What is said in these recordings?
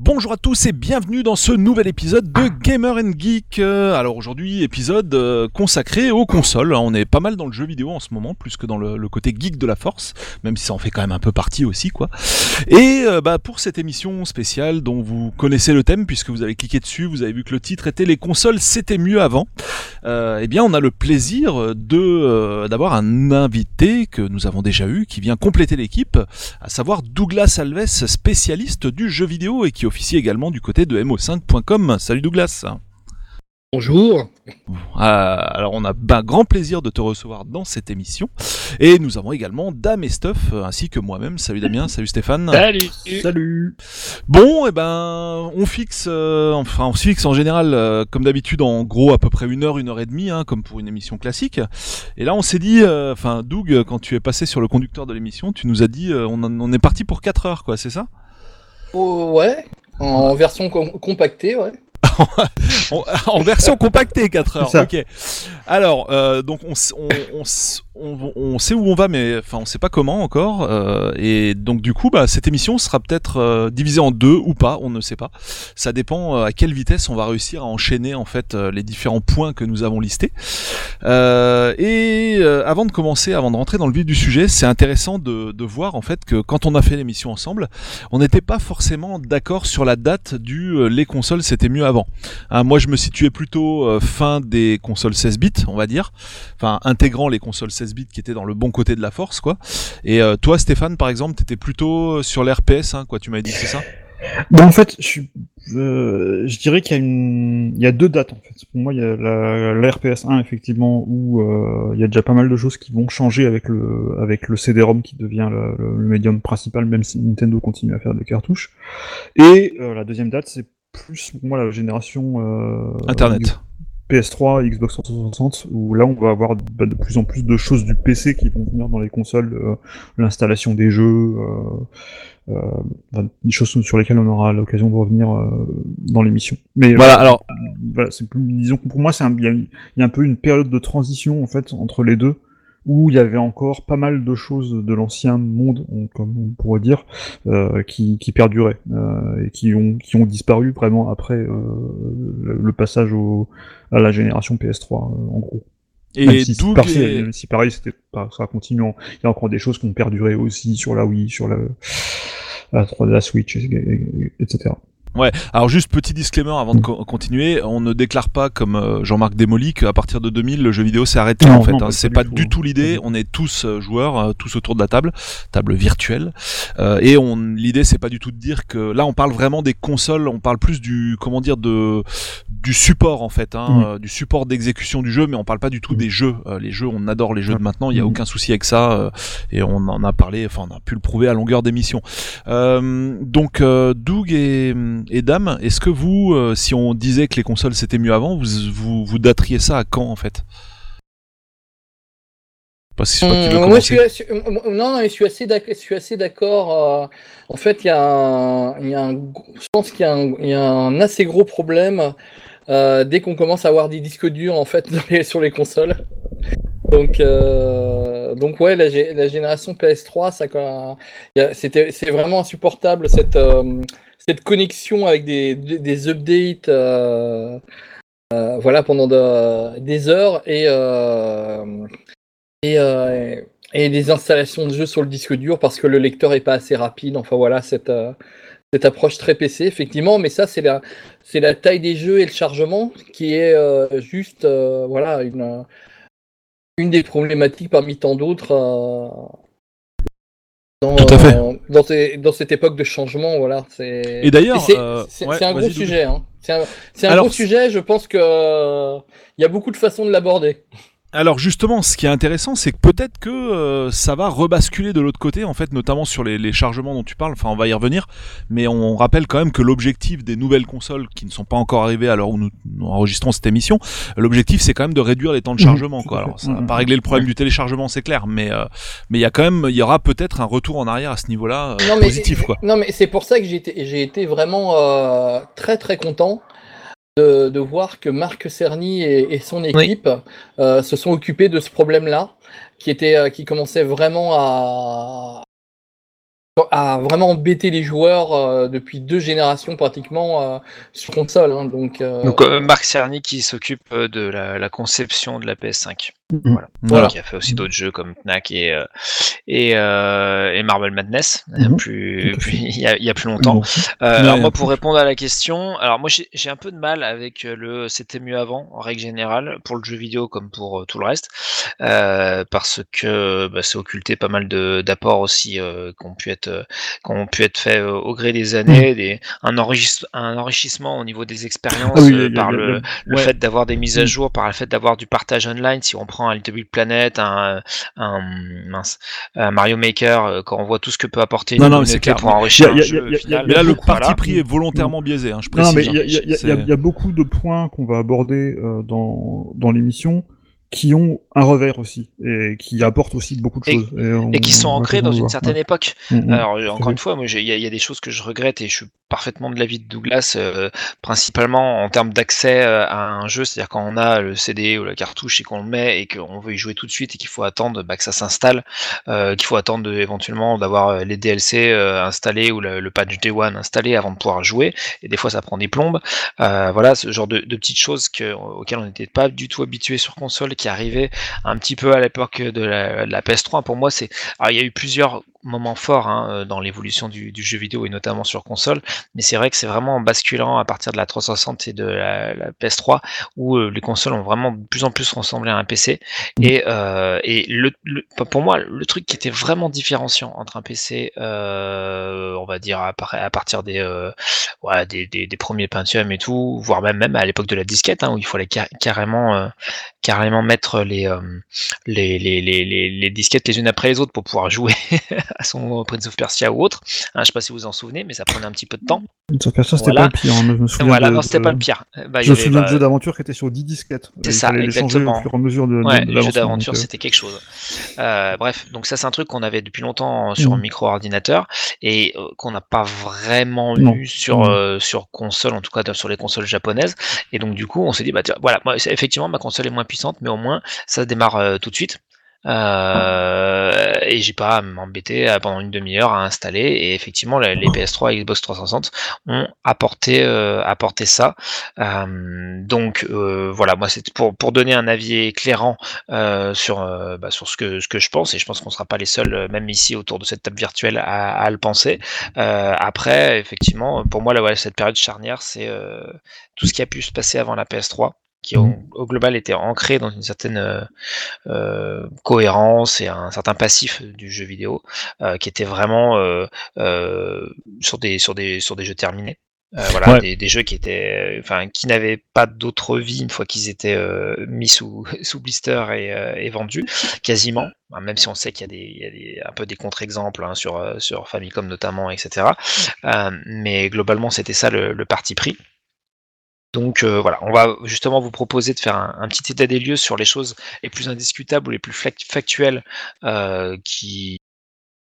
Bonjour à tous et bienvenue dans ce nouvel épisode de Gamer and Geek. Euh, Alors aujourd'hui, épisode euh, consacré aux consoles. On est pas mal dans le jeu vidéo en ce moment, plus que dans le, côté geek de la force, même si ça en fait quand même un peu partie aussi, quoi. Et euh, bah, pour cette émission spéciale dont vous connaissez le thème, puisque vous avez cliqué dessus, vous avez vu que le titre était Les consoles, c'était mieux avant. Eh bien, on a le plaisir de d'avoir un invité que nous avons déjà eu, qui vient compléter l'équipe, à savoir Douglas Alves, spécialiste du jeu vidéo et qui officie également du côté de mo5.com. Salut Douglas. Bonjour. Euh, alors on a un grand plaisir de te recevoir dans cette émission et nous avons également Dame et Stuff euh, ainsi que moi-même. Salut Damien, salut Stéphane. Salut. Salut. Bon, et ben on fixe, euh, enfin on se fixe en général euh, comme d'habitude en gros à peu près une heure, une heure et demie, hein, comme pour une émission classique. Et là on s'est dit, euh, enfin Doug, quand tu es passé sur le conducteur de l'émission, tu nous as dit, euh, on, en- on est parti pour 4 heures, quoi, c'est ça? Oh, ouais, en version com- compactée, ouais. en, en version compactée 4 heures. C'est ça. Ok. Alors euh, donc on, on, on, on, sait où on va mais enfin on sait pas comment encore euh, et donc du coup bah cette émission sera peut-être euh, divisée en deux ou pas, on ne sait pas. Ça dépend euh, à quelle vitesse on va réussir à enchaîner en fait les différents points que nous avons listés. Et avant de commencer, avant de rentrer dans le vif du sujet, c'est intéressant de, voir en fait que quand on a fait l'émission ensemble, on n'était pas forcément d'accord sur la date du les consoles c'était mieux avant. Hein, moi je me situais plutôt fin des consoles 16 bits, on va dire, enfin intégrant les consoles 16 bits qui étaient dans le bon côté de la force quoi. Et euh, toi Stéphane par exemple, t'étais plutôt sur l'RPS hein, quoi, tu m'avais dit c'est ça? Bon, en fait, je, suis- euh, je dirais qu'il y a une, il y a deux dates en fait. Pour moi, il y a la, la RPS 1 effectivement où euh, il y a déjà pas mal de choses qui vont changer avec le, avec le CD-ROM qui devient le, le- le médium principal, même si Nintendo continue à faire des cartouches. Et euh, la deuxième date, c'est plus pour moi la génération euh, Internet. PS3, Xbox 360, où là on va avoir bah, de plus en plus de choses du PC qui vont venir dans les consoles, euh, l'installation des jeux, euh, euh, enfin, des choses sur lesquelles on aura l'occasion de revenir euh, dans l'émission. Mais Voilà, euh, alors voilà, c'est plus- disons que pour moi c'est il y, y a un peu une période de transition en fait entre les deux où il y avait encore pas mal de choses de l'ancien monde, on- comme on pourrait dire, euh, qui, qui perduraient euh, et qui ont, qui ont disparu vraiment après euh, le, le passage au, à la génération PS3, euh, en gros. et même, si, même si pareil, c'était pas, ça continue. en- Il y a encore des choses qui ont perduré aussi sur la Wii, sur la, la 3 la Switch, et- et- etc. Ouais, alors juste petit disclaimer avant de co- continuer, on ne déclare pas comme euh, Jean-Marc Desmoli qu'à partir de 2000 le jeu vidéo s'est arrêté Non, en fait. hein. C'est pas du tout l'idée. On est tous euh, joueurs, euh, tous autour de la table, table virtuelle, Euh, et on l'idée c'est pas du tout de dire que là on parle vraiment des consoles, on parle plus du comment dire de du support en fait, hein, euh, du support d'exécution du jeu, mais on parle pas du tout Mhm. des jeux. Euh, les jeux, on adore les jeux de maintenant, il y a aucun souci avec ça, euh, et on en a parlé, enfin on a pu le prouver à longueur d'émission. Euh, donc Doug et, et Dame, est-ce que vous, euh, si on disait que les consoles c'était mieux avant, vous, vous, vous dateriez ça à quand en fait? Parce que je sais pas qui veut moi, je commencer. suis, assez- non, je suis assez d'ac- je suis assez d'accord. euh, en fait, il y a un, il y a un je pense qu'il y, a un- il y a un assez gros problème euh, dès qu'on commence à avoir des disques durs en fait sur les consoles. Donc, euh, donc ouais, la, gé- la génération PS3, ça, quoi, il y a- c'était, c'est vraiment insupportable cette, euh, cette connexion avec des, des, updates. euh, euh, voilà pendant de- des heures et et, et des installations de jeux sur le disque dur parce que le lecteur est pas assez rapide. Enfin voilà, cette, cette approche très PC, effectivement. Mais ça, c'est la, c'est la taille des jeux et le chargement qui est juste voilà, une, une des problématiques parmi tant d'autres. euh, dans, Tout à fait. euh, dans, ces- dans cette époque de changement, voilà. C'est, Et d'ailleurs, c'est, euh, c'est- ouais, un gros sujet. Hein. C'est un, c'est un Alors, gros sujet. Je pense que euh, il y a beaucoup de façons de l'aborder. Alors justement, ce qui est intéressant, c'est que peut-être que euh, ça va rebasculer de l'autre côté, en fait, notamment sur les, les chargements dont tu parles. Enfin, on va y revenir, mais on rappelle quand même que l'objectif des nouvelles consoles qui ne sont pas encore arrivées à l'heure où nous, nous enregistrons cette émission, l'objectif c'est quand même de réduire les temps de Mhm, chargement. Quoi. Alors, ça va Mhm. pas régler le problème du téléchargement, c'est clair, mais euh, mais il y a quand même, il y aura peut-être un retour en arrière à ce niveau-là euh, Non, mais- positif, quoi. Non, mais c'est pour ça que j'ai été, j'ai été vraiment euh, très très content de, de voir que Marc Cerny et, et son équipe euh, se sont occupés de ce problème-là, qui était, euh, qui commençait vraiment à à vraiment embêter les joueurs euh, depuis deux générations pratiquement euh, sur console. hein. donc, euh, Donc euh, Marc Cerny qui s'occupe de la, la conception de la PS5. Mhm. Voilà. Voilà. Qui a fait aussi d'autres jeux comme Knack et euh, et, euh, et Marble Madness. Mhm. Plus, il y a, il y a plus longtemps. Bon. Euh, Ouais, alors moi pour répondre à la question, alors moi j'ai un peu de mal avec le c'était mieux avant en règle générale pour le jeu vidéo comme pour euh, tout le reste euh, parce que bah, c'est occulté pas mal de d'apports aussi euh, qui ont pu être ont pu être faits euh, au gré des années, des, un, enrichis- un enrichissement au niveau des expériences Ah oui, euh, a- par le, le ouais. fait d'avoir des mises à Mm. jour, par le fait d'avoir du partage online. Si on prend un Little Big Planet, un, un, mince, un Mario Maker, euh, quand on voit tout ce que peut apporter Non, une non, mais c'est communauté clair. pour enrichir un jeu Mais là, le parti voilà. pris est volontairement biaisé, hein, je Non, précise. mais il y y y a- C'est- il y a beaucoup de points qu'on va aborder euh, dans, dans l'émission qui ont un revers aussi et qui apportent aussi beaucoup de Et- choses. on- et qui sont ancrés dans une certaine époque. Ouais. Mm, mm. Alors, encore une fois, moi, il y, a- il y a des choses que je regrette et je suis parfaitement de l'avis de Douglas, euh, principalement en termes d'accès euh, à un jeu, c'est-à-dire quand on a le CD ou la cartouche et qu'on le met et qu'on veut y jouer tout de suite et qu'il faut attendre bah, que ça s'installe, euh, qu'il faut attendre de- éventuellement d'avoir les DLC euh, installés ou le, le patch Day One installé avant de pouvoir jouer, et des fois ça prend des plombes. Voilà, ce genre de, de petites choses que, auxquelles on n'était pas du tout habitué sur console, qui arrivaient un petit peu à l'époque de de la PS3. Pour moi, c'est alors, il y a eu plusieurs moments forts hein, euh, dans l'évolution du, du jeu vidéo et notamment sur console, mais c'est vrai que c'est vraiment en basculant à partir de la 360 et de la, la PS3 où euh, les consoles ont vraiment de plus en plus ressemblé à un PC. Et, euh, et le, le- pour moi, le truc qui était vraiment différenciant entre un PC, euh, on va dire à, par- à partir des, ouais, des, des, des premiers Pentium et tout, voire même, même à l'époque de la disquette, hein, où il fallait ca- carrément, carrément mettre les, les, les, les, les, les disquettes les unes après les autres pour pouvoir jouer à son Prince of Persia ou autre. Hein, je sais pas si vous vous en souvenez, mais ça prenait un petit peu de temps. Ça, ça, c'était Voilà. pas le pire. hein, Je me souviens Voilà, de- non, c'était pas le pire. Euh, Bah, Je me souviens bah, de jeux d'aventure qui étaient sur 10 disquettes. C'est ça, exactement. au fur et à mesure de, Ouais, de jeux l'avancement, d'aventure, donc, euh, c'était quelque chose. Euh, bref, donc ça, c'est un truc qu'on avait depuis longtemps sur un Mhm. micro-ordinateur et euh, qu'on n'a pas vraiment Non. eu sur, euh, sur console, en tout cas sur les consoles japonaises. Et donc, du coup, on s'est dit, bah, tiens, voilà, moi, effectivement, ma console est moins puissante, mais au moins, ça démarre tout de suite. Euh, et j'ai pas à m'embêter euh, pendant une demi-heure à installer. Et effectivement les, les PS3 et Xbox 360 ont apporté euh, apporté ça. Euh, donc euh, voilà. Moi c'est pour pour donner un avis éclairant sur bah, sur ce que ce que je pense. Et je pense qu'on sera pas les seuls même ici autour de cette table virtuelle à, à le penser. Après effectivement pour moi là ouais, cette période charnière c'est tout ce qui a pu se passer avant la PS3 qui au, au global était ancré dans une certaine euh, euh, cohérence et un certain passif du jeu vidéo euh, qui était vraiment euh, sur des sur des sur des jeux terminés. Voilà, Ouais. des, des jeux qui étaient, enfin, qui n'avaient pas d'autre vie une fois qu'ils étaient mis sous sous blister et, et vendus, quasiment. Même si on sait qu'il y a des, il y a des un peu des contre-exemples hein, sur sur Famicom notamment, etc. Euh, mais globalement, c'était ça le, le parti pris. Donc euh, voilà, on va justement vous proposer de faire un, petit état des lieux sur les choses les plus indiscutables ou les plus factuelles euh, qui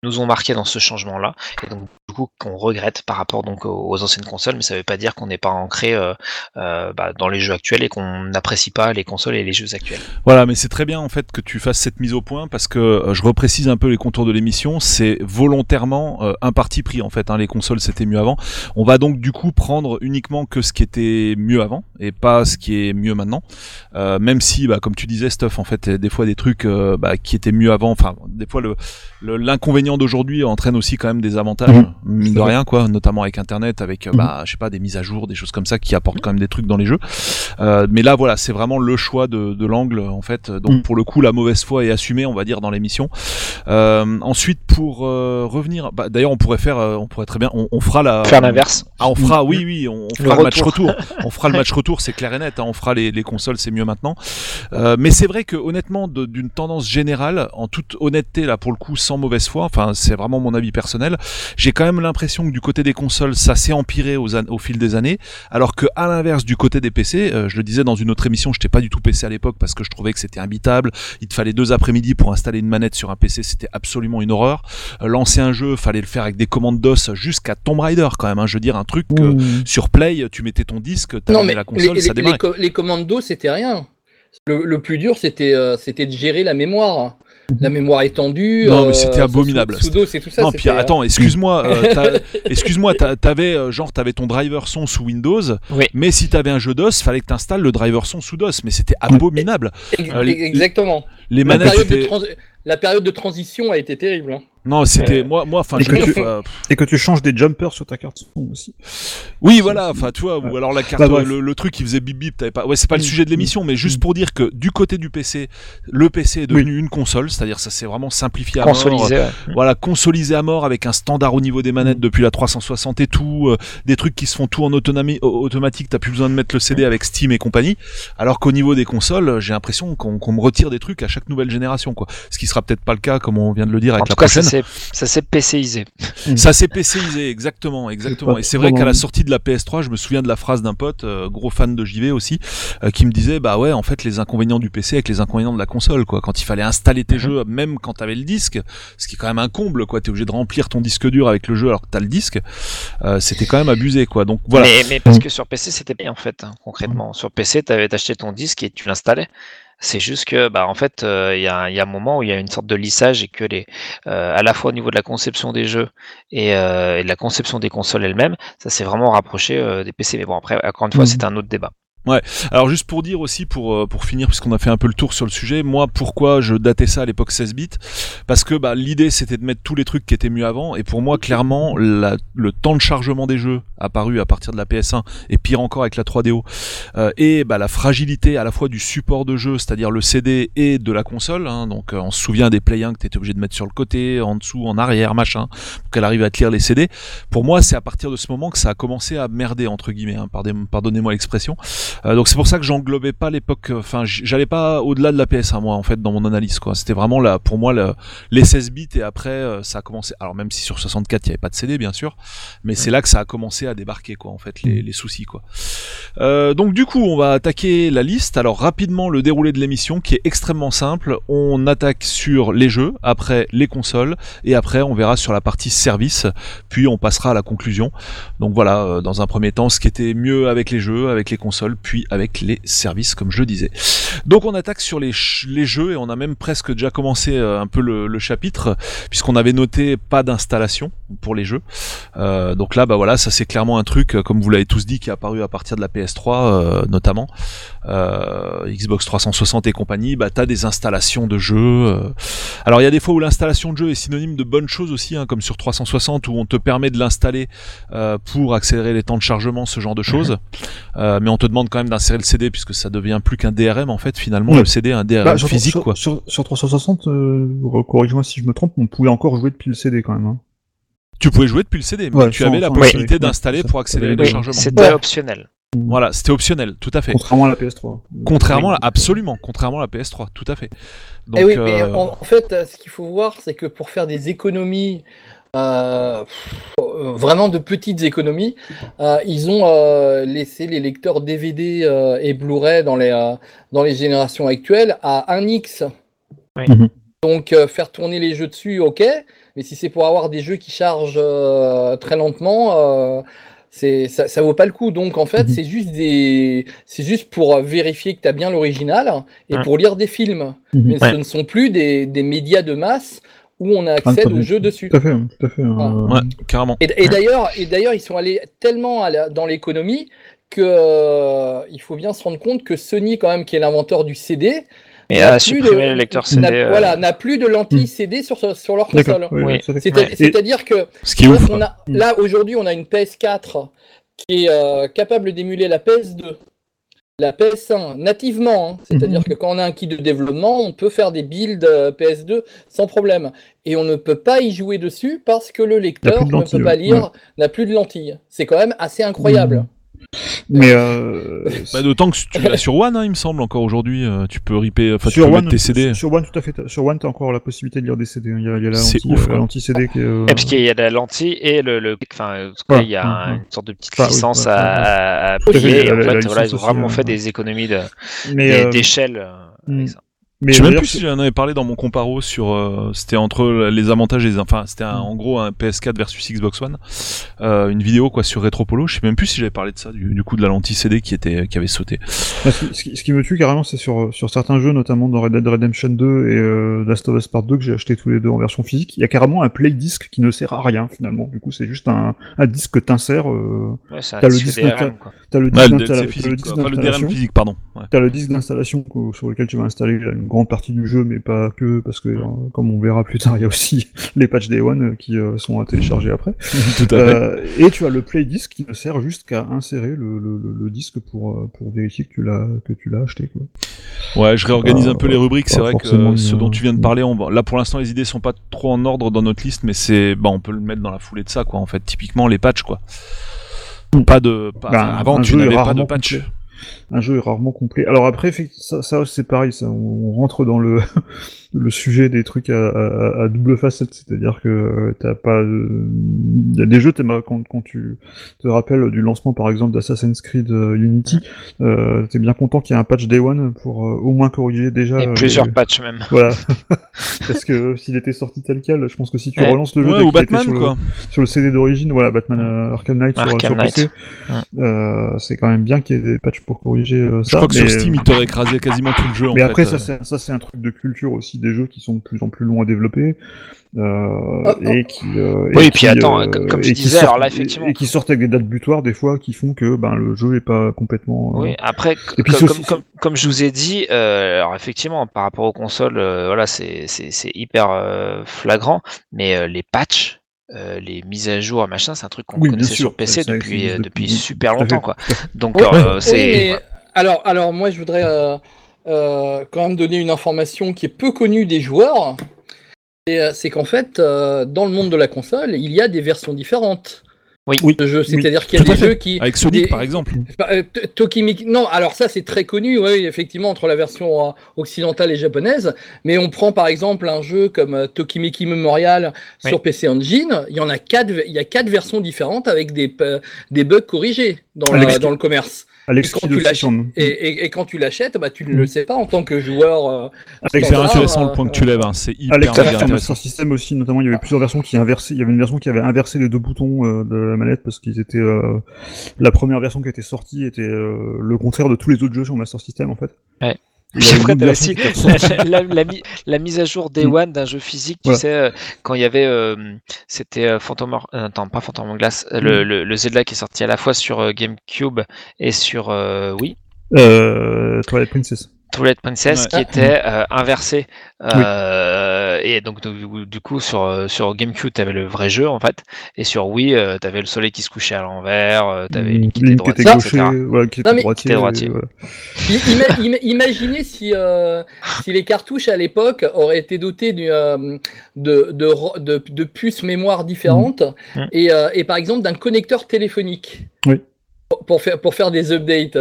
nous ont marqué dans ce changement-là, et donc du coup qu'on regrette par rapport donc aux, anciennes consoles, mais ça veut pas dire qu'on n'est pas ancré euh, euh, bah, dans les jeux actuels et qu'on n'apprécie pas les consoles et les jeux actuels. Voilà, mais c'est très bien en fait que tu fasses cette mise au point parce que euh, je reprécise un peu les contours de l'émission. C'est volontairement un parti pris en fait. Hein, les consoles c'était mieux avant. On va donc du coup prendre uniquement que ce qui était mieux avant et pas ce qui est mieux maintenant. Même si, bah, comme tu disais, Stuff, en fait, des fois des trucs bah, qui étaient mieux avant. Enfin, des fois le- l'inconvénient d'aujourd'hui entraîne aussi quand même des avantages, Mhm. mine de rien quoi, notamment avec Internet, avec euh, Mhm. bah je sais pas des mises à jour, des choses comme ça qui apportent quand même des trucs dans les jeux. Euh, mais là, voilà, c'est vraiment le choix de, de l'angle, en fait. Donc, Mm. pour le coup, la mauvaise foi est assumée, on va dire, dans l'émission. Euh, ensuite, pour euh, revenir, bah, d'ailleurs, on pourrait faire, on pourrait très bien, on, on fera la. Faire l'inverse. Ah, on fera, oui, oui, on, on fera le, Le match retour. on fera le match retour, c'est clair et net. hein, on fera les, les consoles, c'est mieux maintenant. Euh, mais c'est vrai que, honnêtement, d'une tendance générale, en toute honnêteté, là, pour le coup, sans mauvaise foi, enfin, enfin c'est vraiment mon avis personnel. J'ai quand même l'impression que du côté des consoles, ça s'est empiré aux an- au fil des années, alors que à l'inverse du côté des PC, euh, je le disais dans une autre émission, j'étais pas du tout PC à l'époque parce que je trouvais que c'était imbitable. Il te fallait deux après-midi pour installer une manette sur un PC, c'était absolument une horreur. Euh, lancer un jeu, fallait le faire avec des commandes DOS jusqu'à Tomb Raider quand même. Hein, je veux dire un truc que Ouh. sur Play, tu mettais ton disque, t'avais la console, les, ça démarrait. les co- les commandes d'eau, c'était rien. Le, le plus dur, c'était euh, c'était de gérer la mémoire. La mémoire étendue. Non, mais euh, c'était abominable. DOS et tout ça. non, puis euh, attends, excuse-moi, euh, excuse-moi, t'avais euh, genre t'avais ton driver son sous Windows, Oui. mais si t'avais un jeu DOS, fallait que t'installes le driver son sous DOS, mais c'était abominable. les- exactement. La période, de étaient, la période de transition a été terrible. hein. Non, c'était Euh, moi, moi, enfin, et je que veux tu- dire, euh, Et que tu changes des jumpers sur ta carte son aussi. Oui, voilà, enfin, tu vois, ou alors la carte, Bah, bref. le, le truc qui faisait bip bip, t'avais pas. Ouais, c'est pas le Mm. sujet de l'émission, mais juste Mm. pour dire que du côté du PC, le PC est devenu une console, c'est-à-dire ça s'est vraiment simplifié à mort. Consolisé. ouais. Voilà, consolisé à mort avec un standard au niveau des manettes depuis la 360 et tout, euh, des trucs qui se font tout en autonomie, au- automatique, t'as plus besoin de mettre le CD avec Steam et compagnie. Alors qu'au niveau des consoles, euh, j'ai l'impression qu'on qu'on me retire des trucs à chaque nouvelle génération, quoi. Ce qui sera peut-être pas le cas, comme on vient de le dire avec la prochaine. S'est ça s'est PCisé. Ça s'est PCisé, exactement, exactement. Et c'est vrai qu'à la sortie de la PS3, je me souviens de la phrase d'un pote, euh, gros fan de JV aussi, euh, qui me disait, bah ouais, en fait, les inconvénients du PC avec les inconvénients de la console, quoi. Quand il fallait installer tes jeux, même quand t'avais le disque, ce qui est quand même un comble, quoi. T'es obligé de remplir ton disque dur avec le jeu alors que t'as le disque. Euh, c'était quand même abusé, quoi. Donc voilà. Mais, mais parce que sur PC, c'était bien en fait, hein, concrètement. Sur PC, tu avais acheté ton disque et tu l'installais. C'est juste que, bah, en fait, euh, il y, a, il y a un moment où il y a une sorte de lissage et que les, euh, à la fois au niveau de la conception des jeux et, euh, et de la conception des consoles elles-mêmes, ça s'est vraiment rapproché des PC. Mais bon, après, encore une fois, Mhm. c'est un autre débat. Alors juste pour dire aussi, pour, pour finir, puisqu'on a fait un peu le tour sur le sujet, moi pourquoi je datais ça à l'époque 16 bits? Parce que bah, l'idée c'était de mettre tous les trucs qui étaient mieux avant, et pour moi clairement la- le temps de chargement des jeux apparu à partir de la PS1, et pire encore avec la 3DO, euh, et bah, la fragilité à la fois du support de jeu, c'est-à-dire le CD et de la console, hein, donc euh, on se souvient des Play 1 que t'étais obligé de mettre sur le côté, en dessous, en arrière, machin, pour qu'elle arrive à te lire les CD. Pour moi c'est à partir de ce moment que ça a commencé à merder, entre guillemets, hein, pardon- pardonnez-moi l'expression. Euh, donc c'est pour ça que j'englobais pas l'époque. Enfin, j'allais pas au-delà de la PS1 moi en fait dans mon analyse quoi. C'était vraiment là pour moi le- les 16 bits et après ça a commencé. Alors même si sur 64 il y avait pas de CD bien sûr, mais c'est là que ça a commencé à débarquer quoi en fait les, les soucis quoi. Euh, donc du coup on va attaquer la liste. Alors rapidement le déroulé de l'émission qui est extrêmement simple. On attaque sur les jeux, après les consoles et après on verra sur la partie service. Puis on passera à la conclusion. Donc voilà, euh, dans un premier temps, ce qui était mieux avec les jeux, avec les consoles, puis avec les services, comme je le disais. Donc on attaque sur les, les jeux et on a même presque déjà commencé euh, un peu le, le chapitre, puisqu'on avait noté pas d'installation pour les jeux. Euh, donc là, bah voilà, ça c'est clairement un truc, euh, comme vous l'avez tous dit, qui est apparu à partir de la PS3 euh, notamment, euh, Xbox 360 et compagnie. Bah t'as des installations de jeux. euh. Alors il y a des fois où l'installation de jeu est synonyme de bonnes choses aussi, hein, comme sur 360 où on te permet de l'installer euh, pour accélérer les temps de chargement, ce genre de choses. Euh, mais on te demande quand même d'insérer le CD puisque ça devient plus qu'un DRM en fait finalement Ouais. le CD un DRM Bah, physique sur, quoi. Sur, sur 360, euh, corrige-moi si je me trompe, on pouvait encore jouer depuis le CD quand même. Hein. Tu pouvais jouer depuis le CD, mais Ouais, tu sans- avais la possibilité ouais, d'installer pour accélérer le chargement. C'était Ouais. optionnel. Voilà, c'était optionnel, tout à fait. Contrairement à la PS3. Contrairement, à, absolument, contrairement à la PS3, tout à fait. Donc, Eh oui, mais euh, en, en fait, euh, ce qu'il faut voir, c'est que pour faire des économies, euh, vraiment de petites économies, euh, ils ont euh, laissé les lecteurs DVD euh, et Blu-ray dans les, euh, dans les générations actuelles à 1x. Oui. Mhm. Donc euh, faire tourner les jeux dessus, ok, mais si c'est pour avoir des jeux qui chargent euh, très lentement, euh, c'est ça, ça vaut pas le coup. Donc en fait, Mhm. c'est juste des, c'est juste pour vérifier que tu as bien l'original et Ouais. pour lire des films. Mhm. Mais Ouais. ce ne sont plus des, des médias de masse où on accède tout à aux jeux dessus. Tout à fait, hein, tout à fait. hein. ouais, carrément. Et, et d'ailleurs, et d'ailleurs, ils sont allés tellement à la- dans l'économie que euh, il faut bien se rendre compte que Sony, quand même, qui est l'inventeur du CD, Et n'a a plus supprimé de- le lecteur n'a- CD. euh, voilà, n'a plus de lentilles CD sur, sur leur console. Oui, Oui. C'est-à-dire que Ce qui est ouf. on a, Mm. là aujourd'hui, on a une PS4 qui est euh, capable d'émuler la PS2, la PS1 nativement. hein. C'est-à-dire Mhm. que quand on a un kit de développement, on peut faire des builds euh, PS2 sans problème. Et on ne peut pas y jouer dessus parce que le lecteur ne peut pas ouais. lire, n'a plus de lentilles. C'est quand même assez incroyable. Mais euh, Bah, D'autant que tu l'as sur One, hein, il me semble, encore aujourd'hui. euh, tu peux ripper, enfin, tu sur peux One, mettre tes CD. sur One, tout à fait. t'as- Sur One, t'as encore la possibilité de lire des CD. Il y a, il y a la C'est lentille, ouf, la lentille CD qui est. euh, Et parce qu'il y a la lentille et le, le enfin, euh, en tout cas, Voilà. il y a un- une sorte de petite Enfin, licence ouais, à, payer. Et en la fait, voilà, ils ont vraiment fait des économies de- mais, des- euh, d'échelle. avec ça. Mais Je sais même plus si j'en avais parlé dans mon comparo sur. euh, c'était entre les avantages et les. Enfin, c'était un- en gros un PS4 versus Xbox One. Euh, une vidéo quoi sur Retropolo. Je sais même plus si j'avais parlé de ça, du, du coup de la lentille CD qui était qui avait sauté. Bah, ce, qui, ce qui- ce qui me tue carrément, c'est sur, sur certains jeux, notamment dans Red Dead Redemption 2 et euh, Last of Us Part 2 que j'ai acheté tous les deux en version physique. Il y a carrément un play disc qui ne sert à rien finalement. Du coup, c'est juste un, un disque que t'insères. Euh, Ouais, T'as le disque disque t'as le disque le disque quoi. Enfin, le d'installation. DRM physique, pardon. Ouais. T'as le disque d'installation sur lequel tu vas installer une grande partie du jeu, mais pas que, parce que, euh, comme on verra plus tard, il y a aussi les patchs Day One euh, qui euh, sont à télécharger après. Tout à fait. Et tu as le play disc qui ne sert juste qu'à insérer le, le, le- le disque pour, pour vérifier que tu l'as que tu l'as acheté. Quoi. Ouais, je réorganise un peu les rubriques. C'est vrai que ce dont tu viens de parler, on va... là pour l'instant les idées sont pas trop en ordre dans notre liste, mais c'est, bah, on peut le mettre dans la foulée de ça, quoi. En fait, typiquement les patchs, quoi. Pas de, pas- Bah, avant tu n'avais pas de patch. complet. Un jeu est rarement complet. Alors après, ça, ça c'est pareil, ça, on rentre dans le, le sujet des trucs à, à, à double facette, c'est-à-dire que euh, t'as pas, euh, il y a des jeux, quand, quand tu te rappelles du lancement par exemple d'Assassin's Creed euh, Unity, euh, t'es bien content qu'il y ait un patch Day One pour euh, au moins corriger déjà. Et plusieurs les- patchs même. Voilà. Parce que s'il était sorti tel quel, je pense que si tu Ouais. relances le jeu Ouais, ou Batman, sur le- quoi. sur le CD d'origine, voilà, Batman euh, Arkham Knight sur, Arkham sur. PC. Ouais. Euh, c'est quand même bien qu'il y ait des patchs pour corriger euh, Je crois que mais, sur Steam, il t'aurait écrasé quasiment tout le jeu. en mais après, fait, ça, euh. c'est, ça, c'est un truc de culture aussi des jeux qui sont de plus en plus longs à développer. Euh, Oh, oh. et qui euh, Oui, et et puis qui, attends, euh, comme- qui disais, sortent- alors là, effectivement- et, et qui sortent avec des dates butoirs des fois qui font que ben le jeu est pas complètement euh, Oui, après, c- Et puis comme, comme, comme, comme je vous ai dit, euh, alors effectivement, par rapport aux consoles, euh, voilà, c'est c'est- c'est hyper euh, flagrant, mais euh, les patchs, euh, les mises à jour, machin, c'est un truc qu'on Oui, connaissait sûr, sur PC depuis, depuis- depuis super longtemps, quoi. Donc, euh, c'est. Alors, alors moi je voudrais euh, euh, quand même donner une information qui est peu connue des joueurs. C'est euh, c'est qu'en fait, euh, dans le monde de la console, il y a des versions différentes Oui. de jeux. C'est-à-dire qu'il y a Tout des jeux qui. Avec Sonic, des- par exemple. Euh, T- Tokimeki. Non, alors ça c'est très connu, oui, effectivement, entre la version euh, occidentale et japonaise. Mais on prend par exemple un jeu comme euh, Tokimeki Memorial Oui. sur PC Engine. Il y en a quatre, il y a quatre versions différentes avec des, bugs corrigés dans, la- dans le commerce. Alex Et quand tu l'achètes-. Et, et- et quand tu l'achètes, bah, tu ne Mm. le sais pas en tant que joueur. euh, Alex- C'est intéressant euh, le point que tu lèves. hein. C'est hyper Alex intéressant. Master System aussi, notamment, il y avait plusieurs versions qui inversaient. Il y avait une version qui avait inversé les deux boutons euh, de la manette parce qu'ils étaient. euh, la première version qui était sortie était euh, le contraire de tous les autres jeux sur Master System en fait. Ouais. La, la mi- la mise à jour Day Mm. One d'un jeu physique, tu Voilà. sais, euh, quand il y avait, euh, c'était euh, Phantom, euh, attends, pas Phantom Glass, euh, le, Mm. le, le Zelda qui est sorti à la fois sur GameCube et sur euh, Wii. Euh, Twilight Princess. Twilight Princess Ouais. qui était euh, inversé euh, et donc, du- du coup sur euh, sur GameCube t'avais le vrai jeu en fait et sur Wii euh, t'avais le soleil qui se couchait à l'envers euh, t'avais Link qui était Link qui était droitier, qui était Non, droitier. Droitier. ima- imaginez si, euh, si les cartouches à l'époque auraient été dotées euh, de, de, de, de puces mémoire différentes Mm. et, euh, et par exemple d'un connecteur téléphonique Oui. pour, pour faire, pour faire des updates.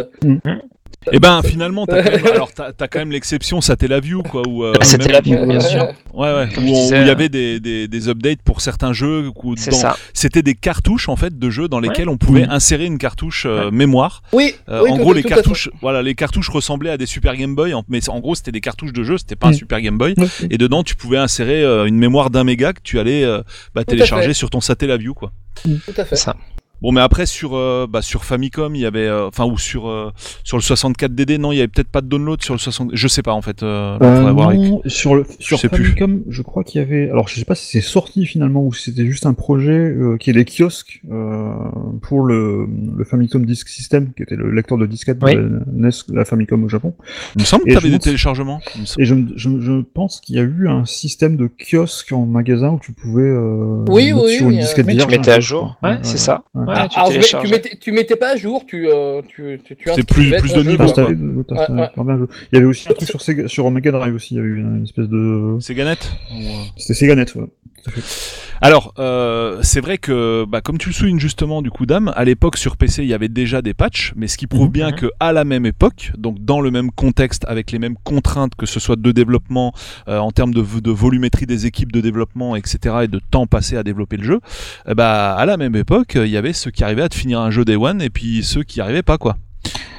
Et ben finalement, t'as quand même, alors t'as quand même l'exception Satellaview quoi, où euh, Ah, même- la bien sûr. Ouais ouais, où il y euh, avait des, des, des updates pour certains jeux. ça. C'était des cartouches en fait de jeux dans lesquels on pouvait Mm. insérer une cartouche euh, mémoire. Oui, Euh, oui, en gros, les cartouches, voilà, les cartouches ressemblaient à des Super Game Boy, mais en gros, c'était des cartouches de jeu, c'était pas un Mm. Super Game Boy. Ouais. Et dedans, tu pouvais insérer euh, une mémoire d'un méga que tu allais euh, bah, télécharger sur ton Satellaview, quoi. Tout à fait. C'est ça. Bon, mais après sur euh, bah, sur Famicom, il y avait, euh, enfin ou sur euh, sur le 64 DD, non, il y avait peut-être pas de download sur le 60. Je sais pas en fait. Euh, Euh, faudrait voir avec- non, sur le sur plus. Famicom, je crois qu'il y avait. Alors, je sais pas si c'est sorti finalement ou si c'était juste un projet euh, qui est des kiosques euh, pour le, le Famicom Disk System, qui était le lecteur de disquette Oui. de la NES, la Famicom au Japon. Il me semble que Et t'avais je des pense- téléchargements. Et je, je, je pense qu'il y a eu un système de kiosque en magasin où tu pouvais euh, Oui, oui, sur oui, une disquette Mais tu vierge, mettais un à jour. je. Ouais, c'est ça. ouais. Ouais, Ah, tu mets- tu, mettais, tu mettais pas à jour, tu, euh, tu, tu, tu C'est plus- plus de niveau, Ouais, t'as- ouais. t'as bien joué. Il y avait aussi un truc sur, Sega, sur Mega Drive aussi, il y avait une, une espèce de... C'est Ganet Ou, euh, C'était Sega Net, ouais. Alors, euh, c'est vrai que, bah, comme tu le soulignes justement, du coup, Dame, à l'époque sur PC, il y avait déjà des patchs, mais ce qui prouve Mhm. bien que à la même époque, donc dans le même contexte, avec les mêmes contraintes, que ce soit de développement, euh, en termes de, de volumétrie des équipes de développement, etc., et de temps passé à développer le jeu, eh bah, à la même époque, il y avait ceux qui arrivaient à te finir un jeu Day One, et puis ceux qui arrivaient pas, quoi.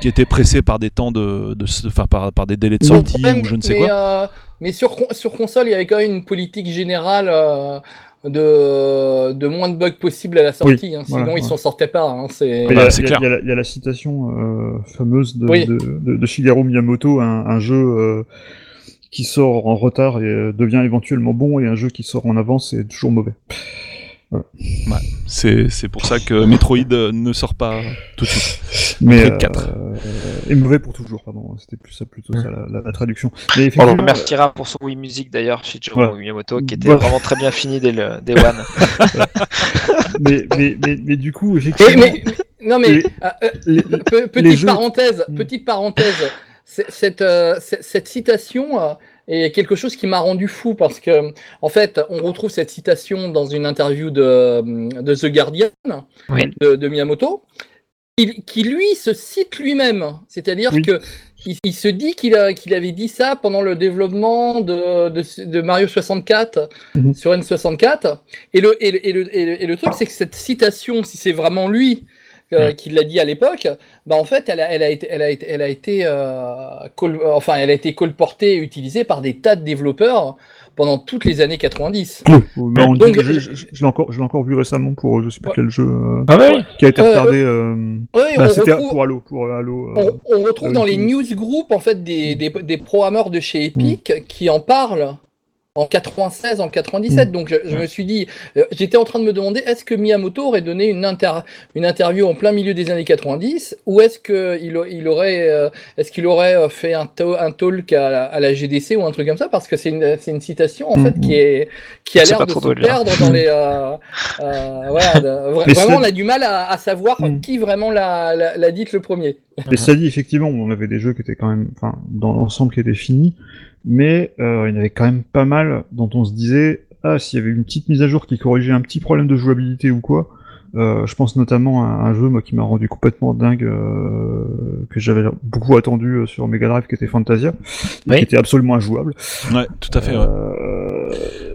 Qui étaient pressés par des temps de, de, enfin, par, par des délais de sortie problème, ou je ne sais mais, quoi. euh, mais sur, con- sur console, il y avait quand même une politique générale euh, de, de moins de bugs possible à la sortie. hein, sinon, voilà, ils ouais. s'en sortaient pas. hein, c'est... Il y, bah, a- c'est clair. il y a la- il y a la citation euh, fameuse de, Oui. de, de- de Shigeru Miyamoto, un, un jeu euh, qui sort en retard et euh, devient éventuellement bon, et un jeu qui sort en avance est toujours mauvais. C'est c'est pour ça que Metroid euh, ne sort pas tout de suite. Mais Metroid 4. euh, et mauvais pour toujours, pardon. C'était plus ça, plutôt ça la, la- la traduction. Mais On remerciera pour son Wii Music d'ailleurs, Shigeru Voilà. Miyamoto, qui était Voilà. vraiment très bien fini dès le Day One. mais, mais, mais, mais du coup, effectivement, mais- mais- non mais Les- euh, euh, les- pe- les petite jeux- parenthèse, petite parenthèse. Euh, cette, cette citation est quelque chose qui m'a rendu fou parce que en fait, on retrouve cette citation dans une interview de, de The Guardian Oui. de, de Miyamoto, qui, qui, lui se cite lui-même. C'est-à-dire Oui. que il, il se dit qu'il avait dit ça pendant le développement de, de, de Mario 64 Mhm. sur N64. Et le, et le, et le, et le, et le truc, c'est que cette citation, si c'est vraiment lui euh, qui l'a dit à l'époque, bah en fait, elle a, elle a été, elle a été, elle a été, euh, col- enfin, elle a été colportée et utilisée par des tas de développeurs pendant toutes les années 90. mais on dit- Donc, je, je- je- je l'ai encore, je l'ai encore vu récemment pour je sais plus Ouais. quel jeu euh, Ah ouais qui a été Ouais, retardé. euh, Oui, bah, C'était retrouve, pour Halo, pour Halo. euh, on, on retrouve euh, dans les newsgroups en fait des, des, des programmeurs de chez Epic qui en parlent en 96, en 97. Mm. Donc je, je me suis dit, euh, j'étais en train de me demander est-ce que Miyamoto aurait donné une, inter- une interview en plein milieu des années 90 ou est-ce il, aurait, euh, est-ce qu'il aurait euh, fait un, to- un talk à la, à la GDC ou un truc comme ça? Parce que c'est une, c'est une citation en Mm, fait qui est qui a l'air de se perdre dans les. euh, euh, voilà, de- vraiment, on a du mal à, à savoir Mm. qui vraiment l'a, l'a, l'a dit le premier. Mais ça dit, effectivement, on avait des jeux qui étaient quand même, enfin, dans l'ensemble qui étaient finis, mais euh, il y en avait quand même pas mal dont on se disait, ah, s'il y avait une petite mise à jour qui corrigeait un petit problème de jouabilité ou quoi, euh, je pense notamment à un jeu moi, qui m'a rendu complètement dingue, euh, que j'avais beaucoup attendu euh, sur Mega Drive, qui était Fantasia, Oui. qui était absolument injouable. Ouais, tout à fait. ouais. Euh,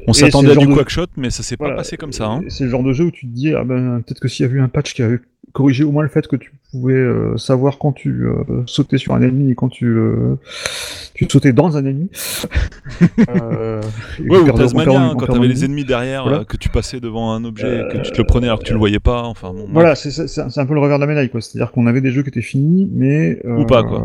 On s'attendait à du de- quackshot, mais ça s'est pas passé comme ça. Hein. C'est le genre de jeu où tu te dis, ah ben, peut-être que s'il y avait eu un patch qui avait corrigé au moins le fait que tu pouvais euh, savoir quand tu euh, sautais sur un ennemi et quand tu, euh, tu sautais dans un ennemi. euh, Ouais, ou Tasmania, hein, quand t'avais les ennemis derrière, Voilà. euh, que tu passais devant un objet, et que tu te Euh, le prenais alors que tu le voyais pas. Enfin, bon, Voilà, c'est c'est- c'est un peu le revers de la médaille, quoi. C'est-à-dire qu'on avait des jeux qui étaient finis, mais euh, Ou pas, quoi.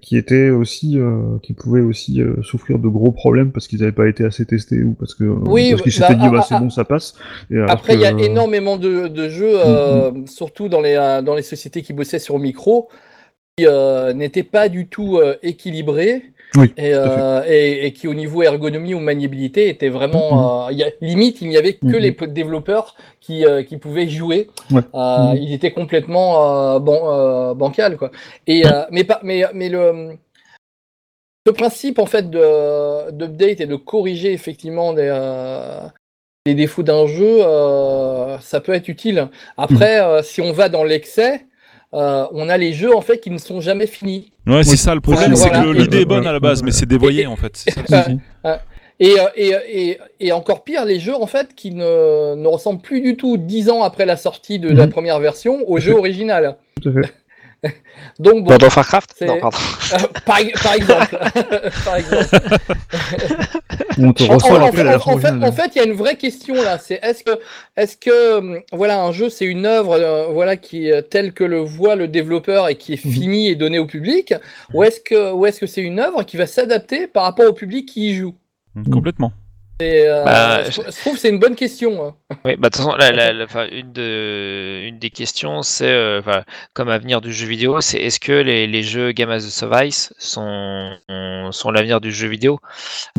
qui étaient aussi, euh, qui pouvaient aussi euh, souffrir de gros problèmes parce qu'ils n'avaient pas été assez testés ou parce que Oui, parce qu'ils bah, s'étaient dit, ah, bah, ah, c'est ah. bon, ça passe. Et Après, il y a énormément de, de jeux, euh, surtout dans les, euh, dans les sociétés qui bossaient sur micro, qui euh, n'étaient pas du tout euh, équilibrés Oui, et, euh, et, et qui, au niveau ergonomie ou maniabilité, étaient vraiment. euh, y a- limite, il n'y avait que Mhm. les développeurs qui, euh, qui pouvaient jouer. Ouais. Euh, Mhm. Il était complètement euh, ban- euh, bancal, quoi. Et, euh, mais, pas, mais, mais le. Le principe en fait de d'update et de corriger effectivement des, euh, les défauts d'un jeu, euh, ça peut être utile. Après, euh, si on va dans l'excès, euh, on a les jeux en fait qui ne sont jamais finis. Ouais, c'est ça le problème, c'est voilà. que l'idée est bonne à la base, mais c'est dévoyé Et- en fait. Ça. Et, et, et, et encore pire, les jeux en fait qui ne, ne ressemblent plus du tout dix ans après la sortie de la Mhm. première version au jeu original. Tout à fait. Donc bon, World of Warcraft c'est- Non, pardon. euh, par, par exemple, par exemple. On te En, la fait, originale. en fait, il y a une vraie question là. C'est est-ce que, est-ce que, hum, voilà, un jeu, c'est une œuvre, euh, voilà, qui est telle que le voit le développeur et qui est Mhm. finie et donnée au public, ou est-ce que, ou est-ce que c'est une œuvre qui va s'adapter par rapport au public qui y joue? Complètement. Euh, Bah, je, je trouve que c'est une bonne question. hein. Oui, bah, de toute façon, la- la- la- enfin, une, de, une des questions, c'est, euh, comme avenir du jeu vidéo, c'est est-ce que les, les jeux Game as a Service sont, sont l'avenir du jeu vidéo,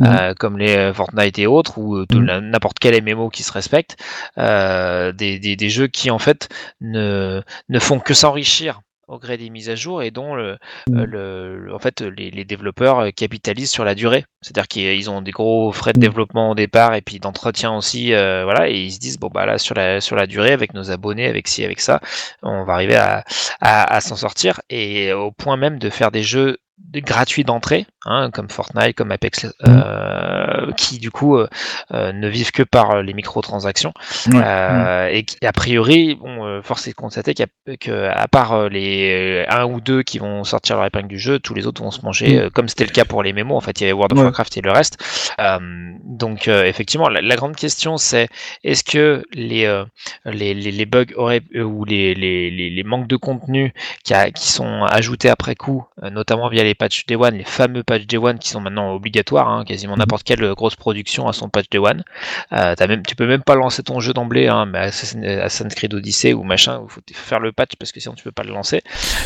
Mhm. euh, comme les Fortnite et autres, ou la- n'importe quel MMO qui se respecte, euh, des, des, des jeux qui en fait ne, ne font que s'enrichir au gré des mises à jour et dont le, Mm. euh, le- en fait, les, les développeurs euh, capitalisent sur la durée. C'est-à-dire qu'ils ont des gros frais de Mm. développement au départ et puis d'entretien aussi, euh, voilà, et ils se disent bon bah là sur la sur la durée avec nos abonnés, avec ci, avec ça, on va arriver à, à, à s'en sortir et au point même de faire des jeux gratuits d'entrée, hein, comme Fortnite, comme Apex, euh, qui du coup euh, euh, ne vivent que par les microtransactions. Ouais. Euh, et a priori, bon, force est de constater qu'à que, à part les un ou deux qui vont sortir leur épingle du jeu, tous les autres vont se manger, Mm. comme c'était le cas pour les mémos. En fait, il y avait World of. Warcraft et le reste. Donc, effectivement, la, la grande question, c'est est-ce que les, les, les, les bugs auraient, ou les, les, les, manques de contenu qui, a, qui sont ajoutés après coup, notamment via les patchs Day One, les fameux patchs Day One qui sont maintenant obligatoires, hein, quasiment Mhm. n'importe quelle grosse production a son patch Day One. Euh, même, tu peux même pas lancer ton jeu d'emblée, hein, mais Assassin's Creed Odyssey ou machin, il faut faire le patch parce que sinon tu peux pas le lancer.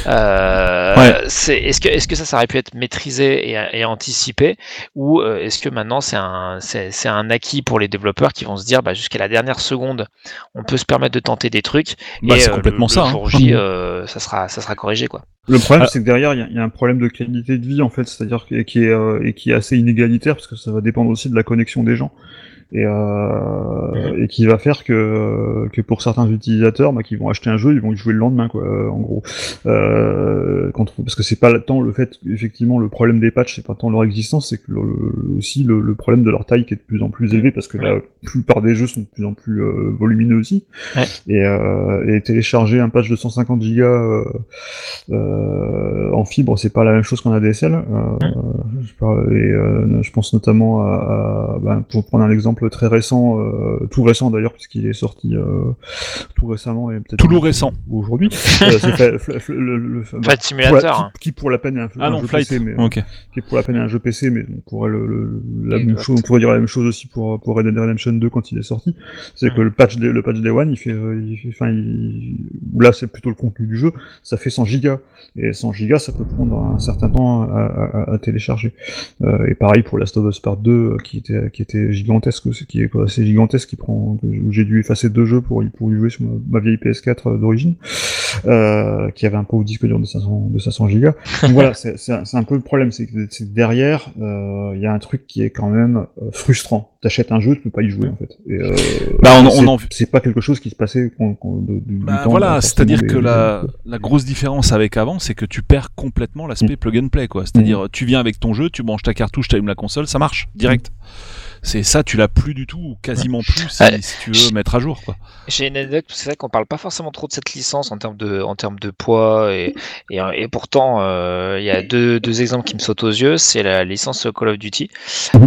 Euh, Ouais. est-ce que, est-ce que ça, ça aurait pu être maîtrisé et, et anticipé, ou euh, est-ce que maintenant c'est un, c'est, un acquis pour les développeurs qui vont se dire, bah, jusqu'à la dernière seconde, on peut se permettre de tenter des trucs, Bah, et euh, complètement le, ça, Le hein. jour J, euh, ça sera, ça sera corrigé, quoi. Le problème, Ah. c'est que derrière, il y, a- il y a un problème de qualité de vie, en fait, c'est-à-dire que- qui est, euh, et qui est assez inégalitaire, parce que ça va dépendre aussi de la connexion des gens. Et, euh, et qui va faire que, que pour certains utilisateurs, bah, qui vont acheter un jeu, ils vont y jouer le lendemain, quoi, euh, en gros. Euh, quand, parce que c'est pas tant le fait, effectivement, le problème des patchs, c'est pas tant leur existence, c'est que le- aussi le, le problème de leur taille qui est de plus en plus élevé, parce que la plupart des jeux sont de plus en plus euh, volumineux aussi. Ouais. Et, euh, et télécharger un patch de 150 gigas euh, euh, en fibre, c'est pas la même chose qu'en ADSL. Euh, je, parle- et, euh, je pense notamment à, à- ben, pour prendre un exemple très récent, euh, tout récent d'ailleurs, puisqu'il est sorti euh, tout récemment et peut-être Tout lourd récent. aujourd'hui. euh, c'est fait- fl- fl- le, le- bah, Flight pour la- Simulator. hein. qui, qui pour la peine est un, Ah un non, jeu Flight. PC, mais qui est pour la peine un jeu PC, mais on pourrait le, le- la même Exact. chose, on pourrait dire la même chose aussi pour pour Red Dead Redemption 2 quand il est sorti. C'est Mm. que le patch Day- le patch Day One, il fait, il fait, enfin, il- ou là c'est plutôt le contenu du jeu, ça fait 100 gigas et 100 gigas, ça peut prendre un certain temps à, à- à télécharger. Euh, et pareil pour Last of Us Part 2, euh, qui était qui était gigantesque, qui est assez gigantesque, qui prend, où j'ai dû effacer deux jeux pour y pour y jouer sur ma, ma vieille PS4 d'origine, euh, qui avait un pauvre disque dur de 500 de 500 gigas. Donc voilà, c'est un, peu le problème, c'est que derrière, euh, il y a un truc qui est quand même euh, frustrant. T'achètes un jeu, tu peux pas y jouer en fait. Euh, Bah, on- on c'est- en- pas quelque chose qui se passait quand, quand- de- du, Bah, temps, voilà, euh, c'est-à-dire que des- la, la grosse différence avec avant, c'est que tu perds complètement l'aspect plug and play, quoi. C'est-à-dire, tu viens avec ton jeu, tu branches ta cartouche, tu allumes la console, ça marche, direct. C'est ça, tu l'as plus du tout, ou quasiment plus, si, tu veux mettre à jour, quoi. J'ai une anecdote, c'est vrai qu'on parle pas forcément trop de cette licence en termes de, en termes de poids, et, et, et pourtant, euh, il y a deux, deux exemples qui me sautent aux yeux. C'est la licence Call of Duty,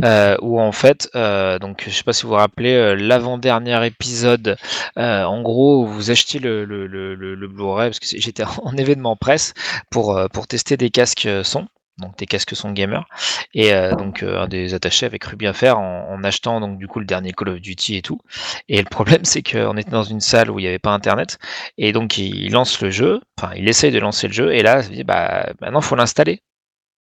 euh, où en fait, euh, donc je sais pas si vous vous rappelez, l'avant-dernier épisode, en gros, vous achetiez le, le, le, le, Blu-ray, parce que j'étais en événement presse pour, pour tester des casques son. Donc des casques son gamer et euh, donc euh, un des attachés avec Ruby à faire en, en achetant donc du coup le dernier Call of Duty et tout. Et le problème, c'est qu'on était dans une salle où il n'y avait pas internet, et donc il lance le jeu, enfin il essaye de lancer le jeu, et là, il se dit, bah maintenant faut l'installer.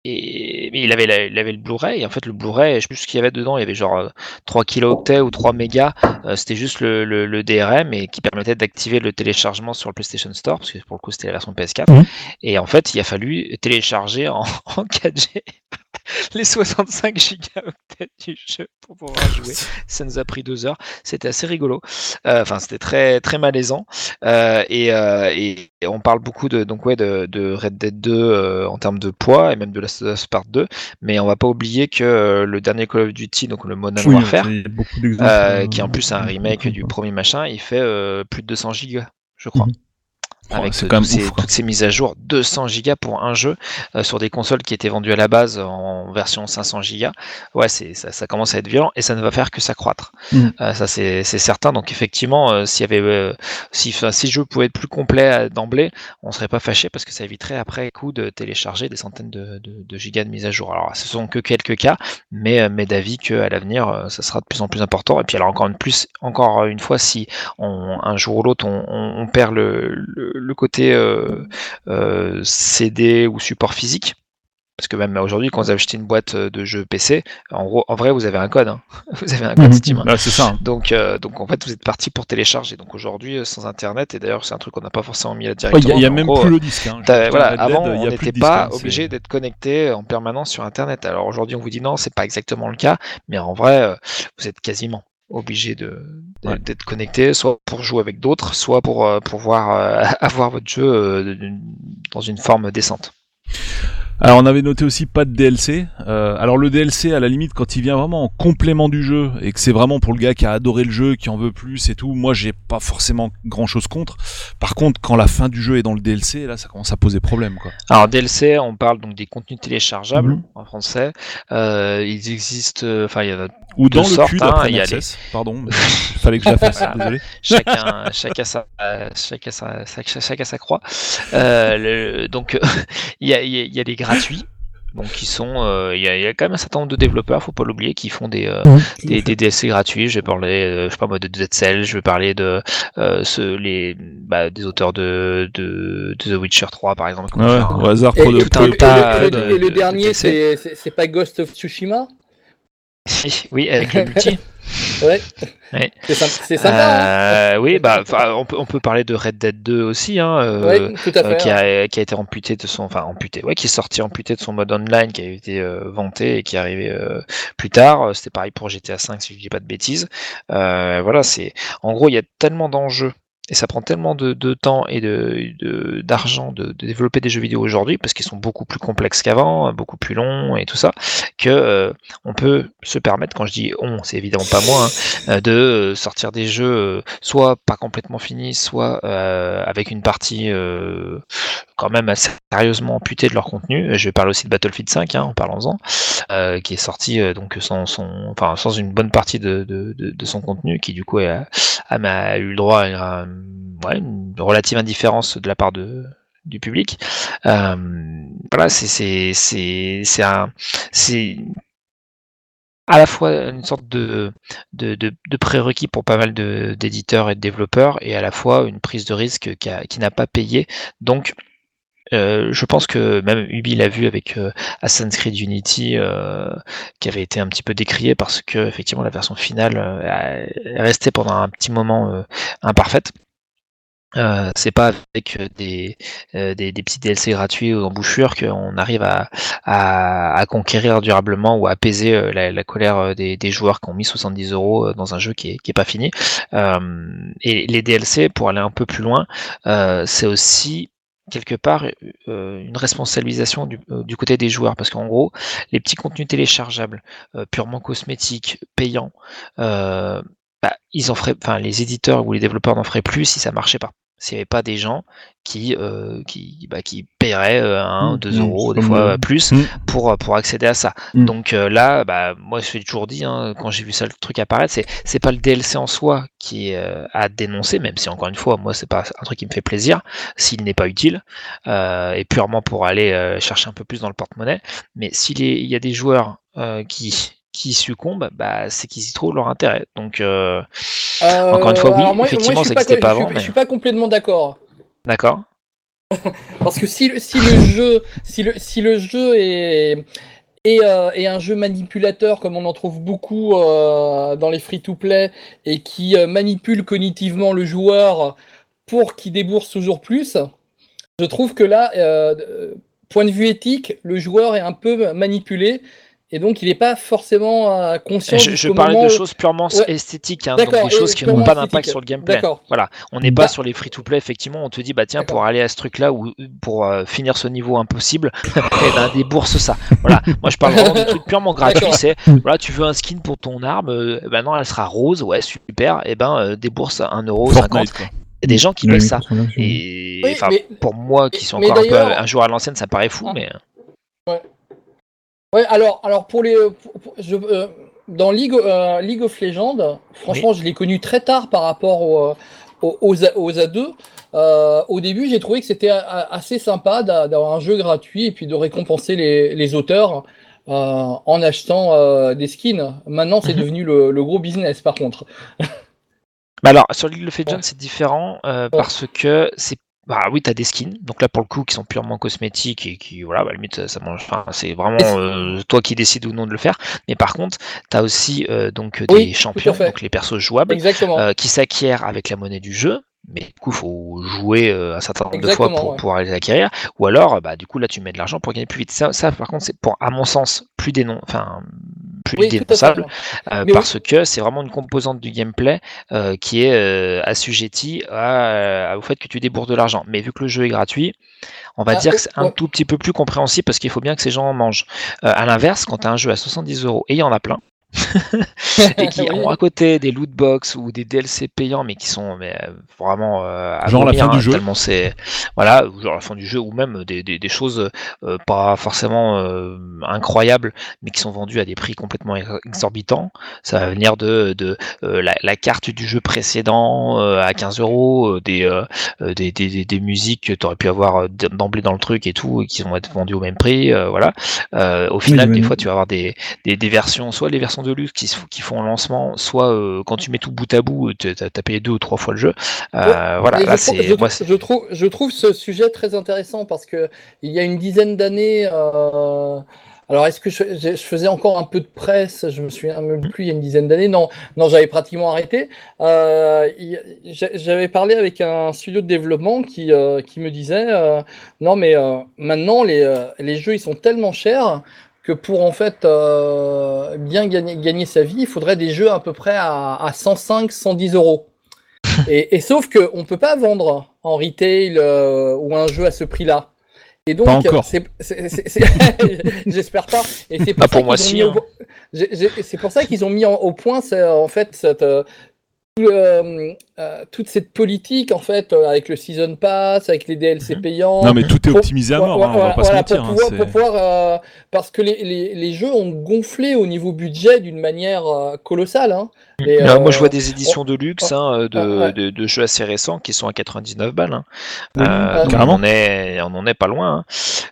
Et mais il avait, la- il avait le Blu-ray, et en fait le Blu-ray, je sais plus ce qu'il y avait dedans, il y avait genre euh, 3 kilooctets ou 3 mégas, euh, c'était juste le, le- le DRM et qui permettait d'activer le téléchargement sur le PlayStation Store, parce que pour le coup c'était la version PS4. Mhm. Et en fait, il a fallu télécharger en, en 4G les 65 gigaoctets du jeu pour pouvoir jouer. Ça nous a pris deux heures. C'était assez rigolo. Euh, Enfin, c'était très très malaisant. Euh, et, euh, et- on parle beaucoup de donc ouais de, de Red Dead 2 euh, en termes de poids et même de Last of Us Part 2. Mais on va pas oublier que le dernier Call of Duty, donc le Modern Oui, Warfare, qui en plus un remake du premier machin, il fait plus de 200 gigas, je crois. Mhm. Avec c'est euh, quand même tous ces- ouf, quoi. toutes ces mises à jour, 200 gigas pour un jeu euh, sur des consoles qui étaient vendues à la base en version 500 gigas. Ouais, c'est ça, ça commence à être violent et ça ne va faire que s'accroître. Mhm. Euh, ça c'est certain. Donc effectivement, euh, s'il y avait, euh, si, enfin, si le jeu pouvait être plus complet euh, d'emblée, on serait pas fâché parce que ça éviterait après coup de télécharger des centaines de, de- de gigas de mise à jour. Alors ce sont que quelques cas, mais euh, mais d'avis que à l'avenir, euh, ça sera de plus en plus important. Et puis alors encore une plus, encore une fois, si on, un jour ou l'autre on, on- on perd le, le, le côté euh, euh, CD ou support physique. Parce que même aujourd'hui, quand vous achetez une boîte euh, de jeux PC, en, gros, en vrai, vous avez un code. hein. Vous avez un code Mhm. Steam. hein. Ah, c'est ça. hein. Donc, euh, donc en fait, vous êtes parti pour télécharger. Donc aujourd'hui, sans Internet, et d'ailleurs, c'est un truc qu'on n'a pas forcément mis là Ouais, Il directement. y a, il y a même gros, plus le disque. Hein. Voilà, avant, on n'était disque, pas c'est- obligé d'être connecté en permanence sur Internet. Alors aujourd'hui, on vous dit non, c'est pas exactement le cas, mais en vrai, euh, vous êtes quasiment obligé de Ouais. d'être connecté, soit pour jouer avec d'autres, soit pour euh, pouvoir euh, avoir votre jeu euh, dans une forme décente. Alors on avait noté aussi pas de DLC. Euh, alors le DLC à la limite quand il vient vraiment en complément du jeu et que c'est vraiment pour le gars qui a adoré le jeu, qui en veut plus et tout, moi j'ai pas forcément grand chose contre. Par contre quand la fin du jeu est dans le DLC, là ça commence à poser problème quoi. Alors DLC, on parle donc des contenus téléchargeables Mhm. en français. Euh, ils existent, euh, enfin il y a Ou dans le sorte, cul hein, y a Access. Pardon, mais fallait que je la fasse, désolé. chacun, chacun sa, euh, chacun sa, chacun sa croix. Euh, le- donc il y a, y a- y a les gratuits. Donc qui sont, euh, il y, a, il y a quand même un certain nombre de développeurs, faut pas l'oublier, qui font des, euh, des, des DLC gratuits. Je vais parler, euh, je sais pas moi, de Dead Cell, je vais parler de euh, ceux, les, bah, des auteurs de, de, de The Witcher 3 par exemple. Ouais, au hasard Et, pour le et- tout un et- et tas le, de- et le de- dernier, de c'est c'est- c'est pas Ghost of Tsushima? oui, avec le multi. Ouais. Ouais. C'est sympa. hein Euh, oui, bah, on peut, on peut parler de Red Dead 2 aussi, hein, euh, Ouais, tout à euh, fait. qui, a, qui a été amputé de son, enfin amputé, ouais, qui est sorti amputé de son mode online, qui a été vanté et qui est arrivé plus tard. C'était pareil pour GTA 5 si je dis pas de bêtises. Voilà, c'est, en gros, il y a tellement d'enjeux. Et ça prend tellement de, temps et de de- d'argent de, de développer des jeux vidéo aujourd'hui parce qu'ils sont beaucoup plus complexes qu'avant, beaucoup plus longs et tout ça, que euh, on peut se permettre, quand je dis on, c'est évidemment pas moi, hein, euh, de sortir des jeux euh, soit pas complètement finis, soit avec une partie quand même assez sérieusement amputée de leur contenu. Je vais parler aussi de Battlefield 5, hein, en parlant-en, qui est sorti donc sans son, enfin sans une bonne partie de, de, son contenu, qui du coup a, a, eu le droit à ouais, une relative indifférence de la part de du public. Euh, voilà, c'est c'est un c'est à la fois une sorte de, de, de, prérequis pour pas mal d'éditeurs et de développeurs, et à la fois une prise de risque qui, qui n'a pas payé. Donc, euh, je pense que même Ubi l'a vu avec euh, Assassin's Creed Unity, euh, qui avait été un petit peu décrié parce que effectivement la version finale euh, est restée pendant un petit moment euh, imparfaite. Euh, c'est pas avec euh, des, euh, des, des petits DLC gratuits aux embouchures qu'on arrive à, à, à conquérir durablement ou à apaiser euh, la, la colère euh, des, des joueurs qui ont mis 70 euros dans un jeu qui est, qui est pas fini. Et les DLC, pour aller un peu plus loin, c'est aussi quelque part euh, une responsabilisation du, du côté des joueurs parce qu'en gros les petits contenus téléchargeables euh, purement cosmétiques payants bah, ils en feraient enfin les éditeurs ou les développeurs n'en feraient plus si ça marchait pas s'il n'y avait pas des gens qui euh, qui bah, qui paieraient euh, 1 Mmh, 2 mmh, euros des fois euh, plus Mmh. pour pour accéder à ça Mmh. donc euh, là bah moi je l'ai toujours dit hein, quand j'ai vu ça le truc apparaître c'est c'est pas le DLC en soi qui est euh, à dénoncer même si encore une fois moi c'est pas un truc qui me fait plaisir s'il n'est pas utile euh, et purement pour aller euh, chercher un peu plus dans le porte-monnaie mais s'il est- il y a des joueurs euh, qui qui succombent, bah, c'est qu'ils y trouvent leur intérêt. Donc, euh, Encore une fois, oui, moi- effectivement, ça existait pas avant, Je mais- suis pas complètement d'accord. d'accord. Parce que si, le- si le jeu, si le, si le jeu est, euh, est un jeu manipulateur comme on en trouve beaucoup euh, dans les free-to-play et qui euh, manipule cognitivement le joueur pour qu'il débourse toujours plus, je trouve que là, euh, euh, point de vue éthique, le joueur est un peu manipulé et donc il n'est pas forcément euh, conscient. Je, je parlais moment de où- choses purement Ouais. esthétiques, hein, donc des choses et qui n'ont pas d'impact sur le gameplay. Voilà, on n'est pas Bah- sur les free-to-play, effectivement, on te dit, bah tiens, pour aller à ce truc-là, ou pour euh, finir ce niveau impossible, eh ben, débourse ça. Voilà, moi je parle vraiment de trucs purement gratuits, c'est, voilà, tu veux un skin pour ton arme, euh, ben non, elle sera rose, ouais, super, et ben, euh, débourse 1,50€. Fortnite quoi. Il y a des gens qui Oui, veulent oui, ça. Et Oui, enfin, mais- pour moi qui suis encore un peu un joueur à l'ancienne, ça paraît fou, Ah. mais Ouais, alors, alors pour les, pour- je, euh, dans League, euh, League of Legends, franchement, je l'ai connu très tard par rapport au, euh, aux, aux, A- aux A2. Euh, au début, j'ai trouvé que c'était assez sympa d'a- d'avoir un jeu gratuit et puis de récompenser les, les auteurs euh, en achetant euh, des skins. Maintenant, c'est Mhm. devenu le, le gros business, par contre. Bah alors, sur League of Legends, Ouais. c'est différent euh, parce que c'est bah oui, tu as des skins, donc là pour le coup qui sont purement cosmétiques et qui, voilà, bah, limite ça mange, enfin, c'est vraiment euh, toi qui décides ou non de le faire. Mais par contre, tu as aussi euh, donc des Oui, tout à champions, donc les persos jouables, euh, qui s'acquièrent avec la monnaie du jeu. Mais du coup, il faut jouer euh, un certain nombre de fois pour ouais. pouvoir les acquérir. Ou alors, bah, du coup, là, tu mets de l'argent pour gagner plus vite. Ça, ça par contre, c'est pour, à mon sens, plus dénon... enfin, plus Oui, dénonçable. Euh, parce que c'est vraiment une composante du gameplay euh, qui est euh, assujettie à, à- au fait que tu débourses de l'argent. Mais vu que le jeu est gratuit, on va Ah, dire que c'est un ouais. tout petit peu plus compréhensible parce qu'il faut bien que ces gens en mangent. À l'inverse, quand tu as un jeu à 70 euros et il y en a plein, et qui ont à côté des loot box ou des DLC payants mais qui sont mais, euh, vraiment euh, à Genre la fin du hein, jeu. c'est voilà ou genre la fin du jeu ou même des, des, des choses euh, pas forcément euh, incroyables mais qui sont vendues à des prix complètement ex- exorbitants. Ça va venir de, de la, la carte du jeu précédent à 15 euros des, des, des, des, musiques que tu aurais pu avoir d'emblée dans le truc et tout et qui vont être vendues au même prix voilà. Au final des fois tu vas avoir des, des, des versions, soit les versions de luxe qui, font un lancement, soit euh, quand tu mets tout bout à bout, tu as, payé deux ou trois fois le jeu. Euh, voilà, là je, trouve, je, moi, trouve- je trouve, je trouve ce sujet très intéressant parce que il y a une dizaine d'années, euh, alors est-ce que je, faisais encore un peu de presse Je me souviens même plus. Il y a une dizaine d'années, non, non, j'avais pratiquement arrêté. Euh, j'avais parlé avec un studio de développement qui, euh, qui me disait, euh, non mais euh, maintenant les, euh, les jeux ils sont tellement chers que pour en fait euh, bien gagner, gagner sa vie, il faudrait des jeux à peu près à, à 105, 110 euros. Et, et sauf que on peut pas vendre en retail euh, ou un jeu à ce prix-là. Et donc, j'espère pas. Et c'est pour, Bah, ça pour moi, qu'ils ont si, mis au- hein. c'est pour ça qu'ils ont mis en- au point, en fait, cette, euh, euh, toute cette politique, en fait, euh, avec le season pass, avec les DLC payants. Non, mais tout est Pour- optimisé à mort, voilà, hein, on va pas voilà, se mentir. Pour hein, pouvoir, pour pouvoir, euh, parce que les, les, les jeux ont gonflé au niveau budget d'une manière euh, colossale. Hein. Et, Euh, moi, je vois des éditions de luxe hein, de, Ah, ouais. de, de jeux assez récents qui sont à 99 balles. hein. Oui, Euh, donc carrément. on en est, on en est pas loin. hein.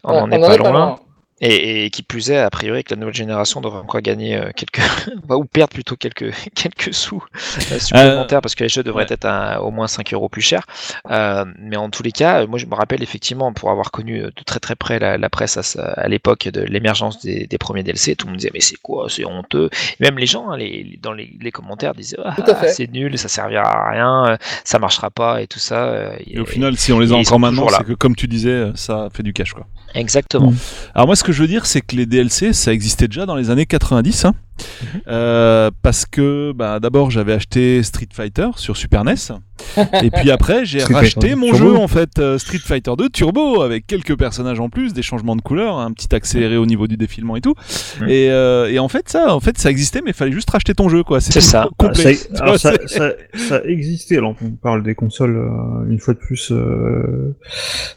On ouais, en est on pas est loin. loin. Et, et qui plus est, a priori, que la nouvelle génération devrait encore gagner euh, quelques, ou perdre plutôt quelques, quelques sous euh, supplémentaires parce que les jeux devraient ouais. être à au moins 5 euros plus chers. Euh, mais en tous les cas, euh, moi je me rappelle effectivement, pour avoir connu euh, de très très près la, la presse à, à l'époque de l'émergence des, des premiers DLC, tout le monde disait mais c'est quoi, c'est honteux. Et même les gens, hein, les, les- dans les, les commentaires disaient ah, c'est nul, ça servira à rien, euh, ça marchera pas et tout ça. euh, Et au final, si on les a encore maintenant, c'est que comme tu disais, ça fait du cash quoi. Exactement. Mm. Alors moi, ce que je veux dire, c'est que les DLC, ça existait déjà dans les années 90, hein. Euh, parce que bah, d'abord j'avais acheté Street Fighter sur Super NES, et puis après j'ai racheté Fighter mon Turbo. jeu en fait euh, Street Fighter 2 Turbo avec quelques personnages en plus, des changements de couleurs, un petit accéléré au niveau du défilement et tout. Et, euh, et en fait ça, en fait ça existait, mais il fallait juste racheter ton jeu quoi. C'est ça. complet. Ça, alors ça, c'est- ça, ça existait, alors on parle des consoles euh, une fois de plus, euh,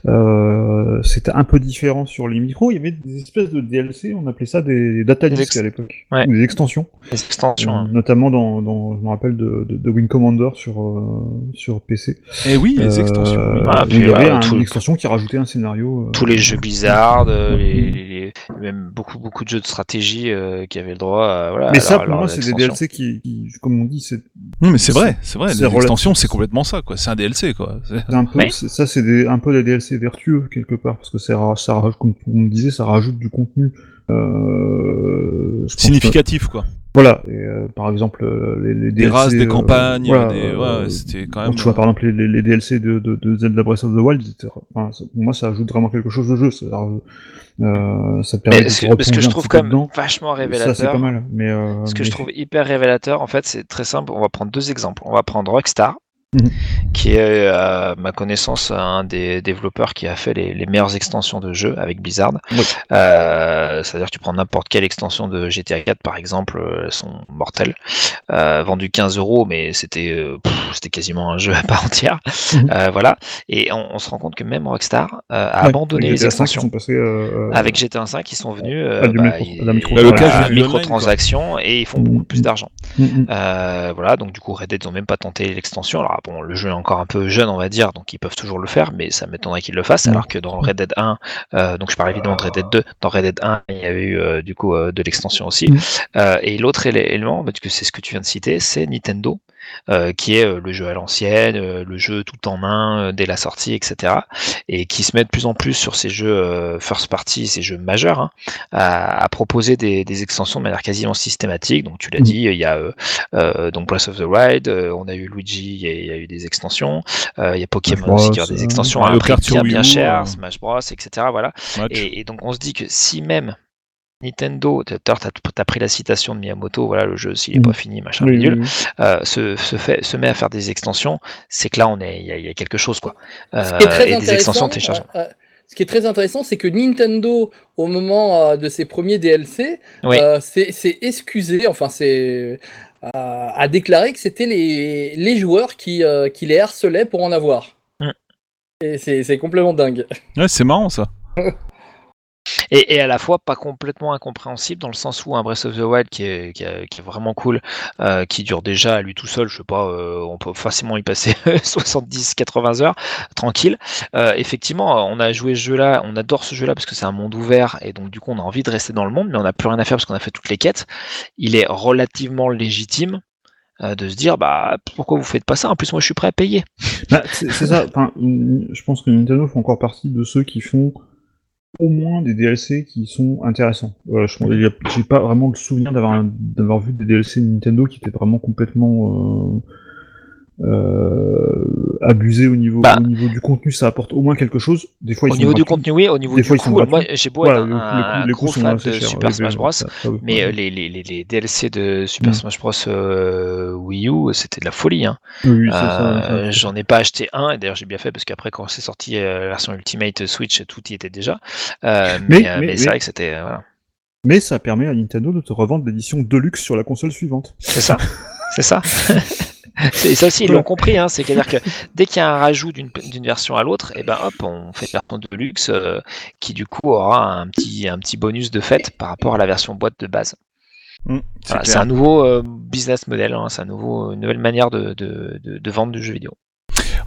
euh, c'était un peu différent sur les micros, il y avait des espèces de DLC, on appelait ça des data ex- à l'époque, Ouais. ou des extensions, Les extensions. hein. Euh, notamment dans, dans, je me rappelle de, de, de Wing Commander sur, euh, sur PC. Et oui, les Euh, extensions. oui. Ah, où puis, il y avait ouais, un- tout- une extension qui rajoutait un scénario. euh, tous les jeux Blizzard, euh, les, les- même beaucoup beaucoup de jeux de stratégie euh, qui avaient le droit. à, voilà, Mais à ça, leur- pour moi, c'est des. DLC qui, qui, comme on dit, c'est Non, mais c'est vrai, c'est vrai. Les extensions, c'est complètement ça quoi. C'est un DLC quoi. C'est- un peu, ça, c'est des, un peu des DLC vertueux quelque part, parce que ça, ça rajoute, comme on disait, ça rajoute du contenu. Euh, que- Significatif quoi. Voilà. Et, euh, par exemple, euh, les, les Des DLC, races, des euh, campagnes, voilà, des... ouais, euh, ouais, c'était quand quand même. tu vois par exemple les, les- DLC de, de, de Zelda Breath of the Wild, etc. Enfin, pour moi, ça ajoute vraiment quelque chose au jeu. Ça, euh, ça permet Mais de ce, se que- ce que je trouve dedans. vachement Ça, c'est révélateur. pas mal. Mais euh, Ce que mais- je trouve hyper révélateur, en fait, c'est très simple. On va prendre deux exemples. On va prendre Rockstar, Mhm. qui est, à ma connaissance, un des développeurs qui a fait les, les meilleures extensions de jeux avec Blizzard. Oui. Euh, C'est-à-dire, que tu prends n'importe quelle extension de GTA 4, par exemple, euh, elles sont mortelles. Euh, vendu 15 euros, mais c'était euh, c'était quasiment un jeu à part entière. Mhm. Euh, voilà. Et on, on se rend compte que même Rockstar euh, a Ouais, abandonné les extensions. sont passés, euh, Avec GTA 5, ils sont venus euh, à du bah, micro- Bah, voilà, microtransactions et ils font beaucoup plus Mhm. d'argent. Mm, mm. Euh, voilà, donc du coup Red Dead ils ont même pas tenté l'extension. Alors bon, le jeu est encore un peu jeune, on va dire, donc ils peuvent toujours le faire, mais ça m'étonnerait qu'ils le fassent. Alors que dans Red Dead 1, euh, donc je parle évidemment de Red Dead 2, dans Red Dead 1, il y avait eu euh, du coup euh, de l'extension aussi. Mm. Euh, et l'autre élé- élément, parce que c'est ce que tu viens de citer, c'est Nintendo euh, qui est euh, le jeu à l'ancienne, euh, le jeu tout en main dès la sortie, etc. Et qui se met de plus en plus sur ces jeux first party, ces jeux majeurs, hein, à, à proposer des, des extensions de manière quasiment systématique. Donc tu l'as Mhm. dit, il y a donc Breath of the Wild, on a eu Luigi, il y a, il y a eu des extensions, il y a Pokémon Bros, aussi qui a des extensions à un prix bien, bien cher. Smash Bros, etc. Voilà. Et donc on se dit que si même Nintendo, tu as, pris la citation de Miyamoto, voilà le jeu s'il n'est pas fini, machin Oui, bidule, oui, oui. euh, se, se, fait, se met à faire des extensions, c'est que là on est, il y, a- il y a quelque chose quoi. Ce Euh, qui est très et des extensions intéressant, téléchargeables. euh, euh, ce qui est très intéressant, c'est que Nintendo, au moment euh, de ses premiers DLC, Oui. euh, s'est excusé, enfin, c'est euh, a déclaré que c'était les, les joueurs qui, euh, qui les harcelaient pour en avoir. Mm. Et c'est c'est complètement dingue. Ouais, c'est marrant ça. Et, et à la fois pas complètement incompréhensible dans le sens où un Breath of the Wild qui est, qui est, qui est vraiment cool, euh, qui dure déjà à lui tout seul, je sais pas, euh, on peut facilement y passer 70-80 heures tranquille. Euh, effectivement, on a joué ce jeu-là, on adore ce jeu-là parce que c'est un monde ouvert et donc du coup on a envie de rester dans le monde, mais on n'a plus rien à faire parce qu'on a fait toutes les quêtes. Il est relativement légitime euh, de se dire bah pourquoi vous faites pas ça? En plus moi je suis prêt à payer. Bah, c'est ça. Enfin, je pense que Nintendo fait encore partie de ceux qui font au moins des DLC qui sont intéressants. Voilà, je j'ai pas vraiment le souvenir d'avoir vu des DLC Nintendo qui étaient vraiment complètement euh, au niveau, Bah. au niveau du contenu. Ça apporte au moins quelque chose. Des fois, ils Au sont niveau du contenu oui, au niveau Des du fois, ils sont coût, moi j'ai beau Voilà, être un, les coûts gros fan de Super oui, Smash Bros. ça- ça- Mais ouais. les, les, les, les DLC de Super Mm. Smash Bros euh, Wii U, c'était de la folie. Hein. Oui, Euh. J'en ai pas acheté un, et d'ailleurs j'ai bien fait parce qu'après quand c'est sorti euh, la version Ultimate Switch, tout y était déjà. Mais Mais- mais- mais c'est vrai que c'était. voilà. Mais ça permet à Nintendo de te revendre l'édition Deluxe sur la console suivante. C'est ça. c'est ça. C'est ça aussi, ils l'ont compris, hein, c'est-à-dire que dès qu'il y a un rajout d'une version à l'autre, et ben hop, on fait une version de luxe euh, qui du coup aura un petit, un petit bonus de fait par rapport à la version boîte de base. Mm, c'est Voilà, clair. c'est un nouveau euh, business model, hein, c'est un nouveau, une nouvelle manière de, de, de, de vendre du jeu vidéo.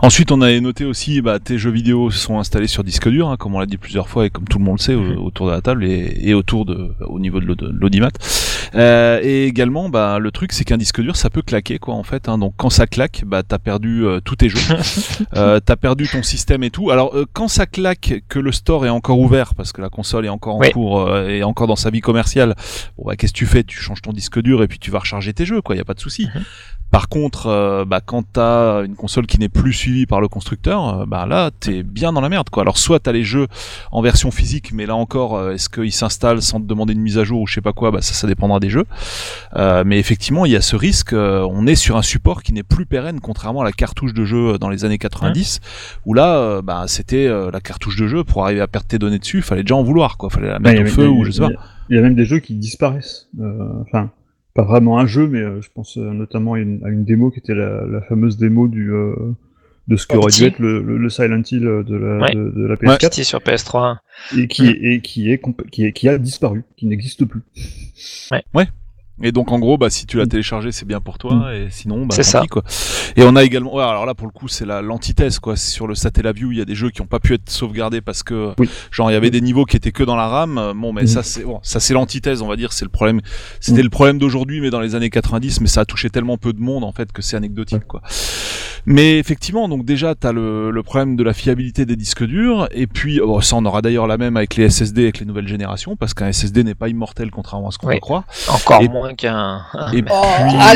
Ensuite, on avait noté aussi, bah, tes jeux vidéo sont installés sur disque dur, hein, comme on l'a dit plusieurs fois et comme tout le monde le sait Mhm. au- autour de la table et, et autour de, au niveau de l'aud- de l'audimat. Euh, et également, bah, le truc, c'est qu'un disque dur, ça peut claquer, quoi, en fait. Hein, donc, quand ça claque, bah, t'as perdu euh, tous tes jeux, euh, t'as perdu ton système et tout. Alors, euh, quand ça claque, que le store est encore ouvert, parce que la console est encore en Oui. cours euh, et encore dans sa vie commerciale, bon, bah, qu'est-ce que tu fais? Tu changes ton disque dur et puis tu vas recharger tes jeux, quoi. Y a pas de souci. Mhm. Par contre, euh, bah, quand t'as une console qui n'est plus suivie par le constructeur, euh, bah là, t'es bien dans la merde, quoi. Alors, soit t'as les jeux en version physique, mais là encore, euh, est-ce qu'ils s'installent sans te demander une mise à jour ou je sais pas quoi Bah ça, ça dépendra des jeux. Euh, mais effectivement, il y a ce risque. euh, on est sur un support qui n'est plus pérenne, contrairement à la cartouche de jeu dans les années 90, où là, bah, c'était euh, la cartouche de jeu pour arriver à perdre tes données dessus, fallait déjà en vouloir, quoi. Fallait la mettre au feu ou je sais pas. il y a- même des jeux qui disparaissent. Euh, Enfin, pas vraiment un jeu, mais euh, je pense euh, notamment à une, à une démo qui était la, la fameuse démo du euh, de ce qu'aurait dû être le, le, le Silent Hill de la, Ouais. de, de la Ouais. PS4 C'était sur PS3. et qui est, et qui est qui est qui a disparu, qui n'existe plus. Et donc en gros, bah si tu l'as Mm. téléchargé, c'est bien pour toi, et sinon, bah C'est ça. pis, quoi. Et on a également, ouais, alors là pour le coup, c'est la l'antithèse quoi. Sur le Satellaview, il y a des jeux qui ont pas pu être sauvegardés parce que, Oui. genre, il y avait des niveaux qui étaient que dans la RAM. Bon, mais Mm. ça c'est bon, ça c'est l'antithèse, on va dire. C'est le problème. C'était Mm. le problème d'aujourd'hui, mais dans les années 90, mais ça a touché tellement peu de monde en fait que c'est anecdotique, quoi. Mais effectivement, donc déjà, t'as le, le problème de la fiabilité des disques durs, et puis oh, ça on aura d'ailleurs la même avec les SSD, avec les nouvelles générations, parce qu'un SSD n'est pas immortel contrairement à ce qu'on Oui. peut croire. Encore Et- moins qu'un. Et Oh, puis- ah,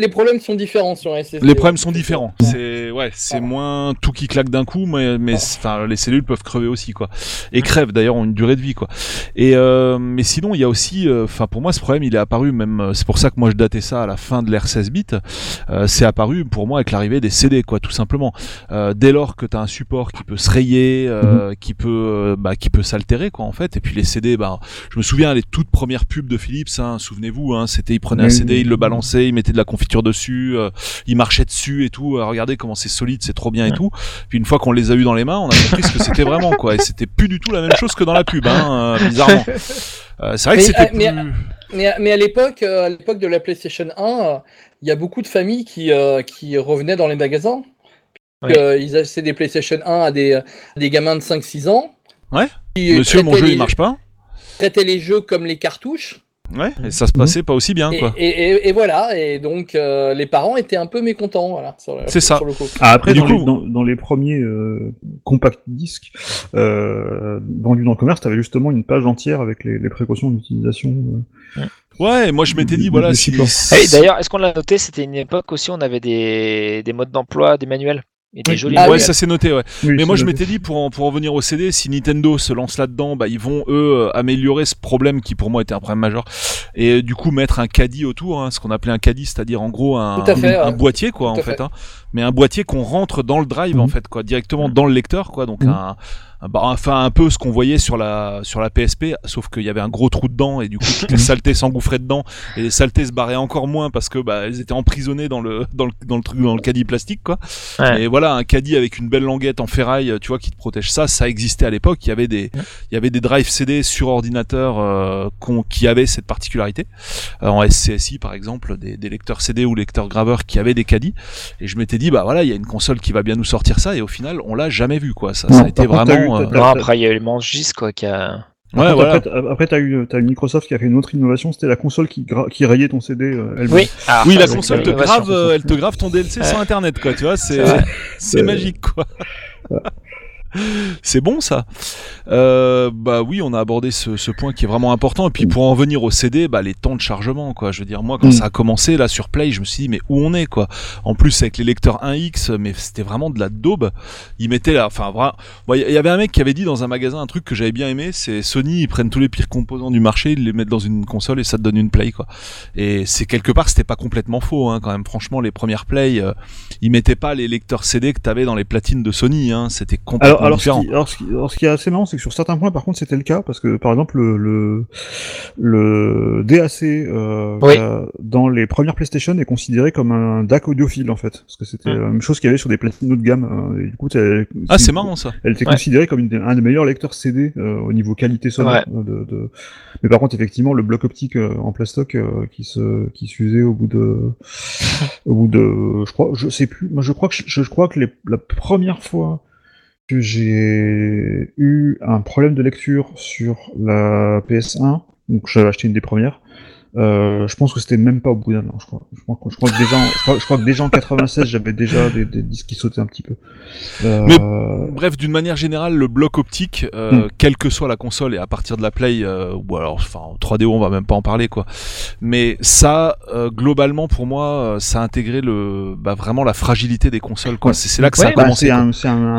les, problèmes sont différents sur un SSD. Les problèmes sont différents. C'est ouais, c'est moins tout qui claque d'un coup, mais mais enfin les cellules peuvent crever aussi quoi. Et crèvent d'ailleurs ont une durée de vie quoi. Et euh, mais sinon il y a aussi, euh, enfin pour moi ce problème il est apparu même. euh, C'est pour ça que moi je datais ça à la fin de l'ère 16 bits. Euh, c'est apparu pour moi avec l'arrivée des CD quoi, tout simplement. Euh, dès lors que tu as un support qui peut se rayer, euh, qui peut euh, bah, qui peut s'altérer quoi en fait. Et puis les CD, bah je me souviens les toutes premières pubs de Philips, hein, souvenez-vous, hein, c'était ils prenaient un CD, ils le balançaient, ils mettaient de la confiture dessus. il marchait dessus et tout. regardez comment c'est solide, c'est trop bien et tout. Puis une fois qu'on les a eu dans les mains, on a compris ce que c'était vraiment quoi. Et c'était plus du tout la même chose que dans la pub, hein, bizarrement. Euh, c'est vrai que c'était euh, mais- plus. Mais, mais à l'époque, euh, à l'époque de la PlayStation 1, euh, il y a beaucoup de familles qui, euh, qui revenaient dans les magasins. Ils achetaient des PlayStation 1 à des, à des gamins de 5-6 ans. Ouais. Monsieur, mon jeu les, il marche pas. traitaient les jeux comme les cartouches. Ouais, et ça se passait pas aussi bien, quoi. et- et- et voilà, et donc euh, les parents étaient un peu mécontents, voilà. sur le- C'est ça. sur le coup. Ah, après, dans, coup- les, dans, dans les premiers euh, compact disques euh, vendus dans le commerce, t'avais justement une page entière avec les, les précautions d'utilisation. euh. Ouais, moi je m'étais dit, voilà, si. Ah oui, D'ailleurs, est-ce qu'on l'a noté C'était une époque aussi, on avait des, des modes d'emploi, des manuels? Et des Ah ouais, manuels. ça c'est noté, ouais. Oui, Mais moi je m'étais dit pour en, pour en venir au CD, si Nintendo se lance là-dedans, bah ils vont eux euh, améliorer ce problème qui pour moi était un problème majeur et euh, du coup mettre un caddie autour, hein, ce qu'on appelait un caddie, c'est-à-dire en gros un, fait, un ouais. boîtier quoi Tout en fait, fait. hein. mais un boîtier qu'on rentre dans le drive en Mhm. fait quoi, directement Mhm. dans le lecteur quoi, donc un, un- bah, enfin un peu ce qu'on voyait sur la sur la PSP, sauf qu'il y avait un gros trou dedans et du coup toutes les saletés s'engouffraient dedans et les saletés se barraient encore moins parce que bah elles étaient emprisonnées dans le dans le dans le truc dans le caddie plastique quoi. Ouais. Et voilà, un caddie avec une belle languette en ferraille, tu vois, qui te protège ça, ça existait à l'époque. Il y avait des, il y avait des drives CD sur ordinateur euh, qui avaient cette particularité. Euh, en SCSI, par exemple, des, des lecteurs CD ou lecteurs graveurs qui avaient des caddies. Et je m'étais dit, bah voilà, il y a une console qui va bien nous sortir ça. Et au final, on l'a jamais vu, quoi. Ça, ça a été vraiment. Eu- euh, Non, après, il y a eu le Mangis, quoi, qui a. Ouais, contre, voilà. Après, t'as- après, t'as eu, t'as eu Microsoft qui a fait une autre innovation, c'était la console qui, gra- qui rayait ton CD. euh, elle-même. Oui, Ah, Oui, la c'est console te grave, euh, elle te grave ton DLC sur Ouais. internet, quoi. Tu vois, C'est c'est, vrai. c'est magique, quoi. C'est bon ça. Euh, bah oui, on a abordé ce, ce point qui est vraiment important. Et puis pour en venir au CD, bah les temps de chargement, quoi. Je veux dire, moi quand Mm. ça a commencé là sur Play, je me suis dit mais où on est, quoi? En plus avec les lecteurs 1X, mais c'était vraiment de la daube. Ils mettaient là, enfin. Bon, Il y avait un mec qui avait dit dans un magasin un truc que j'avais bien aimé, c'est Sony, ils prennent tous les pires composants du marché, ils les mettent dans une console et ça te donne une Play, quoi. Et c'est quelque part, c'était pas complètement faux, hein, quand même. Franchement, les premières Play, euh, ils mettaient pas les lecteurs CD que t'avais dans les platines de Sony, hein. C'était complètement Alors, alors, ce qui, alors, ce qui- alors, ce qui est assez marrant, c'est que sur certains points, par contre, c'était le cas, parce que, par exemple, le, le, le DAC, euh, Oui. euh, dans les premières PlayStation, est considéré comme un DAC audiophile, en fait. Parce que c'était Mm. la même chose qu'il y avait sur des platines haut de gamme. euh, et du coup, Ah, c'est marrant ça. Elle était Ouais. considérée comme une un des meilleurs lecteurs CD euh, au niveau qualité sonore. Ouais. euh, De, de... Mais par contre, effectivement, le bloc optique euh, en plastoc euh, qui se qui s'usait au bout de au bout de je crois je sais plus moi je crois que je, je crois que les, la première fois j'ai eu un problème de lecture sur la PS1 donc j'avais acheté une des premières euh, je pense que c'était même pas au bout d'un an je crois je crois, que- je crois que déjà en, je crois, je crois que déjà en 96 j'avais déjà des, des disques qui sautaient un petit peu euh, Mais- Bref, d'une manière générale, le bloc optique, euh, Mm. quelle que soit la console et à partir de la Play, euh, ou alors, enfin, en 3DO, on va même pas en parler, quoi. Mais ça, euh, globalement, pour moi, euh, ça a intégré le, bah, vraiment la fragilité des consoles, quoi. Ouais. C'est c'est là que ça a bah, commencé. un,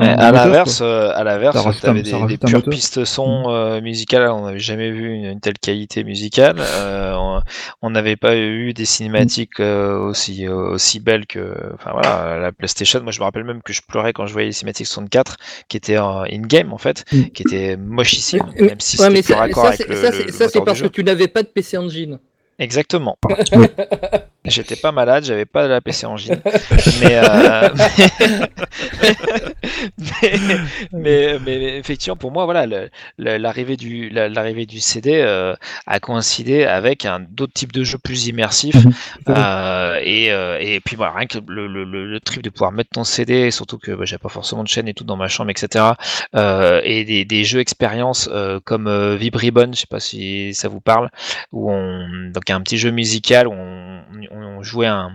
à l'inverse, euh, à l'inverse, t'avais un- des, des pures pistes son euh, musicales. On n'avait jamais vu une, une telle qualité musicale. Euh, on- on n'avait pas eu des cinématiques euh, aussi aussi belles que, enfin voilà, la PlayStation. Moi, je me rappelle même que je pleurais quand je voyais les cinématiques 64 qui étaient en in-game en fait, Mm. qui étaient mochissimes, Mais- même si ouais, c'était ça, raccord ça, avec c'est le, ça, parce que tu n'avais pas de PC Engine. Exactement. J'étais pas malade, j'avais pas la PC Engine. mais, euh, mais, mais, mais effectivement, pour moi, voilà, l'arrivée du, la- l'arrivée du CD euh, a coïncidé avec un d'autres types de jeux plus immersifs. Mhm. Euh, et, euh, et puis voilà, rien que le, le, trip de pouvoir mettre ton CD, surtout que bah, j'ai pas forcément de chaîne et tout dans ma chambre, etc. Euh, et des, des jeux expérience comme Vibribon, je sais pas si ça vous parle, où on donc un petit jeu musical où on, on jouait un,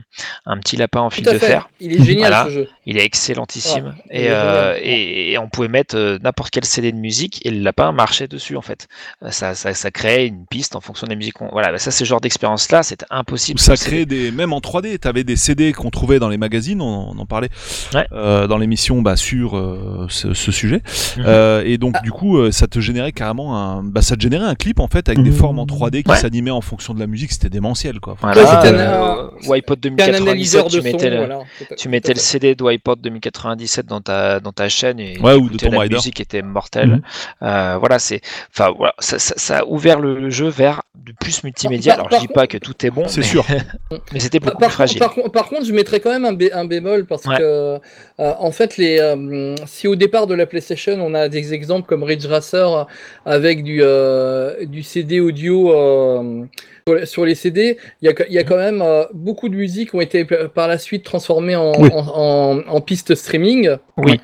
un petit lapin en fil de fait. fer. Il est génial Voilà. ce jeu. Il est excellentissime. Ouais, il et, est génial. Et, et on pouvait mettre euh, n'importe quel CD de musique et le lapin marchait dessus en fait. Euh, Ça, ça, ça créait une piste en fonction des musiques. qu'on- Voilà, bah, ça, ce genre d'expérience-là, c'était impossible. Ça crée des, même en 3D, t'avais des CD qu'on trouvait dans les magazines, on, on en parlait Ouais. euh, dans l'émission bah, sur euh, ce, ce sujet. Mhm. Euh, et donc Ah. du coup, ça te générait carrément un, bah, ça te générait un clip en fait avec des Mhm. formes en 3D qui Ouais. s'animaient en fonction de la musique. C'était démentiel quoi. Voilà, c'était euh, un- un 2097, analyseur de tu son. mettais le, voilà. Tu mettais le fait. CD de Wipeout 2097 dans ta dans ta chaîne et Ouais, tu ou de écoutais Tomb la musique était mortelle. Mhm. Euh, voilà, c'est enfin voilà, ça, ça, ça a ouvert le, jeu vers du plus multimédia. Par- Alors par je dis pas que tout est bon, C'est mais, sûr. mais c'était Par, beaucoup par plus fragile. par contre- par contre, je mettrais quand même un, bé- un bémol parce Ouais. que, euh, en fait, les, euh, si au départ de la PlayStation, on a des exemples comme Ridge Racer avec du, euh, du CD audio, euh, sur, les- sur les CD, il y a, il y a quand même euh, beaucoup de musiques qui ont été par la suite transformées en, Oui. en, en, en pistes streaming. Oui.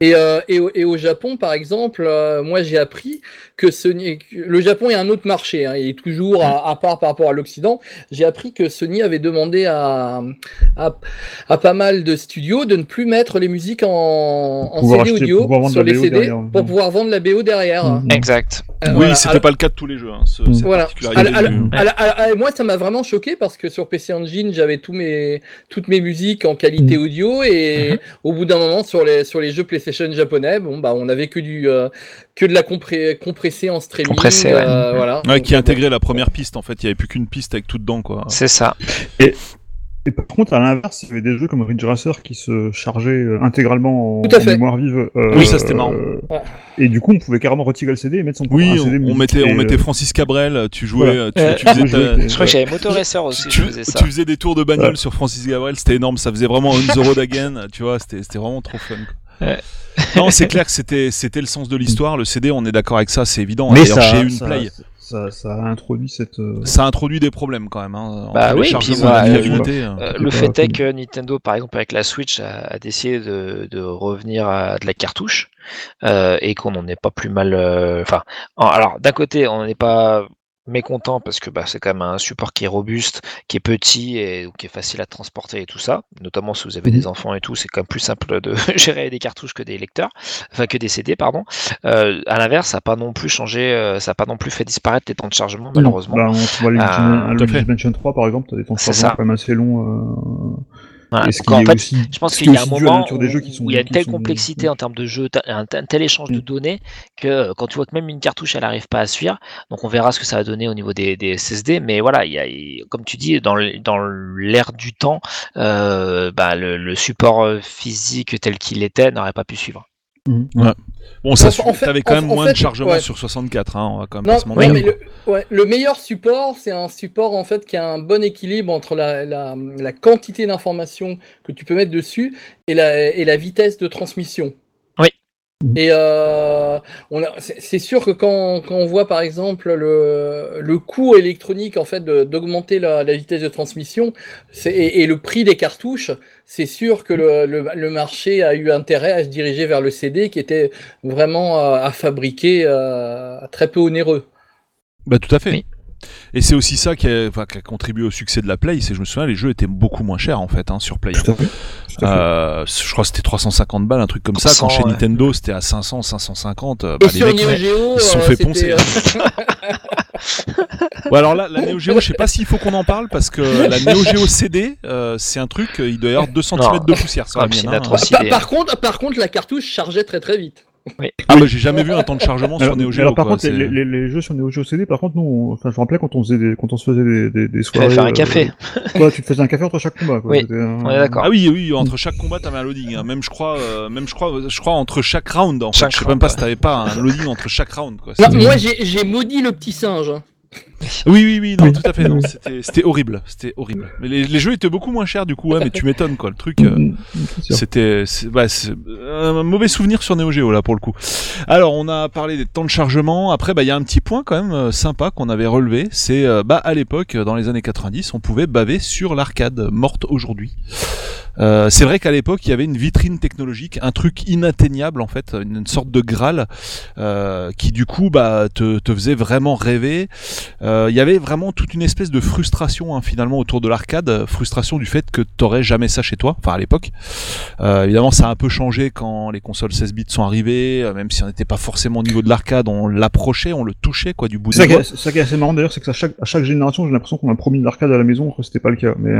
Et, euh, et, au, et au Japon, par exemple, euh, moi j'ai appris que Sony, que le Japon est un autre marché, hein, il est toujours à, à part par rapport à l'Occident. J'ai appris que Sony avait demandé à, à, à pas mal de studios de ne plus mettre les musiques en, CD acheter- audio sur les BO CD derrière. pour pouvoir vendre la BO derrière. Mhm. Exact. Euh, Oui, voilà. c'était pas le cas de tous les jeux. Hein, ce- cette Voilà. Alors- du- alors- alors- alors, moi, ça m'a vraiment choqué parce que sur PC Engine, j'avais tous mes, toutes mes musiques en qualité Mm. audio et Mhm. au bout d'un moment, sur les, sur les jeux PlayStation japonais, bon, bah, on avait que du, euh, que de la compré compressée en streaming. Compressée, ouais. euh, voilà. Ouais, Donc, qui intégrait la première piste en fait. Il y avait plus qu'une piste avec tout dedans quoi. C'est ça. Et par contre, à l'inverse, il y avait des jeux comme Ridge Racer qui se chargeaient euh, intégralement en, Tout à en fait. mémoire vive. euh, Oui, ça, c'était marrant. euh, Ouais. Et du coup, on pouvait carrément retirer le CD et mettre son Oui, on, CD on mettait, Et, on mettait Francis Cabrel. Tu jouais, Voilà. tu, tu faisais je ta- crois que j'avais Motoracer aussi, tu, je faisais ça. tu faisais des tours de bagnole Ouais. sur Francis Gabriel, c'était énorme, ça faisait vraiment une The Road Again, tu vois, c'était c'était vraiment trop fun. quoi. Ouais. Non, c'est clair que c'était c'était le sens de l'histoire, le CD, on est d'accord avec ça, c'est évident. Mais D'ailleurs, chez une ça, play, ça, ça a introduit cette. euh, ça introduit des problèmes quand même. Hein, Bah oui, puis moi, euh, fiabilité, euh. Euh, le fait est que Nintendo, par exemple, avec la Switch, a, a décidé de, de revenir à de la cartouche euh, et qu'on n'en est pas plus mal. euh, Enfin, en- alors d'un côté, on n'est pas mécontent parce que bah, c'est quand même un support qui est robuste, qui est petit et qui est facile à transporter et tout ça. Notamment si vous avez Mhm. des enfants et tout, c'est quand même plus simple de gérer des cartouches que des lecteurs, enfin que des CD, pardon. Euh, à l'inverse, ça n'a pas non plus changé, euh, ça n'a pas non plus fait disparaître les temps de chargement malheureusement. Bah, on tu Ah, fait. Mansion 3 par exemple, t'as des temps de chargement quand même assez longs. Voilà. et ce Donc, qui en est fait, aussi, Je pense qu'il y a un moment nature des jeux qui sont où il y a une telle sont- complexité en termes de jeu, un, un tel échange de Mm. données que quand tu vois que même une cartouche elle arrive pas à suivre, donc on verra ce que ça va donner au niveau des, des SSD. Mais voilà, il y a, comme tu dis, dans l'ère du temps, euh, bah, le, le support euh, physique tel qu'il était n'aurait pas pu suivre. Mhm. Bon, ça, fait- t'avais quand en- même en moins fait, de chargement ouais. sur 64, hein, on va quand même Non, pas se non, mentir. mais le, ouais, le meilleur support, c'est un support en fait qui a un bon équilibre entre la, la, la quantité d'informations que tu peux mettre dessus et la, et la vitesse de transmission. Et euh, on a- c'est sûr que quand, quand on voit par exemple le, le coût électronique en fait d'augmenter la, la vitesse de transmission c'est- et, et le prix des cartouches, c'est sûr que le, le, le marché a eu intérêt à se diriger vers le CD qui était vraiment euh, à fabriquer euh, très peu onéreux. Bah tout à fait. Oui. Et c'est aussi ça qui a, enfin, qui a contribué au succès de la Play. C'est, je me souviens, les jeux étaient beaucoup moins chers en fait hein, sur Play. Tout à fait. Tout à fait. Euh, je crois que c'était 350 balles, un truc comme ça. Quand 300, chez ouais. Nintendo c'était à 500, 550. euh, Et bah, les sur mecs, Neo ils- Geo, ils se sont euh, fait poncer. euh, Ouais, alors là, la Neo Geo, je sais pas s'il faut qu'on en parle parce que la Neo Geo CD, euh, c'est un truc, il doit y avoir 2 cm de poussière sur Ah, la puis mienne. hein. par, par contre, par contre, la cartouche chargeait très très vite. Ah bah j'ai jamais vu un temps de chargement sur Neo Geo. alors, par quoi, contre, les, les- les jeux sur Neo Geo CD, par contre, nous, on- enfin, je me rappelais quand on faisait des, quand on se faisait des, des, des soirées. faire un euh, café. ouais, tu te faisais un café entre chaque combat. Quoi. Oui, C'était un- on est d'accord. Ah oui, oui, entre chaque combat t'avais un loading. hein. Même je crois, euh, même je crois, je crois entre chaque round. En fait. Chaque je sais même pas ouais. si t'avais pas un loading entre chaque round. Quoi. Non, moi, j'ai j'ai maudit le petit singe. Hein. Oui, oui, oui, non, tout à fait. non, C'était, c'était horrible, c'était horrible. Mais les, les jeux étaient beaucoup moins chers du coup. Ouais, mais tu m'étonnes quoi. Le truc. euh, Mm, sûr. C'était c'est- bah, c'est un mauvais souvenir sur Neo Geo là pour le coup. Alors on a parlé des temps de chargement. Après bah il y a un petit point quand même euh, sympa qu'on avait relevé, c'est euh, bah à l'époque dans les années 90 on pouvait baver sur l'arcade morte aujourd'hui. Euh, c'est vrai qu'à l'époque il y avait une vitrine technologique, un truc inatteignable en fait, une, une sorte de graal euh, qui du coup bah te, te faisait vraiment rêver. Euh, Il y avait vraiment toute une espèce de frustration hein, finalement autour de l'arcade, frustration du fait que t'aurais jamais ça chez toi, enfin à l'époque. Euh, évidemment, ça a un peu changé quand les consoles 16 bits sont arrivées, euh, même si on n'était pas forcément au niveau de l'arcade, on l'approchait, on le touchait quoi du bout est, c'est ça qui est assez marrant d'ailleurs, c'est que à chaque, à chaque génération, j'ai l'impression qu'on a promis de l'arcade à la maison, c'était pas le cas. Mais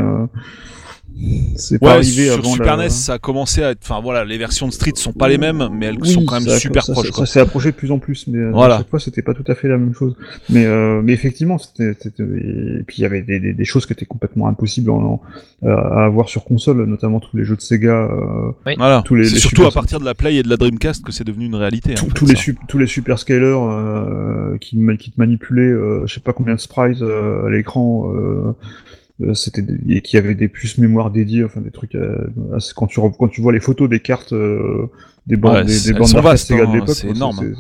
euh, c'est pas arrivé sur avant Super la... NES, ça a commencé à être, enfin voilà, les versions de Street sont pas les mêmes, mais elles Oui, sont quand même ça- super ça, proches Ça, quoi. ça s'est approché de plus en plus, mais euh, Voilà. à chaque fois c'était pas tout à fait la même chose. Mais, euh, mais effectivement, c'était, c'était- et puis il y avait des, des, des choses qui étaient complètement impossibles en, en- à avoir sur console, notamment tous les jeux de Sega, euh, Voilà. tous les- C'est les surtout super- à partir de la Play et de la Dreamcast que c'est devenu une réalité. tous- en fait, tous les sup- tous les super scalers euh, qui, te manipulaient, euh, je sais pas combien de sprites euh, à l'écran. Euh, euh, c'était des- et qui avaient des puces mémoire dédiées, enfin des trucs. euh, assez- quand tu quand tu vois les photos des cartes euh, des bandes Ouais, des, bandes vastes, de hein, l'époque, c'est quoi, énorme.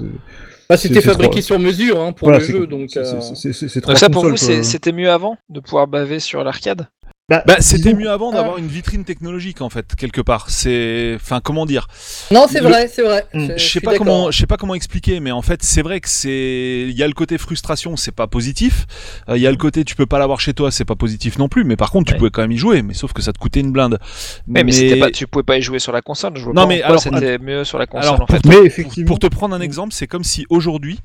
Bah, c'était fabriqué trop- sur mesure hein, pour Voilà, le jeu, donc. c'est- euh, c'est- c'est- c'est- c'est Donc trois ça pour vous, c'était mieux avant de pouvoir baver sur l'arcade? Bah, Bah, c'était mieux avant d'avoir une vitrine technologique en fait quelque part. C'est, enfin, comment dire? Non, c'est Le- vrai, c'est vrai. Hmm. Je Je sais pas comment, je sais pas comment expliquer, mais en fait, c'est vrai que c'est, il y a le côté frustration, c'est pas positif. Euh, Il y a le côté tu peux pas l'avoir chez toi, c'est pas positif non plus. Mais par contre, tu Ouais. pouvais quand même y jouer, mais sauf que ça te coûtait une blinde. Ouais, mais, c'était pas, tu pouvais pas y jouer sur la console. Je vois Non, pas mais alors- c'était mieux sur la console alors, en fait. Mais effectivement, pour te prendre un exemple, c'est comme si aujourd'hui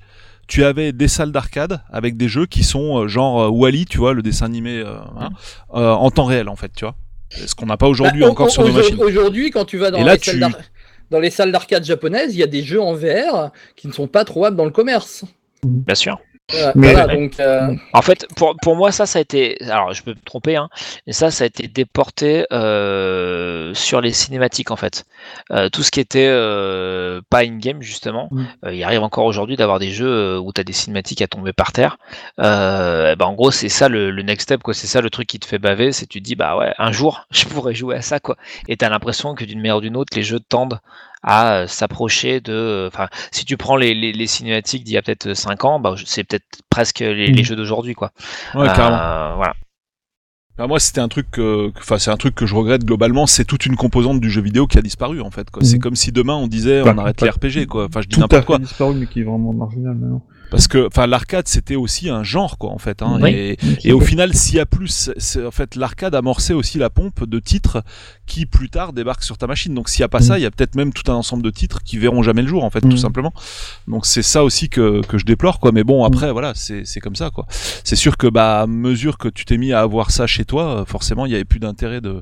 tu avais des salles d'arcade avec des jeux qui sont euh, genre euh, Wally, tu vois, le dessin animé euh, hein, euh, en temps réel en fait, tu vois. Ce qu'on n'a pas aujourd'hui Bah, encore sur nos aujourd'hui- machines. Aujourd'hui, quand tu vas dans Et là, les salles tu- dans les salles d'arcade japonaises, il y a des jeux en VR qui ne sont pas trouvables dans le commerce. Bien sûr. Voilà, Mais- voilà, donc euh, En fait, pour, pour moi, ça, ça a été. Alors, je peux me tromper, hein, mais ça, ça a été déporté euh, sur les cinématiques, en fait. Euh, tout ce qui était euh, pas in-game, justement, Mm. euh, il arrive encore aujourd'hui d'avoir des jeux où tu as des cinématiques à tomber par terre. Euh, bah, en gros, c'est ça le, le next step, quoi. C'est ça le truc qui te fait baver. C'est tu te dis, bah ouais, un jour, je pourrais jouer à ça, quoi. Et tu as l'impression que d'une manière ou d'une autre, les jeux tendent à euh, s'approcher de. Enfin, si tu prends les, les, les cinématiques d'il y a peut-être 5 ans, bah, c'est peut-être presque les, les Mm. jeux d'aujourd'hui, quoi. Ouais, Euh, carrément. voilà. Bah, moi, c'était un truc, enfin, c'est un truc que je regrette globalement. C'est toute une composante du jeu vidéo qui a disparu en fait. Quoi. C'est Mhm. comme si demain on disait Bah, on arrête pas- les RPG, quoi. Enfin, je dis n'importe quoi. disparu, mais qui est vraiment marginal maintenant. Parce que, enfin, l'arcade c'était aussi un genre, quoi, en fait. Hein, Oui. et, et au final, s'il y a plus, c'est en fait l'arcade amorçait aussi la pompe de titres qui plus tard débarquent sur ta machine. Donc s'il y a pas Mhm. ça, il y a peut-être même tout un ensemble de titres qui verront jamais le jour, en fait, tout Mhm. simplement. Donc c'est ça aussi que, que je déplore, quoi. Mais bon, après, voilà, c'est c'est comme ça, quoi. C'est sûr que bah à mesure que tu t'es mis à avoir ça chez toi, euh, forcément, il y avait plus d'intérêt de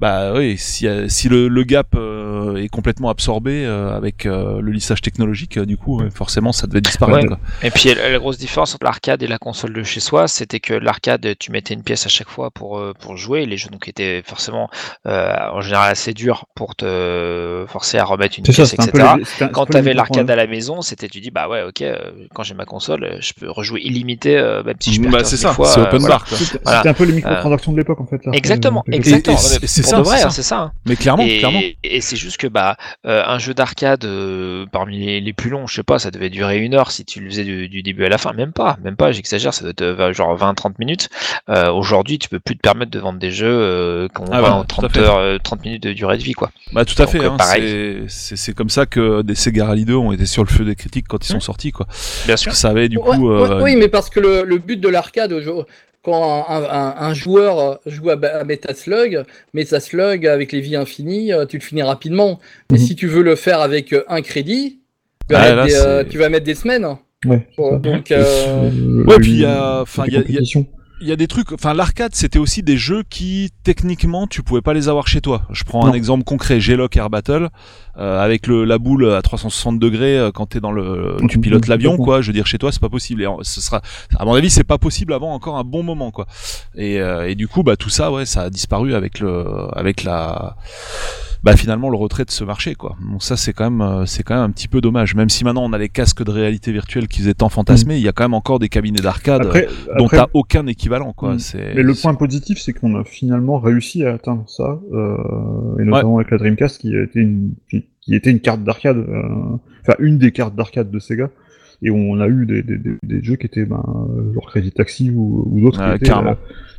bah oui, si, euh, si le, le gap euh, est complètement absorbé euh, avec euh, le lissage technologique, euh, du coup, ouais, forcément, ça devait disparaître. Ouais. quoi. Et puis la, la grosse différence entre l'arcade et la console de chez soi, c'était que l'arcade, tu mettais une pièce à chaque fois pour, euh, pour jouer. Les jeux donc étaient forcément euh, en général assez durs pour te forcer à remettre une ça, pièce, un peu etc. un- Quand tu avais l'arcade à la maison, c'était tu dis bah ouais ok, euh, quand j'ai ma console, euh, je peux rejouer illimité euh, même si je perds Bah, 15 c'est 000 ça, fois. c'est euh, open voilà. bar. C'était Voilà. un peu les microtransactions de l'époque en fait. là. Exactement, Euh, exactement. c'est ça, de vrai, c'est hein, ça. hein. Mais clairement, et, clairement. et c'est juste que bah euh, un jeu d'arcade euh, parmi les, les plus longs, je sais pas, ça devait durer une heure si tu le faisais du, du début à la fin, même pas, même pas, j'exagère, ça doit être euh, genre 20-30 minutes. Euh, Aujourd'hui, tu peux plus te permettre de vendre des jeux euh, qui ont Ah 20 bah, ou tout à 30 fait. heures, euh, 30 minutes de durée de vie quoi. Bah tout à Donc, fait, euh, hein, pareil. c'est- comme ça que des Sega Rally 2 ont été sur le feu des critiques quand ils sont Mmh. sortis quoi. Bien sûr. ça avait du Ouais, coup ouais, oui, mais parce que le, le but de l'arcade, quand un, un- un joueur joue à, à Metaslug, Metaslug avec les vies infinies, euh, tu le finis rapidement. Mais Mhm. si tu veux le faire avec euh, un crédit, tu vas, Ah, mettre, là, des, euh, tu vas mettre des semaines. Ouais. Bon, donc, euh, Ouais, puis il y a- enfin, il y a- y. il y a des trucs, enfin l'arcade c'était aussi des jeux qui techniquement tu pouvais pas les avoir chez toi. Je prends un exemple concret, G-Lock Air Battle euh, avec le, la boule à 360 degrés euh, quand t'es dans le, tu pilotes l'avion quoi. Je veux dire chez toi c'est pas possible. Et ce sera, à mon avis c'est pas possible avant encore un bon moment quoi. Et, euh, et du coup bah tout ça ouais ça a disparu avec le, avec la bah finalement le retrait de ce marché quoi. Donc ça c'est quand même euh, c'est quand même un petit peu dommage. Même si maintenant on a les casques de réalité virtuelle qui faisaient tant fantasmer, il y a quand même encore des cabinets d'arcade euh, dont après, t'as aucun équivalent quoi. Mm. C'est mais le point positif, c'est qu'on a finalement réussi à atteindre ça, euh, et notamment avec la Dreamcast, qui a été une, qui, qui était une carte d'arcade, euh, enfin une des cartes d'arcade de Sega, et on a eu des, des, des, des jeux qui étaient ben, genre Crazy Taxi ou, ou d'autres qui, étaient, euh,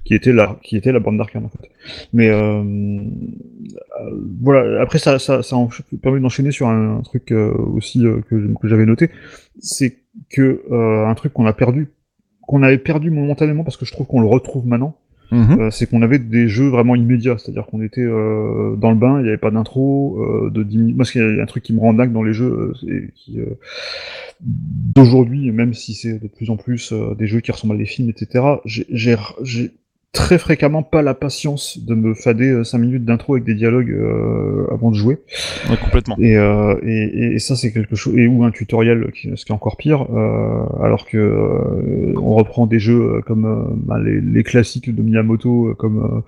qui étaient la qui étaient la bande d'arcade en fait. Mais euh, euh, voilà, après ça ça, ça en- permet d'enchaîner sur un, un truc euh, aussi euh, que, que j'avais noté, c'est que euh, un truc qu'on a perdu qu'on avait perdu momentanément parce que je trouve qu'on le retrouve maintenant, Mhm. euh, c'est qu'on avait des jeux vraiment immédiats, c'est-à-dire qu'on était euh, dans le bain, il n'y avait pas d'intro, euh, de 10 minutes. Moi, y a un truc qui me rend dingue dans les jeux, euh, euh, d'aujourd'hui, même si c'est de plus en plus euh, des jeux qui ressemblent à des films, etc. J'ai très fréquemment pas la patience de me fader 5 minutes d'intro avec des dialogues euh, avant de jouer. Ouais, complètement. Et, euh, et, et ça c'est quelque chose et ou un tutoriel qui, ce qui est encore pire euh, alors que euh, on reprend des jeux euh, comme euh, bah, les, les classiques de Miyamoto euh, comme,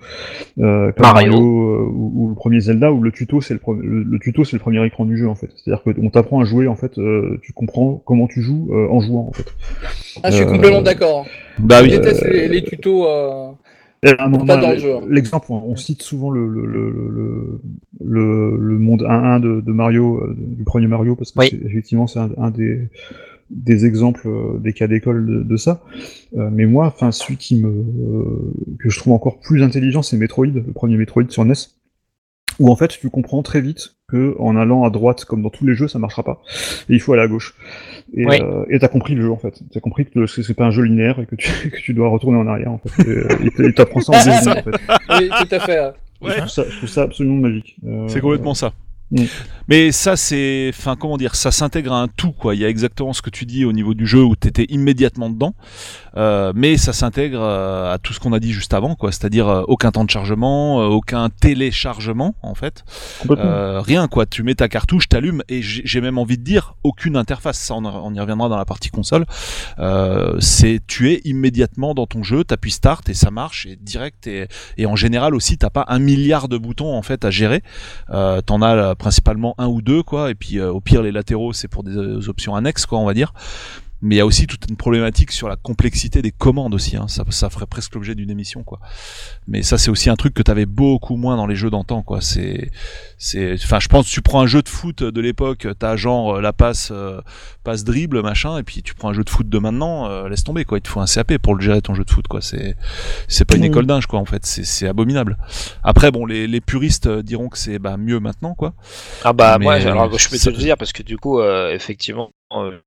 euh, euh, comme Mario. euh, ou, ou le premier Zelda où le tuto c'est le, pre- le, le tuto c'est le premier écran du jeu en fait c'est-à-dire que on t'apprend à jouer en fait euh, tu comprends comment tu joues euh, en jouant en fait ah, je suis Euh, complètement d'accord. Bah Je oui. déteste les, les tutos. euh. L'exemple, on on cite souvent le, le, le, le, le, le monde 1-1 de, de Mario, euh, du premier Mario, parce que Oui. effectivement c'est un, un des des exemples, euh, des cas d'école de, de ça. Euh, mais moi, enfin, celui qui me euh, que je trouve encore plus intelligent, c'est Metroid, le premier Metroid sur NES, où en fait tu comprends très vite que en allant à droite, comme dans tous les jeux, ça marchera pas, et il faut aller à gauche. Et Oui. euh, et t'as compris le jeu en fait. T'as compris que c'est c'est pas un jeu linéaire et que tu, que tu dois retourner en arrière en fait. Et, euh, il t- il t'apprend ça en deux minutes, en fait. Oui, tout à fait. hein. Je, trouve ça, je trouve ça absolument magique. Euh, C'est complètement ça. Mm. Mais ça, c'est, enfin, comment dire, ça s'intègre à un tout, quoi. Il y a exactement ce que tu dis au niveau du jeu où t'étais immédiatement dedans, euh, mais ça s'intègre euh, à tout ce qu'on a dit juste avant, quoi. C'est-à-dire euh, aucun temps de chargement, euh, aucun téléchargement, en fait. Euh, rien, quoi. Tu mets ta cartouche, t'allumes, et j'ai même envie de dire aucune interface. Ça, on, y reviendra dans la partie console. Euh, c'est, tu es immédiatement dans ton jeu, t'appuies start et ça marche, et direct, et, et en général aussi, t'as pas un milliard de boutons en fait à gérer. Euh, T'en as principalement un ou deux, quoi. Et puis euh, au pire, les latéraux, c'est pour des euh, options annexes, quoi, on va dire. Mais il y a aussi toute une problématique sur la complexité des commandes aussi. Hein. Ça, ça ferait presque l'objet d'une émission, quoi. Mais ça, c'est aussi un truc que t'avais beaucoup moins dans les jeux d'antan, quoi. C'est, c'est, enfin, je pense, tu prends un jeu de foot de l'époque, t'as genre euh, la passe, euh, passe dribble, machin, et puis tu prends un jeu de foot de maintenant, euh, laisse tomber, quoi. Il te faut un CAP pour le gérer ton jeu de foot, quoi. C'est, c'est pas une Oui. école d'inge, quoi. En fait, c'est, c'est abominable. Après, bon, les, les puristes euh, diront que c'est bah, mieux maintenant, quoi. Ah bah moi, alors je peux te le dire parce que du coup, euh, effectivement, euh,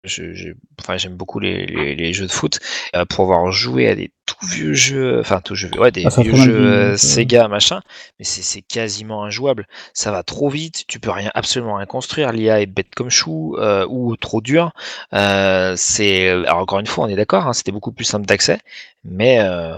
enfin, j'aime beaucoup les, les, les jeux de foot. Euh, pour avoir joué à des tout vieux jeux, enfin tout jeux, ouais, des Ah, vieux jeux euh. Sega machin, mais c'est quasiment injouable. Ça va trop vite, tu peux rien, absolument rien construire. L'IA est bête comme chou euh, ou trop dur. Euh, c'est, encore une fois, on est d'accord, hein, c'était beaucoup plus simple d'accès, mais euh,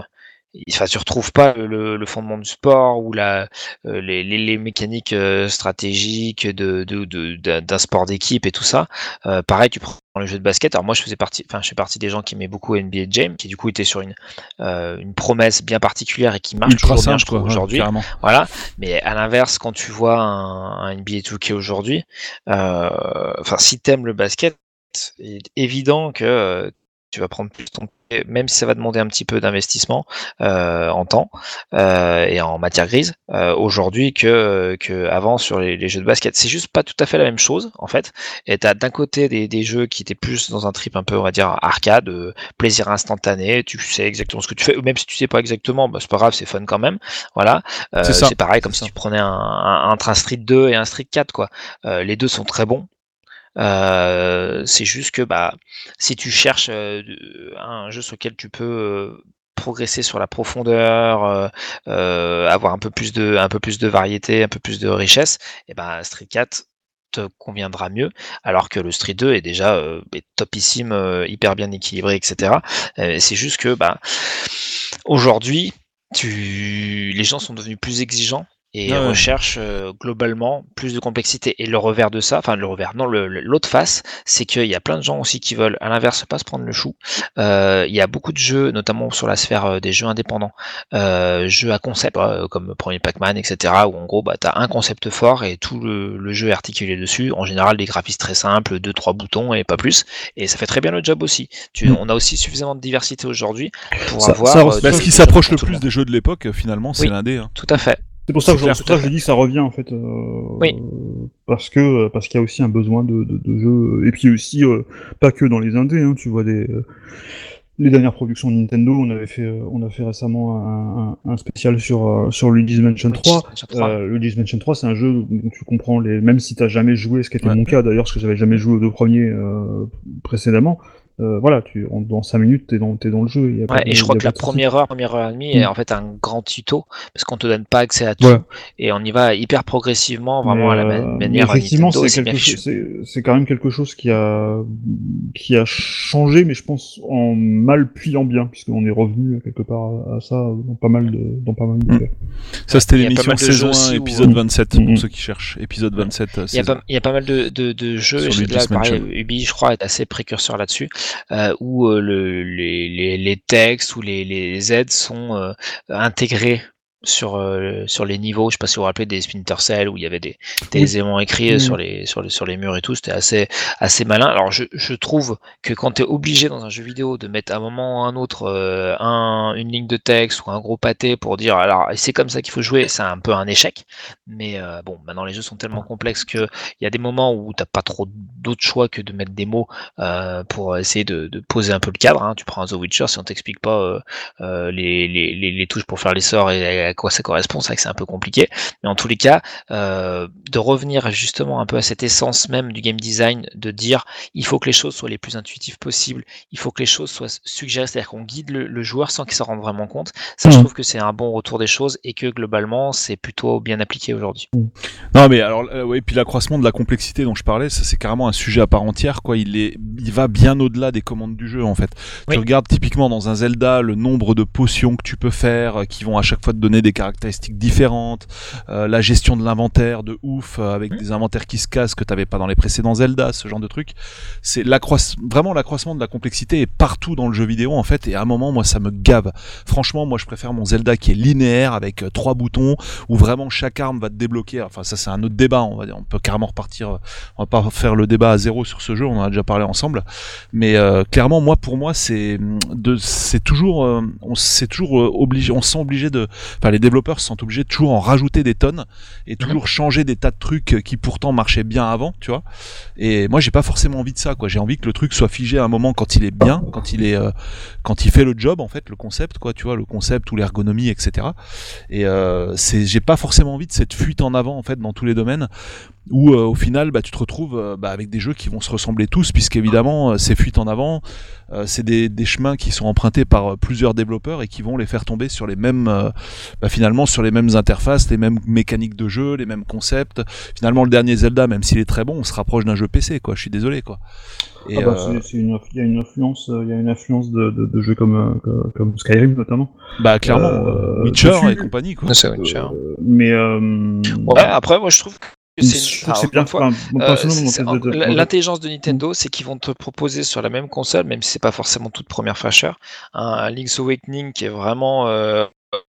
Enfin, tu retrouves pas le, le fondement du sport ou la, euh, les, les, les mécaniques euh, stratégiques de, de, de- d'un d'un sport d'équipe et tout ça. Euh, pareil, tu prends le jeu de basket. Alors moi, je faisais partie, enfin, je fais partie des gens qui aimaient beaucoup NBA Jam, qui du coup était sur une, euh, une promesse bien particulière et qui marche Ultra toujours bien, simple, ouais, aujourd'hui. Voilà. Mais à l'inverse, quand tu vois un, un NBA 2K aujourd'hui, euh, enfin, si t'aimes le basket, il est évident que euh, tu vas prendre plus ton même si ça va demander un petit peu d'investissement euh, en temps euh, et en matière grise euh, aujourd'hui que, que avant sur les, les jeux de basket. C'est juste pas tout à fait la même chose en fait. Et t'as d'un côté des, des jeux qui étaient plus dans un trip un peu on va dire arcade, plaisir instantané. Tu sais exactement ce que tu fais, ou même si tu sais pas exactement, bah, c'est pas grave, c'est fun quand même. Voilà. C'est pareil comme si ça. tu prenais un, un, un train Street 2 et un Street 4 quoi. Les deux sont très bons. Euh, c'est juste que bah si tu cherches euh, un jeu sur lequel tu peux euh, progresser sur la profondeur, avoir un peu plus de variété, un peu plus de richesse, et ben Street 4 te conviendra mieux, alors que le Street 2 est déjà topissime, hyper bien équilibré, etc. C'est juste que bah aujourd'hui, les gens sont devenus plus exigeants et Ah ouais. recherchent euh, globalement plus de complexité. Et le revers de ça, enfin le revers, non, l'autre face, c'est qu'il y a plein de gens aussi qui veulent, à l'inverse, pas se prendre le chou. Euh, il y a beaucoup de jeux, notamment sur la sphère euh, des jeux indépendants, euh, jeux à concept, euh, comme Premier Pac-Man, etc., où en gros, bah, tu as un concept fort et tout le, le jeu est articulé dessus. En général, des graphismes très simples, deux, trois boutons et pas plus. Et ça fait très bien le job aussi. Tu, Mm. On a aussi suffisamment de diversité aujourd'hui pour Ça- avoir. ça, euh, Bah, ce qui s'approche le plus des jeux de l'époque, finalement, c'est Oui. l'indé. Hein. Tout à fait. C'est pour ça que je, dis que ça revient en fait, euh, Oui. parce que parce qu'il y a aussi un besoin de, de, de jeux et puis aussi euh, pas que dans les indés, hein, tu vois des euh, les dernières productions de Nintendo, on avait fait euh, on a fait récemment un, un, spécial sur euh, sur Luigi's Mansion 3. Euh, Luigi's Mansion 3, c'est un jeu où tu comprends les même si t'as jamais joué, ce qui était Ouais. mon cas d'ailleurs, parce que j'avais jamais joué aux deux premiers euh, précédemment. Euh, voilà, tu en, dans 5 minutes t'es dans t'es dans le jeu. y a Ouais, et je y crois a que la première heure, première heure et demie est Mm. en fait un grand tuto parce qu'on te donne pas accès à tout Ouais. et on y va hyper progressivement, vraiment Mais, à la euh, manière effectivement, c'est c'est bien quelque fichu. chose, c'est c'est quand même quelque chose qui a qui a changé, mais je pense en mal puis en bien, puisqu'on est revenu quelque part à, à ça dans pas mal de dans pas mal de Mm. cas. Ça, c'était l'émission mal de jeux saison 1, aussi où- épisode 27, Mhm. pour ceux qui cherchent. Épisode 27, euh, Il y, a pas, il y a pas mal de, de, de jeux, là pareil. Ubi je crois est assez précurseur là-dessus, euh, où euh, le, les, les, textes ou les, les aides sont euh, intégrés sur euh, sur les niveaux. Je sais pas si vous vous rappelez des Splinter Cell où il y avait des, des éléments écrits Mm. sur les sur les sur les murs et tout. C'était assez assez malin. Alors je, je trouve que quand tu es obligé dans un jeu vidéo de mettre à un moment ou à un autre euh, un, une ligne de texte ou un gros pâté pour dire alors c'est comme ça qu'il faut jouer, c'est un peu un échec. Mais euh, bon, maintenant les jeux sont tellement complexes que il y a des moments où t'as pas trop d'autres choix que de mettre des mots pour essayer de, de poser un peu le cadre. hein. Tu prends un The Witcher, si on t'explique pas les, les, les, les touches pour faire les sorts et à quoi ça correspond, c'est vrai que c'est un peu compliqué. Mais en tous les cas, euh, de revenir justement un peu à cette essence même du game design, de dire il faut que les choses soient les plus intuitives possibles, il faut que les choses soient suggérées, c'est-à-dire qu'on guide le, le joueur sans qu'il s'en rende vraiment compte. Ça, je Mhm. trouve que c'est un bon retour des choses et que globalement, c'est plutôt bien appliqué aujourd'hui. Non mais alors euh, ouais, puis l'accroissement de la complexité dont je parlais, ça c'est carrément un sujet à part entière quoi, il est il va bien au-delà des commandes du jeu en fait. Oui. Tu regardes typiquement dans un Zelda le nombre de potions que tu peux faire euh, qui vont à chaque fois te donner des caractéristiques différentes, euh, la gestion de l'inventaire de ouf euh, avec des inventaires qui se cassent que t'avais pas dans les précédents Zelda, ce genre de truc. C'est vraiment l'accroissement de la complexité est partout dans le jeu vidéo en fait et à un moment moi ça me gave. Franchement, moi je préfère mon Zelda qui est linéaire avec euh, trois boutons où vraiment chaque arme va te débloquer. Enfin, ça c'est un autre débat. On va dire, on peut carrément repartir. On va pas faire le débat à zéro sur ce jeu. On en a déjà parlé ensemble. Mais clairement, moi, pour moi, c'est de, c'est toujours, on c'est toujours obligé. On se sent obligé de. Enfin, les développeurs se sentent obligés de toujours en rajouter des tonnes et toujours changer des tas de trucs qui pourtant marchaient bien avant, tu vois. Et moi, j'ai pas forcément envie de ça. Quoi. J'ai envie que le truc soit figé à un moment quand il est bien, quand il est, euh, quand il fait le job en fait, le concept, quoi. Tu vois, le concept ou l'ergonomie, etc. Et euh, c'est, j'ai pas forcément envie de cette fuite en avant en fait dans tous les domaines où euh, au final bah, tu te retrouves euh, bah, avec des jeux qui vont se ressembler tous puisqu'évidemment euh, ces fuites en avant euh, c'est des, des chemins qui sont empruntés par euh, plusieurs développeurs et qui vont les faire tomber sur les mêmes euh, bah, finalement sur les mêmes interfaces les mêmes mécaniques de jeu les mêmes concepts finalement le dernier Zelda même s'il est très bon on se rapproche d'un jeu PC quoi je suis désolé quoi et Ah bah, euh, c'est- c'est une, il y a une influence, il y a une influence de, de, de jeux comme, euh, comme, comme Skyrim notamment. bah clairement euh, Witcher dessus- et compagnie quoi C'est Witcher. Euh, mais euh, Ouais, après, moi je trouve Euh, L'intelligence de Nintendo, c'est qu'ils vont te proposer sur la même console, même si c'est pas forcément toute première fraîcheur, un, un Link's Awakening qui est vraiment euh,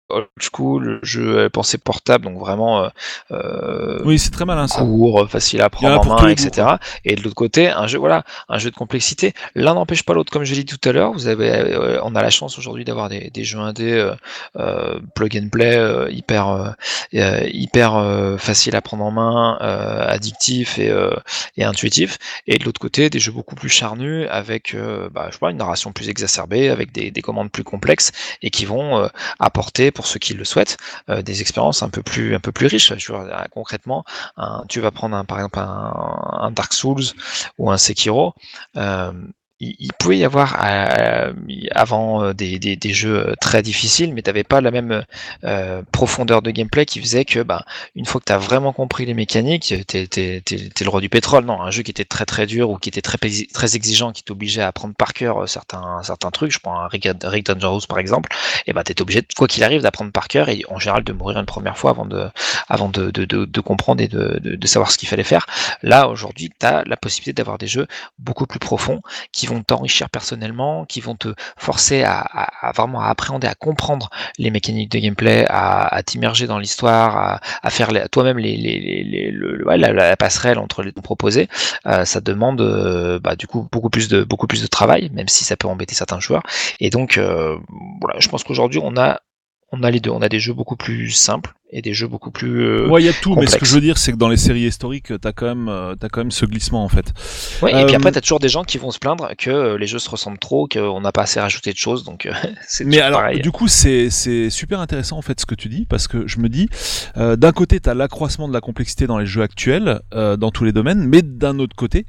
old school, jeu à pensée portable, donc vraiment euh, euh, oui c'est très malin ça court, facile à prendre en main, goûts, etc. Et de l'autre côté, un jeu, voilà, un jeu de complexité. L'un n'empêche pas l'autre, comme je l'ai dit tout à l'heure. Vous avez, euh, on a la chance aujourd'hui d'avoir des, des jeux indés euh, euh, plug and play hyper, hyper facile à prendre en main, euh, addictif et, euh, et intuitif. Et de l'autre côté, des jeux beaucoup plus charnus avec, bah, je sais pas, une narration plus exacerbée, avec des, des commandes plus complexes et qui vont apporter, pour ceux qui le souhaitent, euh, des expériences un peu plus, un peu plus riches. Je concrètement, tu vas prendre un, par exemple un, un Dark Souls ou un Sekiro. Euh, il, pouvait y avoir euh, avant euh, des, des, jeux euh, très difficiles, mais tu n'avais pas la même euh, profondeur de gameplay qui faisait que bah, une fois que tu as vraiment compris les mécaniques, tu es, le roi du pétrole. Non, un jeu qui était très très dur ou qui était très, très exigeant, qui t'obligeait à apprendre par cœur euh, certains, certains trucs, je prends un Rick, Rick Dangerous par exemple, et bah, tu étais obligé, quoi qu'il arrive, d'apprendre par cœur et en général de mourir une première fois avant de, avant de, de, comprendre et de, de, de savoir ce qu'il fallait faire. Là, aujourd'hui, tu as la possibilité d'avoir des jeux beaucoup plus profonds qui vont t'enrichir personnellement, qui vont te forcer à, à, à, vraiment à appréhender, à comprendre les mécaniques de gameplay, à, à t'immerger dans l'histoire, à, faire toi-même les, les, les, les le, ouais, la, la, passerelle entre les deux proposés. Euh, ça demande euh, bah, du coup beaucoup plus de beaucoup plus de travail, même si ça peut embêter certains joueurs. Et donc euh, voilà, je pense qu'aujourd'hui on a on a les deux, on a des jeux beaucoup plus simples et des jeux beaucoup plus. Euh, ouais, il y a tout, mais ce que je veux dire, c'est que dans les séries historiques, t'as quand même, euh, as quand même ce glissement en fait. Ouais, euh... et puis après, t'as toujours des gens qui vont se plaindre que euh, les jeux se ressemblent trop, qu'on n'a pas assez rajouté de choses, donc euh, c'est. Mais alors, pareil. du coup, c'est super intéressant en fait ce que tu dis parce que je me dis, euh, d'un côté, t'as l'accroissement de la complexité dans les jeux actuels, euh, dans tous les domaines, mais d'un autre côté,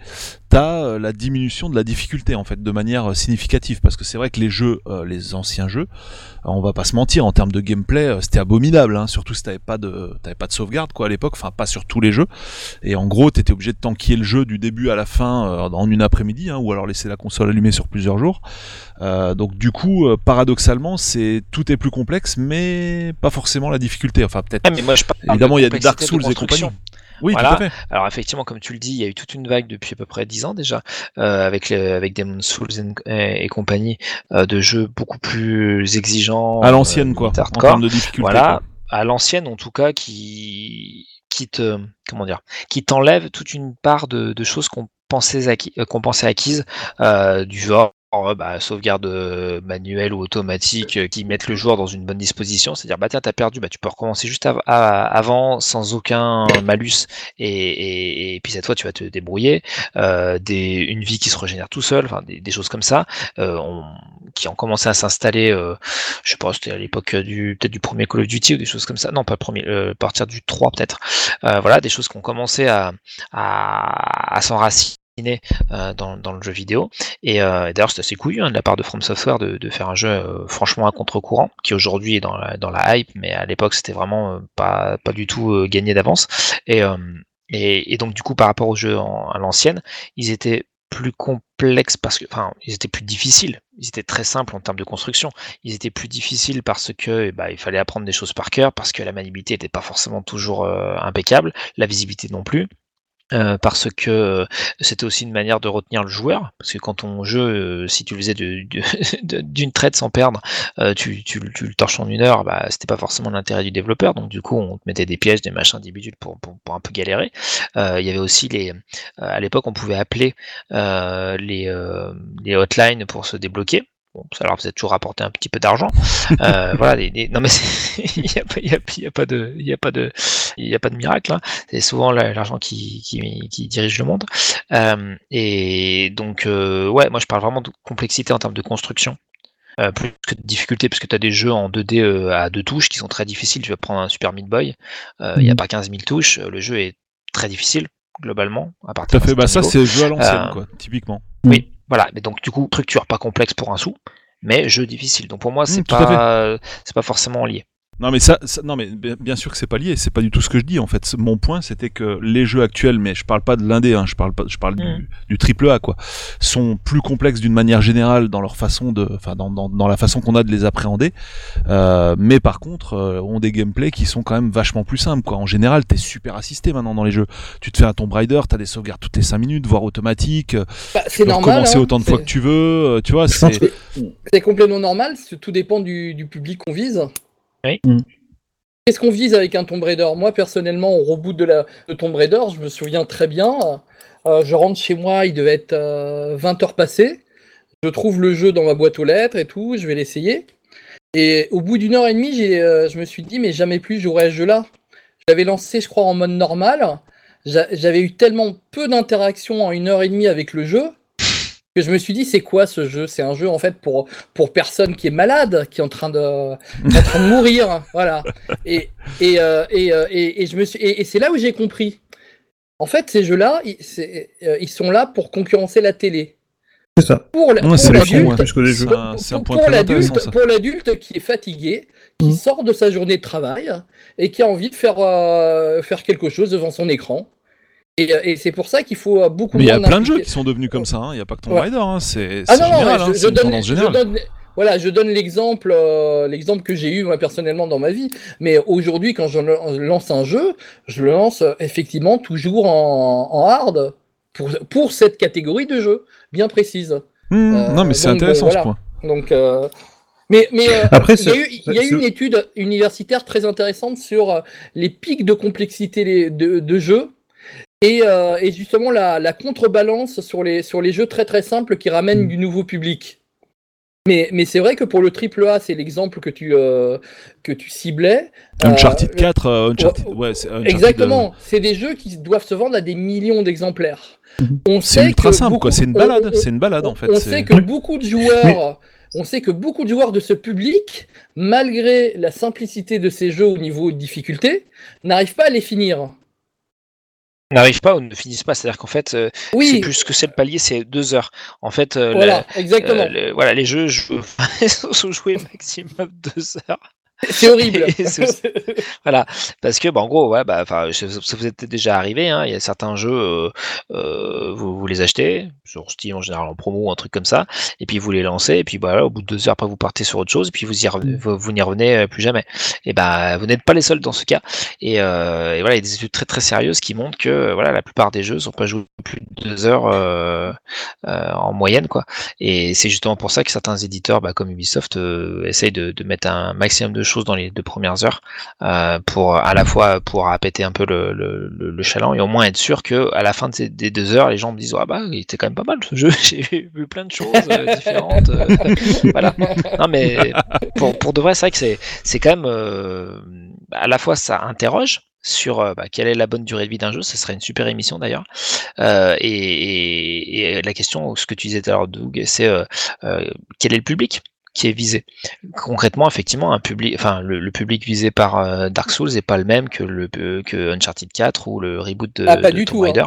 t'as euh, la diminution de la difficulté en fait de manière euh, significative parce que c'est vrai que les jeux, euh, les anciens jeux, on va pas se mentir en termes de gameplay, euh, c'était abominable, hein, surtout si t'avais pas de t'avais pas de sauvegarde quoi à l'époque, enfin pas sur tous les jeux. Et en gros, t'étais obligé de tanker le jeu du début à la fin euh, en une après-midi, hein, ou alors laisser la console allumée sur plusieurs jours. Euh, donc du coup, euh, paradoxalement, c'est tout est plus complexe, mais pas forcément la difficulté. Enfin peut-être. Évidemment, il y a des Dark Souls et compagnie. Oui, voilà. tout à fait. Alors effectivement, comme tu le dis, il y a eu toute une vague depuis à peu près 10 ans déjà, euh, avec, les, avec Demon Souls et, et compagnie, euh, de jeux beaucoup plus exigeants. À l'ancienne, quoi, en termes de difficulté. Voilà. Quoi. À l'ancienne en tout cas, qui, qui te, comment dire, qui t'enlève toute une part de, choses qu'on pensait, acquis, euh, pensait acquises, euh, du genre bah, sauvegarde euh, manuelle ou automatique euh, qui mettent le joueur dans une bonne disposition, c'est-à-dire bah tiens t'as perdu, bah tu peux recommencer juste avant sans aucun malus. Et, et, puis cette fois tu vas te débrouiller, euh, une vie qui se régénère tout seul, enfin des, choses comme ça, euh, qui ont commencé à s'installer, euh, je sais pas c'était à l'époque du peut-être du premier Call of Duty ou des choses comme ça, non pas le premier, partir du 3 peut-être, voilà des choses qui ont commencé à, s'enraciner. euh, dans, dans, le jeu vidéo. Et, euh, d'ailleurs, c'est assez couillu hein, de la part de From Software de, de faire un jeu euh, franchement à contre-courant, qui aujourd'hui est dans la, dans la hype, mais à l'époque c'était vraiment pas, pas du tout gagné d'avance. Et, et, et, donc du coup, par rapport au jeu à l'ancienne, ils étaient plus complexes parce que, enfin, ils étaient plus difficiles. Ils étaient très simples en termes de construction. Ils étaient plus difficiles parce que, bah, il fallait apprendre des choses par cœur, parce que la maniabilité n'était pas forcément toujours impeccable, la visibilité non plus. Euh, parce que euh, c'était aussi une manière de retenir le joueur, parce que quand ton jeu, euh, si tu le faisais d'une traite sans perdre, tu, tu, tu, le torches en une heure, bah, c'était pas forcément l'intérêt du développeur, donc du coup on te mettait des pièges, des machins individuels pour, pour, pour un peu galérer. Il y avait aussi les, à l'époque on pouvait appeler les, les hotlines pour se débloquer, Bon, ça leur faisait toujours rapporter un petit peu d'argent. Euh, voilà, non mais il n'y a, pas de, il a pas de, il a pas de miracle. Hein. C'est souvent l'argent qui, qui, qui, dirige le monde. Euh, et donc, euh, ouais, moi je parle vraiment de complexité en termes de construction. Euh, plus que de difficulté, parce que tu as des jeux en 2D euh, à deux touches qui sont très difficiles. Tu vas prendre un Super Meat Boy, il n'y a mhm. pas 15 000 touches, le jeu est très difficile globalement. À partir Tout à fait, bah ça c'est jeu à l'ancienne, quoi, typiquement. Oui, voilà, mais donc du coup, structure pas complexe pour un sou, mais jeu difficile. Donc pour moi, c'est mmh, pas, c'est pas forcément lié. Non mais ça, non mais bien sûr que c'est pas lié, c'est pas du tout ce que je dis en fait. Mon point c'était que les jeux actuels, mais je parle pas de l'indé, hein, je parle pas, je parle du, mm. du, triple A quoi, sont plus complexes d'une manière générale dans leur façon de, enfin dans, dans, dans, la façon qu'on a de les appréhender, euh, mais par contre euh, ont des gameplays qui sont quand même vachement plus simples quoi. En général, t'es super assisté maintenant dans les jeux. Tu te fais un Tomb Raider, t'as des sauvegardes toutes les 5 minutes, voire automatiques. Bah, c'est normal. Recommencer hein, autant de fois que tu veux, euh, tu vois. C'est complètement normal. Tout dépend du, du public qu'on vise. Mm. Qu'est-ce qu'on vise avec un Tomb Raider? Moi, personnellement, au reboot de, la, de Tomb Raider, je me souviens très bien. Euh, je rentre chez moi, il devait être 20 euh, heures passées. Je trouve le jeu dans ma boîte aux lettres et tout, je vais l'essayer. Et au bout d'une heure et demie, euh, je me suis dit, mais jamais plus j'aurai ce jeu-là. J'avais lancé, je crois, en mode normal. J'avais eu tellement peu d'interactions en une heure et demie avec le jeu je me suis dit c'est quoi ce jeu? C'est un jeu en fait pour pour personne qui est malade, qui est en train de en train de mourir, voilà. Et et, euh, euh, et, et, je me suis et, c'est là où j'ai compris. En fait, ces jeux-là, ils, euh, ils sont là pour concurrencer la télé. C'est ça. Pour l'adulte, qui est fatigué, qui mmh. sort de sa journée de travail et qui a envie de faire faire quelque chose devant son écran. Et, c'est pour ça qu'il faut euh, beaucoup. Mais il y a plein de jeux qui sont devenus comme ça. Hein. Il n'y a pas que Tomb Raider. Hein. C'est ah général. Hein. Je, donne, je, donne, voilà, je donne l'exemple, euh, l'exemple que j'ai eu moi personnellement dans ma vie. Mais aujourd'hui, quand je lance un jeu, je le lance euh, effectivement toujours en, en hard pour, pour cette catégorie de jeux bien précise. Mmh, non, mais c'est intéressant ce point. Donc. Mais, mais Après, il y a eu, il y a eu une étude universitaire très intéressante sur les pics de complexité de, de euh, et, justement la, contrebalance sur les, sur les jeux très très simples qui ramènent mm. du nouveau public. Mais, mais c'est vrai que pour le triple A, c'est l'exemple que tu, euh, que tu ciblais. Uncharted 4, euh, Uncharted, ouais, Exactement, c'est des jeux qui doivent se vendre à des millions d'exemplaires. Mm-hmm. C'est ultra simple, quoi. C'est une balade, c'est une balade en fait. On sait que beaucoup de joueurs, on sait que beaucoup de joueurs de ce public, malgré la simplicité de ces jeux au niveau de difficulté, n'arrivent pas à les finir n'arrivent pas ou ne finissent pas. C'est-à-dire qu'en fait, euh, oui. c'est plus que c'est le palier, c'est deux heures. En fait, euh, voilà, exactement. Euh, voilà, les jeux, je sont joués maximum deux heures. C'est horrible. voilà, parce que bah, en gros, ouais, bah, ça vous êtes déjà arrivé. Hein, il y a certains jeux, euh, euh, vous, vous, les achetez sur Steam en général en promo ou un truc comme ça, et puis vous les lancez, et puis voilà, au bout de deux heures après vous partez sur autre chose, et puis vous y revenez, mm. vous, n'y revenez euh, plus jamais. Et bah, vous n'êtes pas les seuls dans ce cas. Et, et, voilà, il y a des études très très sérieuses qui montrent que voilà, la plupart des jeux sont pas joués plus de deux heures en moyenne, quoi. Et c'est justement pour ça que certains éditeurs, bah, comme Ubisoft, essayent de, de, mettre un maximum de choses dans les deux premières heures euh, pour à la fois pour appéter un peu le, le, chaland et au moins être sûr que à la fin des deux heures, les gens me disent ah bah il était quand même pas mal ce jeu, j'ai vu plein de choses euh, différentes. euh, voilà. Non mais pour, pour de vrai, c'est vrai que c'est c'est quand même à la fois ça interroge sur bah, quelle est la bonne durée de vie d'un jeu, ce serait une super émission d'ailleurs. Et, et- et la question, ce que tu disais tout à l'heure, Doug, c'est quel est le public? Qui est visé Concrètement, effectivement, un public, enfin le, le public visé par euh, Dark Souls n'est pas le même que le que Uncharted 4 ou le reboot de, Ah, pas de du Tomb tout, hein.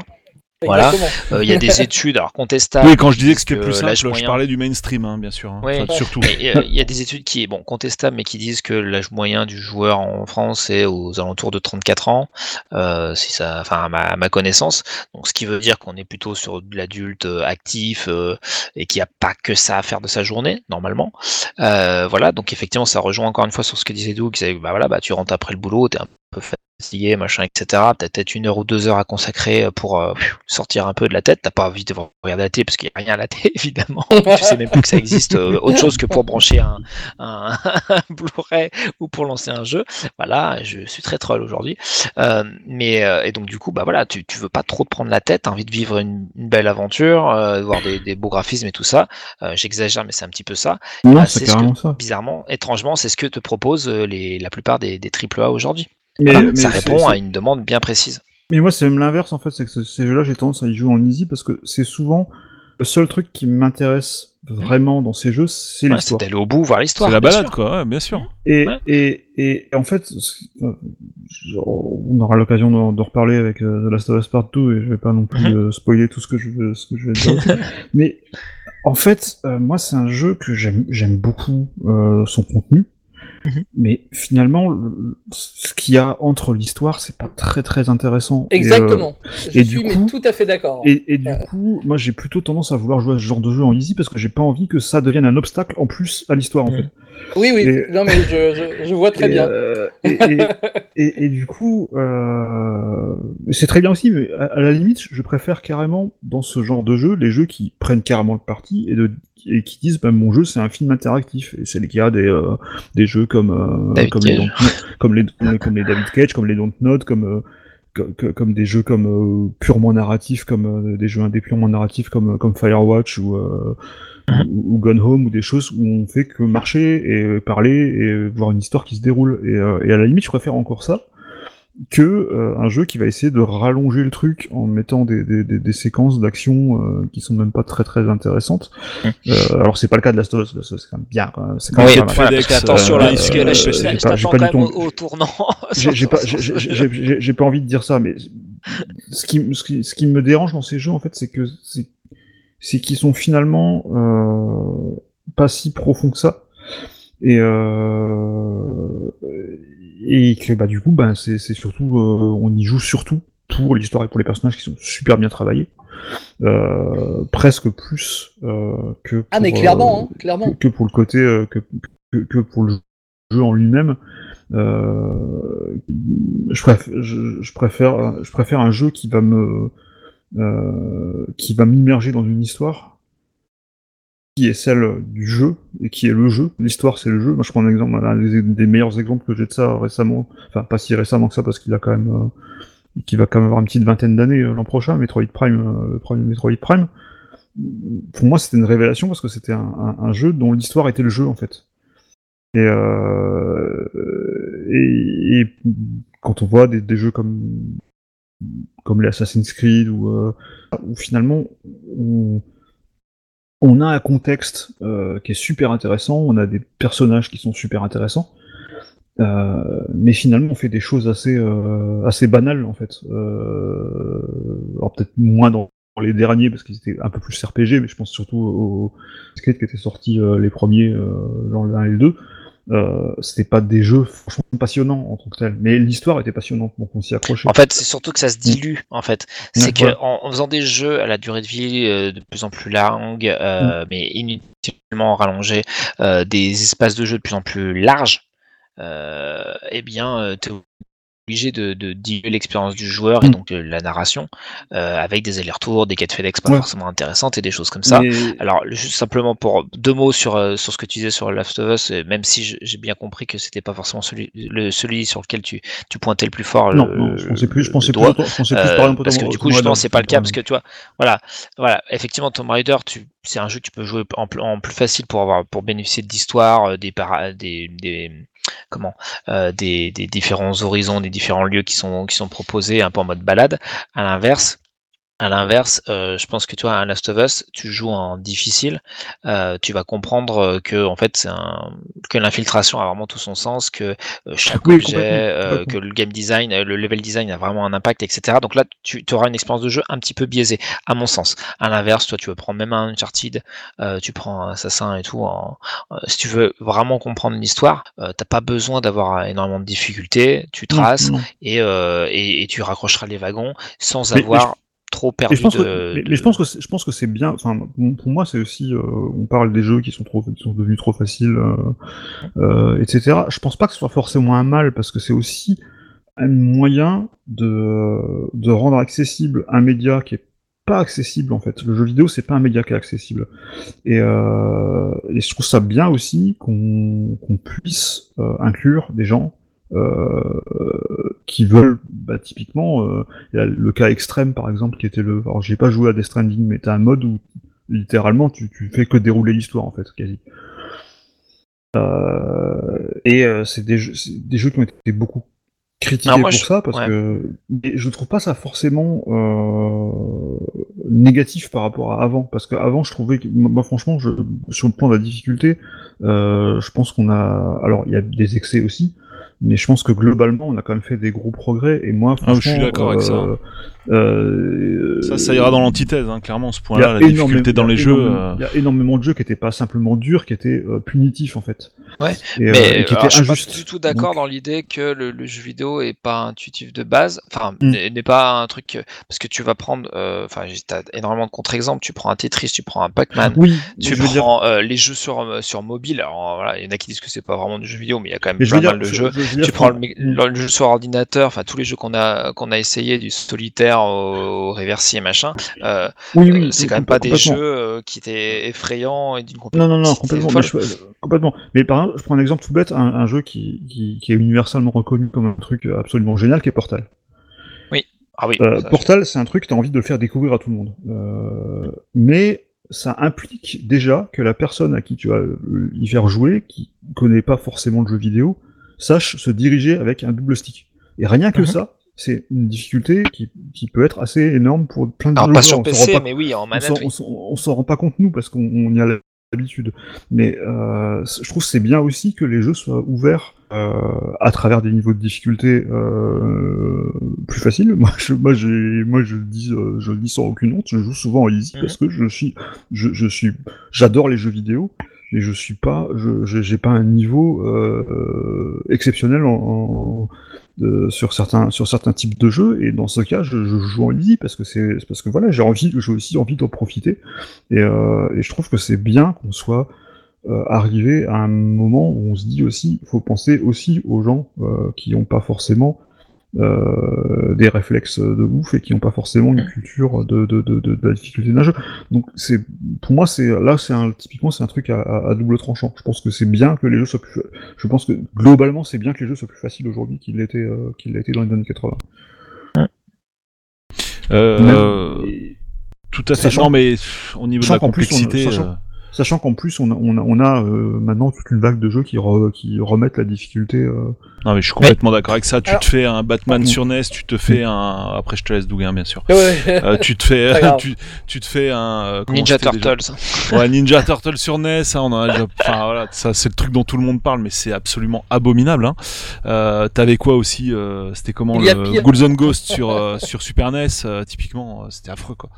Voilà. Euh, Il y a des études, alors contestables. Oui, quand je disais que qui c'était plus que simple, l'âge je parlais du mainstream, hein, bien sûr. hein. Oui. Enfin, surtout. Euh, Il y a des études qui, bon, contestables, mais qui disent que l'âge moyen du joueur en France est aux alentours de 34 ans, euh, si ça, enfin, à ma, à ma connaissance. Donc, ce qui veut dire qu'on est plutôt sur de l'adulte actif euh, et qui a pas que ça à faire de sa journée, normalement. Euh, voilà. Donc, effectivement, ça rejoint encore une fois sur ce que disait Doug. c'est, Bah voilà, bah tu rentres après le boulot, t'es un peu fatigué, machin, etc. T'as peut-être une heure ou deux heures à consacrer pour euh, sortir un peu de la tête. T'as pas envie de regarder la télé parce qu'il n'y a rien à la télé, évidemment. tu sais même plus que ça existe euh, autre chose que pour brancher un, un, un Blu-ray ou pour lancer un jeu. Voilà, je suis très troll aujourd'hui. Euh, mais euh, et donc du coup, bah voilà, tu, tu veux pas trop te prendre la tête, t'as envie de vivre une, une belle aventure, euh, de voir des, des beaux graphismes et tout ça. Euh, J'exagère, mais c'est un petit peu ça. Non, Ah, c'est ce carrément ça. Bizarrement, étrangement, c'est ce que te proposent euh, les, la plupart des, des AAA aujourd'hui. Mais, Voilà, mais ça c'est- répond c'est- à une demande bien précise. Mais moi, c'est même l'inverse, en fait, c'est que ce- ces jeux-là, j'ai tendance à y jouer en easy parce que c'est souvent le seul truc qui m'intéresse vraiment dans ces jeux, c'est Ouais, c'est l'histoire. d'aller au bout, voir l'histoire. C'est la balade, sûr. quoi, ouais, bien sûr. Et, Ouais. et, et, et en fait, euh, on aura l'occasion d'en reparler avec euh, The Last of Us Part 2 et je vais pas non plus Mhm. euh, spoiler tout ce que je veux, ce que je vais dire. Mais en fait, euh, moi, c'est un jeu que j'aime j'aime beaucoup euh, son contenu. Mhm. Mais finalement, le- ce qu'il y a entre l'histoire, c'est pas très très intéressant. Et, euh, Exactement. Je et du suis coup- tout à fait d'accord. et, et du Euh. coup, moi j'ai plutôt tendance à vouloir jouer à ce genre de jeu en easy parce que j'ai pas envie que ça devienne un obstacle en plus à l'histoire en Mhm. fait. Oui, oui. Et- Non, mais je, je, je vois très et, bien. euh, et, et, et- et du coup, euh, c'est très bien aussi, mais à, à la limite, je préfère carrément dans ce genre de jeu les jeux qui prennent carrément le parti et, de, et qui disent bah, mon jeu c'est un film interactif. Et c'est le cas des, euh, des jeux comme, euh, David comme, les, comme, les, comme les- comme les David Cage, comme les Dontnod, comme, euh, comme, que- comme des jeux comme euh, purement narratifs, comme euh, des jeux indés purement narratifs comme, comme Firewatch ou, euh. Ou, ou Gone Home ou des choses où on fait que marcher et parler et voir une histoire qui se déroule. Et, euh, et à la limite, je préfère encore ça que euh, un jeu qui va essayer de rallonger le truc en mettant des, des, des, des séquences d'action euh, qui sont même pas très très intéressantes. Euh, alors c'est pas le cas de Last of Us, c'est quand même bien. C'est quand Oui, même pas mal. voilà, parce que attention là, euh, parce que là, je, euh, je, j'ai je pas- j'ai t'attends pas quand du même tout- au, au tournant. J'ai j'ai pas, j'ai- j'ai- j'ai- j'ai- j'ai pas envie de dire ça, mais ce qui, ce qui, ce qui me dérange dans ces jeux, en fait, c'est que c'est, c'est qu'ils sont finalement euh, pas si profonds que ça, et euh, et que bah du coup, bah c'est, c'est surtout, euh, on y joue surtout pour l'histoire et pour les personnages qui sont super bien travaillés, euh, presque plus euh, que. Ah, mais pour, clairement, euh, hein, clairement. que, que pour le côté que, que, que pour le jeu en lui-même. Euh, je, préfère, je, je préfère, je préfère un jeu qui va me, qui va m'immerger dans une histoire qui est celle du jeu et qui est le jeu. L'histoire, c'est le jeu. Moi, je prends un exemple, un des, meilleurs exemples que j'ai de ça récemment. Enfin, pas si récemment que ça parce qu'il a quand même, euh, qu'il va quand même avoir une petite vingtaine d'années euh, l'an prochain. Metroid Prime, euh, Metroid Prime. Pour moi, c'était une révélation parce que c'était un, jeu dont l'histoire était le jeu en fait. Et, euh, quand on voit des jeux comme comme les Assassin's Creed ou euh, où finalement on, a un contexte euh, qui est super intéressant, on a des personnages qui sont super intéressants, euh, mais finalement on fait des choses assez assez banales en fait. Alors peut-être moins dans les derniers parce qu'ils étaient un peu plus RPG, mais je pense surtout aux Creed qui étaient sortis euh, les premiers, le 1 et le 2. Euh, c'était pas des jeux franchement passionnants en tant que tel, mais l'histoire était passionnante, donc on s'y accrochait. En fait, c'est surtout que ça se dilue. En fait, c'est Ouais, que voilà. en, en faisant des jeux à la durée de vie euh, de plus en plus longue, euh, mais inutilement rallongée, des espaces de jeu de plus en plus larges, eh bien, t'es obligé de, de diluer l'expérience du joueur et Mm. donc euh, la narration euh, avec des allers-retours, des quêtes FedEx pas Ouais. forcément intéressantes et des choses comme ça. Mais- Alors, juste simplement pour deux mots sur, euh, sur ce que tu disais sur Last of Us, même si j'ai bien compris que c'était pas forcément celui, le, celui sur lequel tu, tu pointais le plus fort. non, le- non, je pensais plus, je pensais plus, je pensais plus Euh, parce que du coup, justement, c'est pas le cas, parce que tu vois, voilà, voilà, effectivement, Tomb Raider, tu, c'est un jeu que tu peux jouer en, pl- en plus facile pour avoir, pour bénéficier de l'histoire, euh, des, para, des, des, comment, euh, des, des différents horizons, des différents lieux qui sont, qui sont proposés un peu en mode balade. À l'inverse, à l'inverse, euh, je pense que toi, un Last of Us, tu joues en difficile, euh, tu vas comprendre euh, que en fait, un, que l'infiltration a vraiment tout son sens, que chaque Oui, objet, complètement, euh, que le game design, le level design a vraiment un impact, etc. Donc là, tu auras une expérience de jeu un petit peu biaisée, à mon sens. À l'inverse, toi, tu veux prendre même un Uncharted, tu prends un Assassin et tout. en- si tu veux vraiment comprendre l'histoire, t'as pas besoin d'avoir énormément de difficultés. Tu traces et, et, et tu raccrocheras les wagons sans Mais- mais avoir trop Et perdu je pense, de, que, mais, de- mais je pense que c'est- je pense que c'est bien. Enfin, pour moi, c'est aussi. euh, on parle des jeux qui sont trop, qui sont devenus trop faciles, euh, euh, etc. Je pense pas que ce soit forcément un mal parce que c'est aussi un moyen de de rendre accessible un média qui est pas accessible en fait. Le jeu vidéo, c'est pas un média qui est accessible. Et, euh, et je trouve ça bien aussi qu'on puisse euh, inclure des gens qui veulent, bah, typiquement, euh, il y a le cas extrême par exemple qui était le. Alors j'ai pas joué à Death Stranding, mais t'as un mode où littéralement tu, tu fais que dérouler l'histoire en fait, quasi. Euh, et euh, c'est des, jeux- des jeux qui ont été beaucoup critiqués moi, pour je- ça parce ouais. que mais je trouve pas ça forcément euh, négatif par rapport à avant parce qu'avant je trouvais que moi franchement je, sur le plan de la difficulté euh, je pense qu'on a alors il y a des excès aussi mais je pense que globalement on a quand même fait des gros progrès et moi Ah, je suis franchement, d'accord avec ça. euh, euh, Ça, ça ira dans l'antithèse, hein, clairement, ce point-là, la difficulté dans il y a les jeux. énormément- euh, Il y a énormément de jeux qui étaient pas simplement durs, qui étaient euh, punitifs en fait. Ouais, Et, euh, Mais et qui alors, étaient je suis pas du tout d'accord Donc- dans l'idée que le, le jeu vidéo est pas intuitif de base, enfin Mm. n'est pas un truc parce que tu vas prendre, euh, enfin j'ai- t'as énormément de contre-exemples. Tu prends un Tetris, tu prends un Pac-Man, Oui, tu je veux dire, prends euh, les jeux sur euh, sur mobile. Alors voilà, il y en a qui disent que c'est pas vraiment du jeu vidéo, mais il y a quand même mais je pas veux dire, mal de je- jeux. je Tu prends le, jeu sur ordinateur, enfin tous les jeux qu'on a qu'on a essayé du solitaire au, au Reversi et machin. euh, oui, euh, oui, c'est quand même pas des jeux euh, qui étaient effrayants et d'une Non, non, non, complètement. Mais, je- complètement. mais par je prends un exemple tout bête, un, un jeu qui, qui, qui est universellement reconnu comme un truc absolument génial, qui est Portal. Ah oui. Euh, Portal, c'est un truc, t'as envie de le faire découvrir à tout le monde. Euh, mais ça implique déjà que la personne à qui tu vas y faire jouer, qui connaît pas forcément le jeu vidéo, sache se diriger avec un double stick. Et rien que Mhm. ça, c'est une difficulté qui, qui peut être assez énorme pour plein de Alors joueurs. pas sur On PC, pas mais oui en on manette. oui. on s'en- on rend pas compte nous parce qu'on on y a l'habitude. Mais euh, je trouve c'est bien aussi que les jeux soient ouverts euh, à travers des niveaux de difficulté euh, plus faciles. Moi, je, moi, moi, je le dis, euh, je le dis sans aucune honte. Je joue souvent en easy Mhm. parce que je suis, je, je suis, j'adore les jeux vidéo. Mais je suis pas, je, j'ai pas un niveau euh, exceptionnel en, en- de- sur certains sur certains types de jeux. Et dans ce cas je, je joue en easy parce que c'est parce que voilà j'ai envie j'ai aussi envie d'en profiter. Et, euh, et je trouve que c'est bien qu'on soit euh, arrivé à un moment où on se dit aussi il faut penser aussi aux gens euh, qui n'ont pas forcément euh, des réflexes de ouf et qui n'ont pas forcément une culture de, de, de, de, la difficulté d'un jeu. Donc c'est pour moi c'est là c'est un typiquement c'est un truc à, à, double tranchant. Je pense que c'est bien que les jeux soient plus je pense que globalement c'est bien que les jeux soient plus faciles aujourd'hui qu'ils l'étaient euh, qu'ils l'étaient dans les années 80. euh, Même- tout à fait. Sachant- Non, mais au niveau de la qu'en plus, on- complexité. sachant- euh, Sachant qu'en plus on a, on a, on a euh, maintenant toute une vague de jeux qui, re- qui remettent la difficulté. euh, Non, mais je suis complètement d'accord avec ça. Tu Alors- te fais un Batman sur NES, tu te fais un. Après, je te laisse douguer, hein, bien sûr. Ouais. Euh, tu te fais, tu, tu te fais un euh, Ninja déjà Turtles. Ouais, Ninja Turtle sur NES, hein, on a déjà. Enfin voilà, ça c'est le truc dont tout le monde parle, mais c'est absolument abominable. Hein. Euh, T'avais quoi aussi euh, C'était comment Il le. Ghouls and Ghost sur euh, sur Super NES euh, Typiquement, euh, c'était affreux quoi.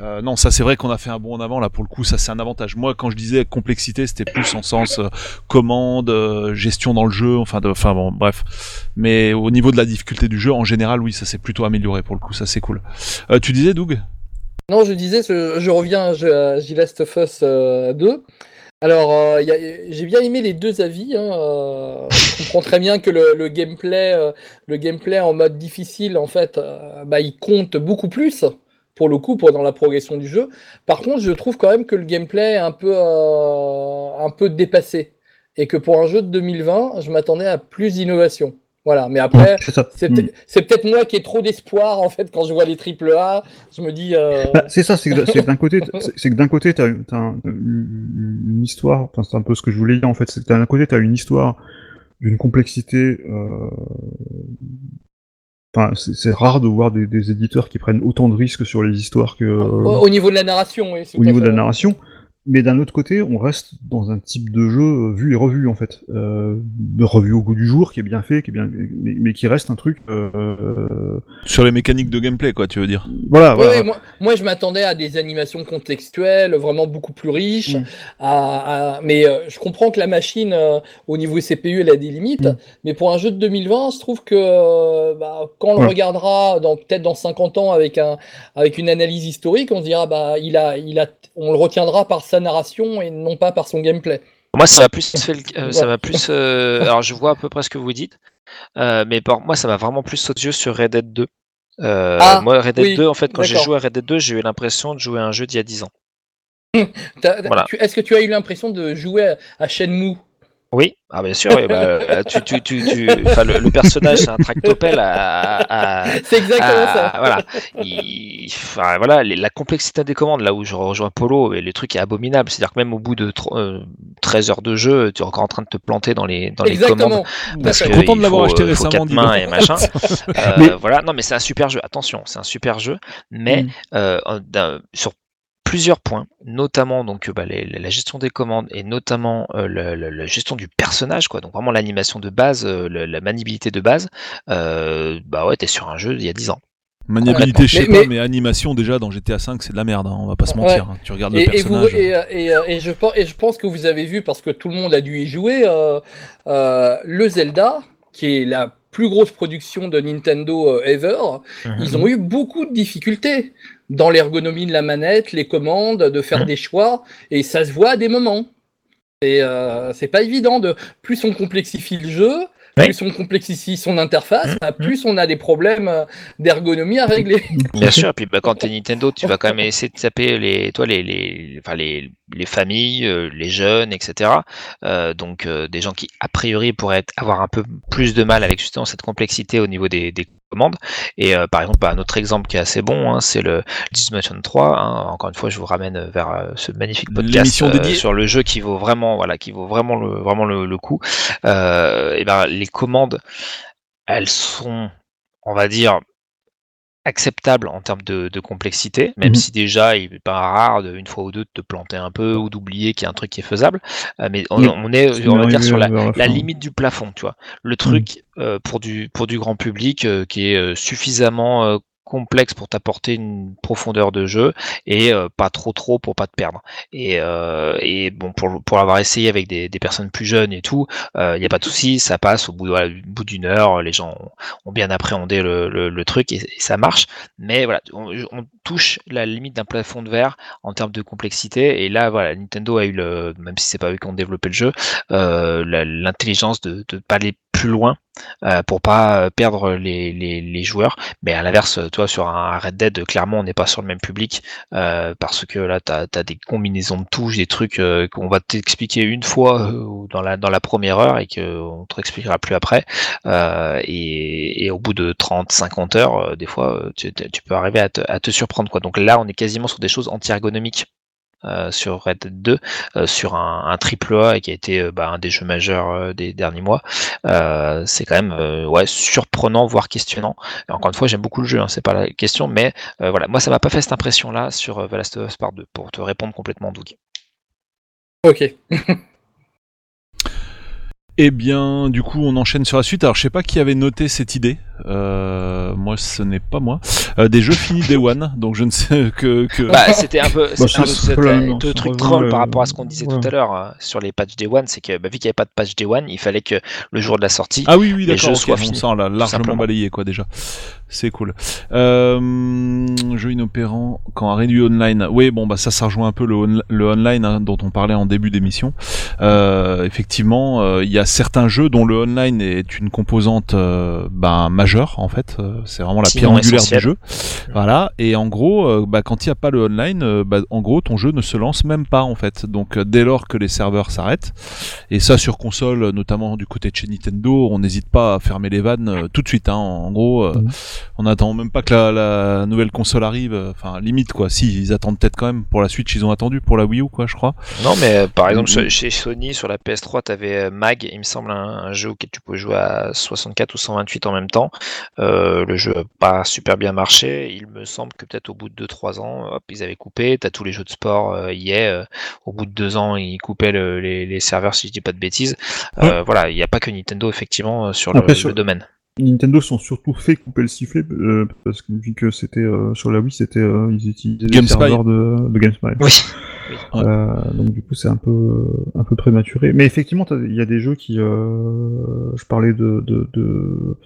Euh, non, ça c'est vrai qu'on a fait un bond en avant là pour le coup, ça c'est un avantage. Moi, quand je disais complexité, c'était plus en sens euh, commande, euh, gestion dans le jeu, enfin, de, enfin bon, bref. Mais au niveau de la difficulté du jeu, en général, oui, ça s'est plutôt amélioré pour le coup, ça c'est cool. Euh, tu disais, Doug? Non, je disais, je, reviens à The Last of Us euh, 2. Alors, euh, y a- j'ai bien aimé les deux avis. Hein, euh, je comprends très bien que le, gameplay, euh, le gameplay en mode difficile, en fait, euh, bah, il compte beaucoup plus pour le coup pour dans la progression du jeu. Par contre, je trouve quand même que le gameplay est un peu, euh, un peu dépassé et que pour un jeu de 2020, je m'attendais à plus d'innovation. Voilà. Mais après, C'est Mm. peut-être c'est peut-être moi qui ai trop d'espoir en fait quand je vois les triple A. Je me dis. euh, Bah, c'est ça, c'est que, d'un côté, c'est que d'un côté, t'as as un- une histoire, c'est un peu ce que je voulais dire en fait, c'est que d'un côté, t'as une histoire d'une complexité. Euh... Enfin, c'est rare de voir des, des éditeurs qui prennent autant de risques sur les histoires que au, au niveau de la narration, oui. au niveau de la narration. Mais d'un autre côté, on reste dans un type de jeu euh, vu et revu en fait, euh, revu au goût du jour, qui est bien fait, qui est bien, mais, mais qui reste un truc. Euh... Sur les mécaniques de gameplay, quoi, tu veux dire Voilà, Ouais, voilà. ouais, moi, moi, je m'attendais à des animations contextuelles, vraiment beaucoup plus riches. Mm. À, à- Mais euh, je comprends que la machine, euh, au niveau CPU, elle a des limites. Mm. Mais pour un jeu de 2020, je trouve que euh, bah, quand on le regardera dans peut-être dans 50 ans avec un avec une analyse historique, on se dira bah il a il a on le retiendra par sa narration et non pas par son gameplay. Moi, ça m'a plus fait, le- euh, ça m'a plus. euh, alors, je vois à peu près ce que vous dites, euh, mais par moi, ça m'a vraiment plus sauté sur Red Dead 2. Euh, Ah, moi, Red Dead oui, 2, en fait, quand j'ai joué à Red Dead 2, j'ai eu l'impression de jouer à un jeu d'il y a 10 ans. Voilà. Est-ce que tu as eu l'impression de jouer à, à Shenmue? Oui, ah bien sûr. oui, bah, euh, tu, tu, tu, tu- enfin, le, le personnage, c'est un tractopelle à, à, C'est exactement Ah, ça. voilà. Il- enfin, voilà, les- la complexité des commandes, là où je rejoins Polo, et le truc est abominable. C'est-à-dire que même au bout de tro- euh, 13 heures de jeu, tu es encore en train de te planter dans les, dans les commandes. Exactement. Parce Je suis que content de l'avoir faut, acheté euh, récemment, quatre mains et machin. Euh, Mais- Voilà, non, mais c'est un super jeu. Attention, c'est un super jeu, mais Mm. euh, d'un- sur plusieurs points, notamment donc euh, bah, les- la gestion des commandes et notamment euh, le- le- la gestion du personnage, quoi. Donc vraiment l'animation de base, euh, le- la maniabilité de base. euh, bah ouais, t'es sur un jeu d'il y a 10 ans. Maniabilité, je sais Mais- pas, mais- mais animation déjà dans GTA V, c'est de la merde, hein, on va pas se mentir. hein. Tu regardes le Et, et vous, personnage. et, et, et je pense, et je pense que vous avez vu, parce que tout le monde a dû y jouer, euh, euh, le Zelda, qui est la plus grosse production de Nintendo euh, ever, ils ont eu beaucoup de difficultés dans l'ergonomie de la manette, les commandes, de faire Mhm. des choix, et ça se voit à des moments. Et euh, c'est pas évident de plus on complexifie le jeu, Plus on complexifie son interface, bah, plus on a des problèmes euh, d'ergonomie à régler. Bien sûr, et puis bah, quand t'es Nintendo, tu vas quand même essayer de taper les, toi, les, les, enfin, les, les familles, euh, les jeunes, etc. Euh, donc euh, des gens qui a priori pourraient être- avoir un peu plus de mal avec justement cette complexité au niveau des, des commandes. Et euh, par exemple, bah, un autre exemple qui est assez bon, hein, c'est le Dismotion 3. hein. Encore une fois, je vous ramène vers euh, ce magnifique podcast euh, sur le jeu qui vaut vraiment, voilà, qui vaut vraiment le, vraiment le, le coup. Et ben les commandes, elles sont, on va dire, acceptables en termes de, de complexité, même Mhm. si déjà il est pas rare de, une fois ou deux de te planter un peu ou d'oublier qu'il y a un truc qui est faisable. Euh, mais on, Oui. on est, on va dire, sur la, la limite du plafond, tu vois. Le truc euh, pour du pour du grand public euh, qui est euh, suffisamment euh, complexe pour t'apporter une profondeur de jeu et euh, pas trop trop pour pas te perdre. Et, euh, et bon pour pour l'avoir essayé avec des, personnes plus jeunes et tout, il n'y a pas de souci, ça passe au bout, voilà, au bout d'une heure, les gens ont, bien appréhendé le, le, truc et, ça marche. Mais voilà, on, touche la limite d'un plafond de verre en termes de complexité. Et là, voilà, Nintendo a eu le, même si c'est pas eux qui ont développé le jeu, euh, l'intelligence de ne pas aller loin euh, pour pas perdre les, les, joueurs. Mais à l'inverse, toi, sur un Red Dead, clairement, on n'est pas sur le même public euh, parce que là, tu as, des combinaisons de touches, des trucs euh, qu'on va t'expliquer une fois euh, dans la, dans la première heure et qu'on te réexpliquera plus après. Euh, et, et au bout de 30, 50 heures, euh, des fois, euh, tu, tu peux arriver à te, à te surprendre. Quoi. Donc là, on est quasiment sur des choses anti-ergonomiques. Euh, sur Red Dead 2, euh, sur un, un triple A et qui a été euh, bah, un des jeux majeurs euh, des derniers mois. Euh, c'est quand même euh, ouais, surprenant, voire questionnant. Et encore une fois, j'aime beaucoup le jeu, hein, c'est pas la question, mais euh, voilà, moi ça m'a pas fait cette impression-là sur euh, The Last of Us Part 2, pour te répondre complètement, Doug. Ok. Eh bien, du coup, on enchaîne sur la suite. Alors, je sais pas qui avait noté cette idée. Euh, moi, ce n'est pas moi. Euh, des jeux finis Day One, donc je ne sais que. que... Bah, c'était un peu, Bah, c'était un peu c'est trucs vraiment troll le- par rapport à ce qu'on disait tout à l'heure euh, sur les patchs Day One, c'est que bah, vu qu'il n'y avait pas de patch Day One, il fallait que le jour de la sortie, Ah oui, oui, les d'accord. jeux ok, soient bon, finis, ça, on l'a largement balayé, quoi, déjà. C'est cool. Euh, jeu inopérant quand un réduit online. Oui, bon, bah ça, ça rejoint un peu le, on- le online hein, dont on parlait en début d'émission. Euh, effectivement, euh, il y a certains jeux dont le online est une composante euh, ben, majeure, en fait. Euh, c'est vraiment la pierre angulaire du jeu. Voilà. Et en gros, euh, bah, quand il n'y a pas le online, euh, bah, en gros, ton jeu ne se lance même pas, en fait. Donc, dès lors que les serveurs s'arrêtent, et ça sur console, notamment du côté de chez Nintendo, on n'hésite pas à fermer les vannes tout de suite. Hein. En gros, Mhm. on attend même pas que la, la nouvelle console arrive. Enfin, limite quoi. Si, ils attendent peut-être quand même pour la Switch. Ils ont attendu pour la Wii U, quoi, je crois. Non, mais euh, par exemple, chez- chez Sony, sur la PS3, tu avais Mag, il me semble, un, un jeu auquel tu pouvais jouer à 64 ou 128 en même temps. Euh, le jeu n'a pas super bien marché. Il me semble que peut-être au bout de 2-3 ans, hop, ils avaient coupé. Tu as tous les jeux de sport, euh, y est. euh, au bout de 2 ans, ils coupaient le- les, les serveurs, si je dis pas de bêtises. Euh, Voilà, il n'y a pas que Nintendo, effectivement, le, sur- le domaine. Nintendo sont surtout fait couper le sifflet euh, parce que vu que c'était euh, sur la Wii, c'était euh, ils utilisaient les GameSpy. serveurs de, de GameSpy. Oui. Euh, donc du coup c'est un peu un peu prématuré. Mais effectivement il y a des jeux qui euh, je parlais de de de,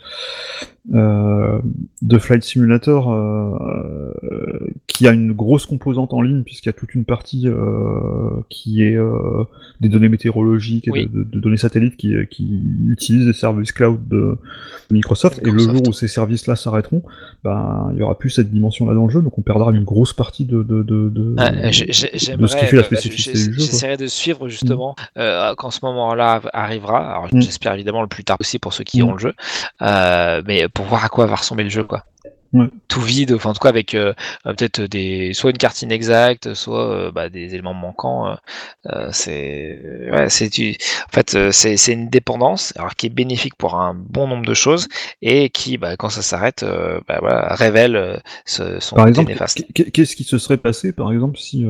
euh, de Flight Simulator euh, euh, qui a une grosse composante en ligne puisqu'il y a toute une partie euh, qui est euh, des données météorologiques et Oui. de, de- de données satellites qui, qui utilisent les services cloud de Microsoft. Et le jour où ces services-là s'arrêteront, ben il y aura plus cette dimension-là dans le jeu, donc on perdra une grosse partie de de de, de, Ah, de ce qui fait la euh, spécificité du jeu. j'essaierai de suivre justement euh, quand ce moment-là arrivera. Alors Mm. j'espère évidemment le plus tard possible pour ceux qui Mm. ont le jeu, euh, mais pour voir à quoi va ressembler le jeu, quoi. Ouais. Tout vide, enfin en tout cas avec euh, euh, peut-être des soit une carte inexacte, soit euh, bah, des éléments manquants. euh, c'est ouais, c'est en fait c'est c'est une dépendance alors qui est bénéfique pour un bon nombre de choses et qui bah, quand ça s'arrête bah, voilà, révèle ce- son Par exemple, qu'est-ce qui se serait passé, par exemple, si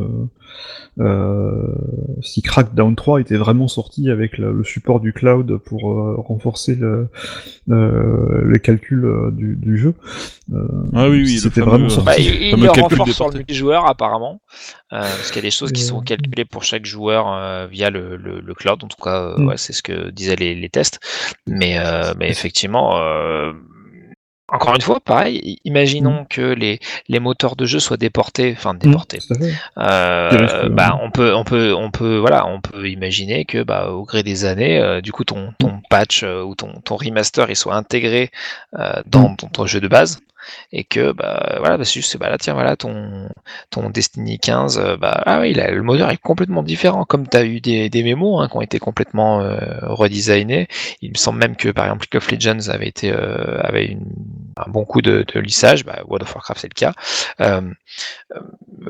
si Crackdown 3 était vraiment sorti avec le, le support du cloud pour renforcer le, les calculs euh, du, du jeu Ah oui, oui, c'était vraiment euh, sorti. Bah, il le renforce sur le multijoueur apparemment, euh, parce qu'il y a des choses qui sont calculées pour chaque joueur euh, via le, le, le cloud. En tout cas, euh, Mm. ouais, c'est ce que disaient les, les tests. Mais, euh, mais effectivement, euh, encore une fois, pareil. Imaginons que les, les moteurs de jeu soient déportés, enfin déportés. Euh, Qui risque, bah, on peut, on peut, on peut, voilà, on peut imaginer que, bah, au gré des années, euh, du coup, ton, ton patch euh, ou ton, ton remaster, il soit intégré euh, dans, dans ton jeu de base et que, bah, voilà, bah, c'est juste, bah, là, tiens, voilà, ton, ton Destiny 15, euh, bah, ah oui, là, le moteur est complètement différent, comme tu as eu des, des mémos hein, qui ont été complètement euh, redesignés. Il me semble même que, par exemple, League of Legends avait été, euh, avait une, un bon coup de, de lissage, bah, World of Warcraft c'est le cas. Euh, euh,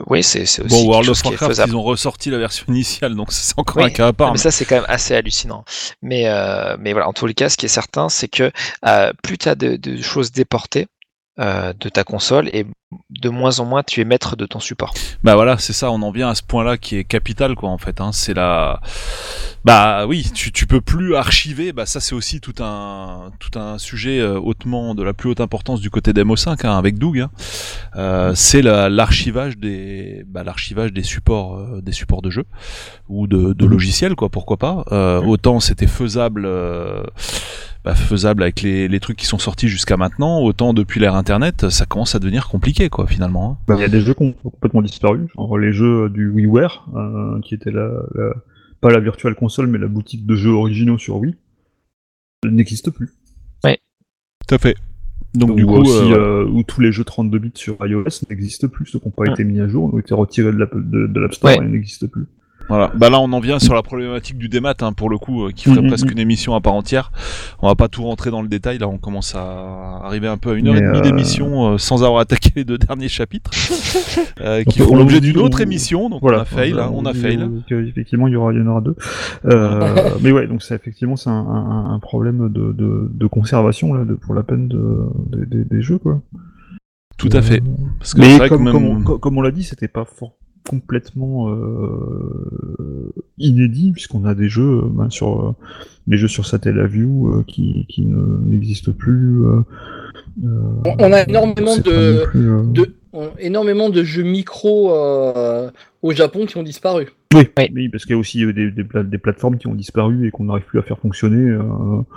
oui, c'est c'est aussi Bon, World chose of qui est Warcraft, ils ont ressorti la version initiale, donc c'est encore Oui, un cas à part. mais ça, c'est quand même assez hallucinant. Mais, euh, mais voilà, en tous les cas, ce qui est certain, c'est que euh, plus tu as de, de choses déportées euh, de ta console, et de moins en moins tu es maître de ton support. Bah voilà, c'est ça, on en vient à ce point-là qui est capital, quoi, en fait. Hein. C'est la, bah oui, tu, tu peux plus archiver. Bah ça, c'est aussi tout un tout un sujet euh, hautement de la plus haute importance du côté d'MO5 hein, avec Doug. Hein. Euh, c'est la- l'archivage des, bah, l'archivage des supports, euh, des supports de jeu ou de, de logiciels, quoi. Pourquoi pas Euh, Autant c'était faisable. Euh, bah, faisable avec les, les trucs qui sont sortis jusqu'à maintenant, autant depuis l'ère internet, ça commence à devenir compliqué quoi finalement. hein. Bah, Il y a des jeux qui ont complètement disparu, genre les jeux du WiiWare, euh, qui était la, la- pas la virtual console, mais la boutique de jeux originaux sur Wii, n'existe plus. Tout à fait. Donc du coup, aussi, euh, euh, où tous les jeux 32 bits sur iOS n'existent plus, ceux qui n'ont pas Mm. été mis à jour, ont été retirés de l'App de, de l'App Store Ouais. et n'existent plus. Voilà. Bah là, on en vient sur la problématique du démat, hein, pour le coup, euh, qui ferait Mhm, presque une émission à part entière. On va pas tout rentrer dans le détail. Là, on commence à arriver un peu à une heure Mais, et demie euh, d'émission euh, sans avoir attaqué les deux derniers chapitres, euh, qui font on- l'objet d'une autre on- émission. Donc Voilà. on a fail, hein, on a dit, fail. que, effectivement, il y aura, il y en aura deux. Euh, mais ouais, donc c'est effectivement c'est un, un, un problème de, de, de conservation là, de, pour la peine de, des- jeux quoi. Tout à fait. Parce que Mais vrai que comme, même- comme, on, co- comme on l'a dit, c'était pas fort complètement euh, inédit puisqu'on a des jeux euh, ben, sur euh, les jeux sur Satellaview euh, qui, qui ne- n'existent plus. euh, On- a énormément de, plus, euh, de- énormément de jeux micro euh, au Japon qui ont disparu. Oui, parce qu'il y a aussi euh, des, des, pla- des plateformes qui ont disparu et qu'on n'arrive plus à faire fonctionner. euh,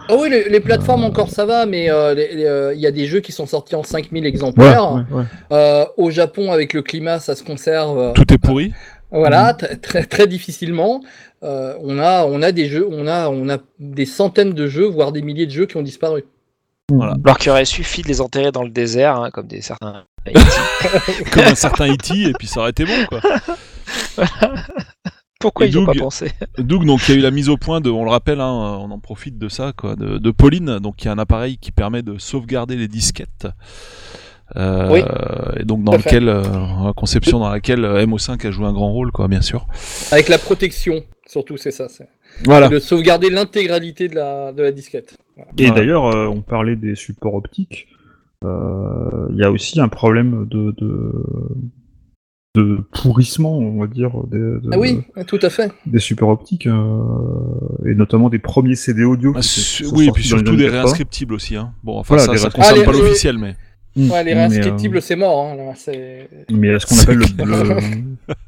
Ah oui, les, les plateformes encore ça va, mais euh, euh, il y a des jeux qui sont sortis en 5000 exemplaires. ouais, ouais. Euh, au Japon, avec le climat, ça se conserve. Tout est pourri. Voilà, t- très, très difficilement. Euh, on a, on a des jeux, on a, on a des centaines de jeux, voire des milliers de jeux qui ont disparu. Voilà. Alors qu'il aurait suffi de les enterrer dans le désert, hein, comme des certains. Comme un certain E.T. et puis ça aurait été bon quoi. Pourquoi Et ils n'ont pas Doug- pensé Doug, donc il y a eu la mise au point de, on le rappelle, hein, on en profite de ça, quoi, de, de Pauline, donc il y a un appareil qui permet de sauvegarder les disquettes. Euh, Oui. Et donc dans lequel, euh, la conception dans laquelle euh, MO5 a joué un grand rôle, quoi, bien sûr. Avec la protection, surtout, c'est ça. C'est Voilà. de sauvegarder l'intégralité de la, de la disquette. Et Voilà. d'ailleurs, euh, on parlait des supports optiques. Euh, Il y a aussi un problème de, de, de pourrissement, on va dire, des, de- Ah oui, tout à fait. des supports optiques, euh, et notamment des premiers CD audio. Ah, qui oui, et puis surtout des 80. réinscriptibles aussi. Hein. Bon, enfin Voilà, ça, ça concerne Ah, pas les- l'officiel, mais Mm. Ouais, les euh, réinscriptibles, c'est mort. Hein, là, c'est... Mais il y a ce qu'on appelle le, le-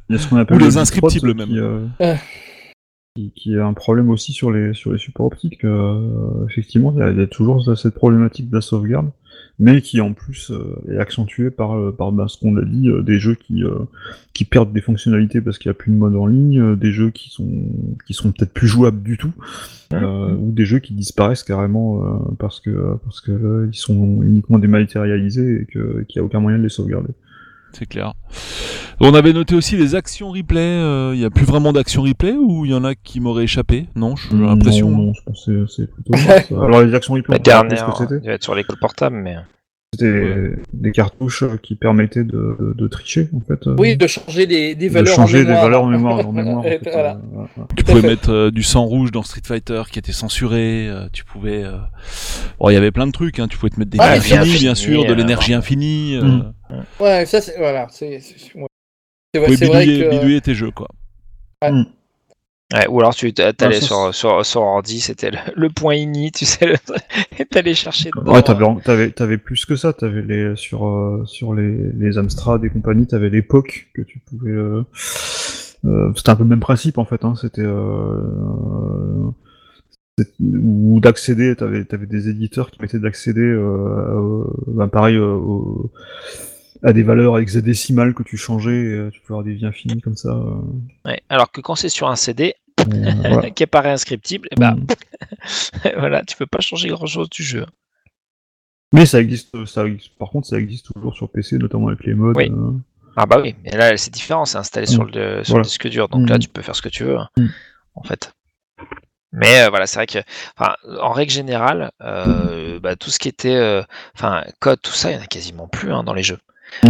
il y a ce qu'on appelle Ou les le inscriptibles même. qui, euh, Ah. qui, qui est un problème aussi sur les sur les supports optiques. euh, effectivement, il y, a, il y a toujours cette problématique de la sauvegarde, mais qui en plus euh, est accentuée par euh, par ben, ce qu'on a dit, euh, des jeux qui euh, qui perdent des fonctionnalités parce qu'il n'y a plus de mode en ligne, euh, des jeux qui sont qui sont peut-être plus jouables du tout, euh, ou des jeux qui disparaissent carrément euh, parce que parce que ils sont uniquement dématérialisés et que qu'il n'y a aucun moyen de les sauvegarder. C'est clair. On avait noté aussi les actions replay. euh, Il y a plus vraiment d'actions replay ou il y en a qui m'auraient échappé? Non, j'ai l'impression. Non, non, je pense que c'est plutôt ça. Alors les actions replay, La dernière, ce que il c'était. va être sur l'école portable, mais. C'était des cartouches euh, qui permettaient de, de, de tricher en fait. euh, Oui, de changer des, des de valeurs changer en des valeurs en mémoire. En mémoire en Et fait, voilà. euh, voilà. Tu pouvais mettre euh, du sang rouge dans Street Fighter qui était censuré. euh, tu pouvais. euh, Bon, il y avait plein de trucs. Hein. Tu pouvais te mettre des Ah, infinies, bien infini, sûr, de euh, l'énergie infinie. euh, Mm. Ouais, ça, c'est, voilà, c'est, c'est, ouais. Vrai- que... bidouiller tes jeux, quoi. Ouais, ou alors tu t'a- t'allais sur, sur, sur ordi, c'était le, le point ini, tu sais, t'allais chercher dedans. Ouais, t'avais, t'avais, t'avais plus que ça. T'avais les sur euh, sur les les Amstrad et compagnie. T'avais l'époque que tu pouvais. euh, euh, c'était un peu le même principe en fait. Hein, c'était euh, c'est- ou d'accéder. T'avais t'avais des éditeurs qui permettaient d'accéder. Euh, à- ben, pareil. euh, au- à des valeurs hexadécimales que tu changeais, euh, tu pouvais avoir des vies infinies comme ça. euh, Ouais, Alors que quand c'est sur un CD, euh, voilà. qui est pas réinscriptible, et bah, Mm. voilà, tu peux pas changer grand chose du jeu. Mais ça existe, ça existe- par contre, ça existe toujours sur PC, notamment avec les modes. Oui. euh, Ah bah oui, mais là c'est différent, c'est installé sur, le, sur Voilà. le disque dur, donc là Mm. tu peux faire ce que tu veux, hein, Mm. en fait. Mais euh, voilà, c'est vrai que, enfin, en règle générale, euh, bah, tout ce qui était, euh, enfin, code, tout ça, il y en a quasiment plus hein, dans les jeux.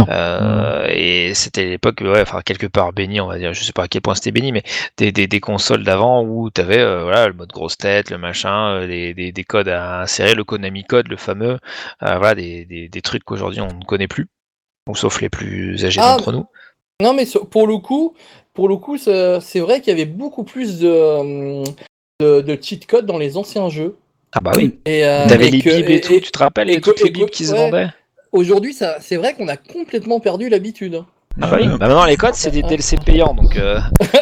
Euh, et c'était l'époque, ouais, enfin quelque part béni, on va dire. Je sais pas à quel point c'était béni, mais des, des, des consoles d'avant où tu avais voilà, le mode grosse tête, le machin, euh, des, des, des codes à insérer, le Konami code, le fameux, euh, voilà, des, des, des trucs qu'aujourd'hui on ne connaît plus, sauf les plus âgés Ah, d'entre nous. Non, mais pour le coup, pour le coup, c'est vrai qu'il y avait beaucoup plus de, euh, de, de cheat codes dans les anciens jeux. Ah bah oui. Et, euh, T'avais les bibs et, et- tout, et tu te rappelles, et et toutes les bibs qui se ouais. vendaient? Aujourd'hui, ça, c'est vrai qu'on a complètement perdu l'habitude. Ah bah oui, bah maintenant les codes c'est des DLC payants donc euh,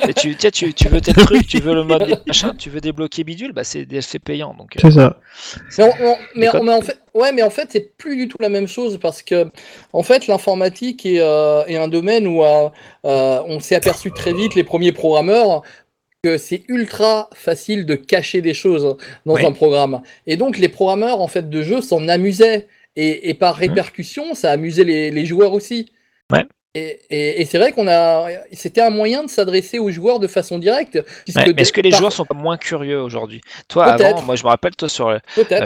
et tu, tiens, tu, tu veux tel truc, tu veux le mode machin, tu veux débloquer bidule, bah c'est des DLC payants donc. euh, C'est ça. Mais, on- on- mais, codes. mais en fait, ouais, mais en fait, c'est plus du tout la même chose parce que, en fait, l'informatique est, euh, est un domaine où on s'est aperçu très vite, les premiers programmeurs, que c'est ultra facile de cacher des choses dans Oui. un programme. Et donc, les programmeurs, en fait, de jeux s'en amusaient. Et, et par répercussion, ça amusait les, les joueurs aussi. Ouais. Et, et- et c'est vrai qu'on a, c'était un moyen de s'adresser aux joueurs de façon directe. Ouais, mais est-ce que les par- joueurs sont moins curieux aujourd'hui? Toi avant, moi je me rappelle toi sur euh,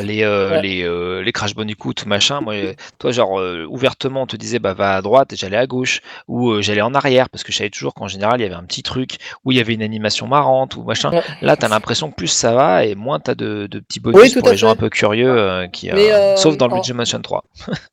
les euh, Ouais. les euh, les Crash Bandicoot machin, moi toi genre euh, ouvertement on te disait bah va à droite et j'allais à gauche ou euh, j'allais en arrière parce que je savais toujours qu'en général il y avait un petit truc où il y avait une animation marrante ou machin. Ouais. Là t'as l'impression que plus ça va et moins t'as de, de petits bonus Oui, pour les gens un peu curieux qui Mais, sauf dans le Luigi Mansion 3.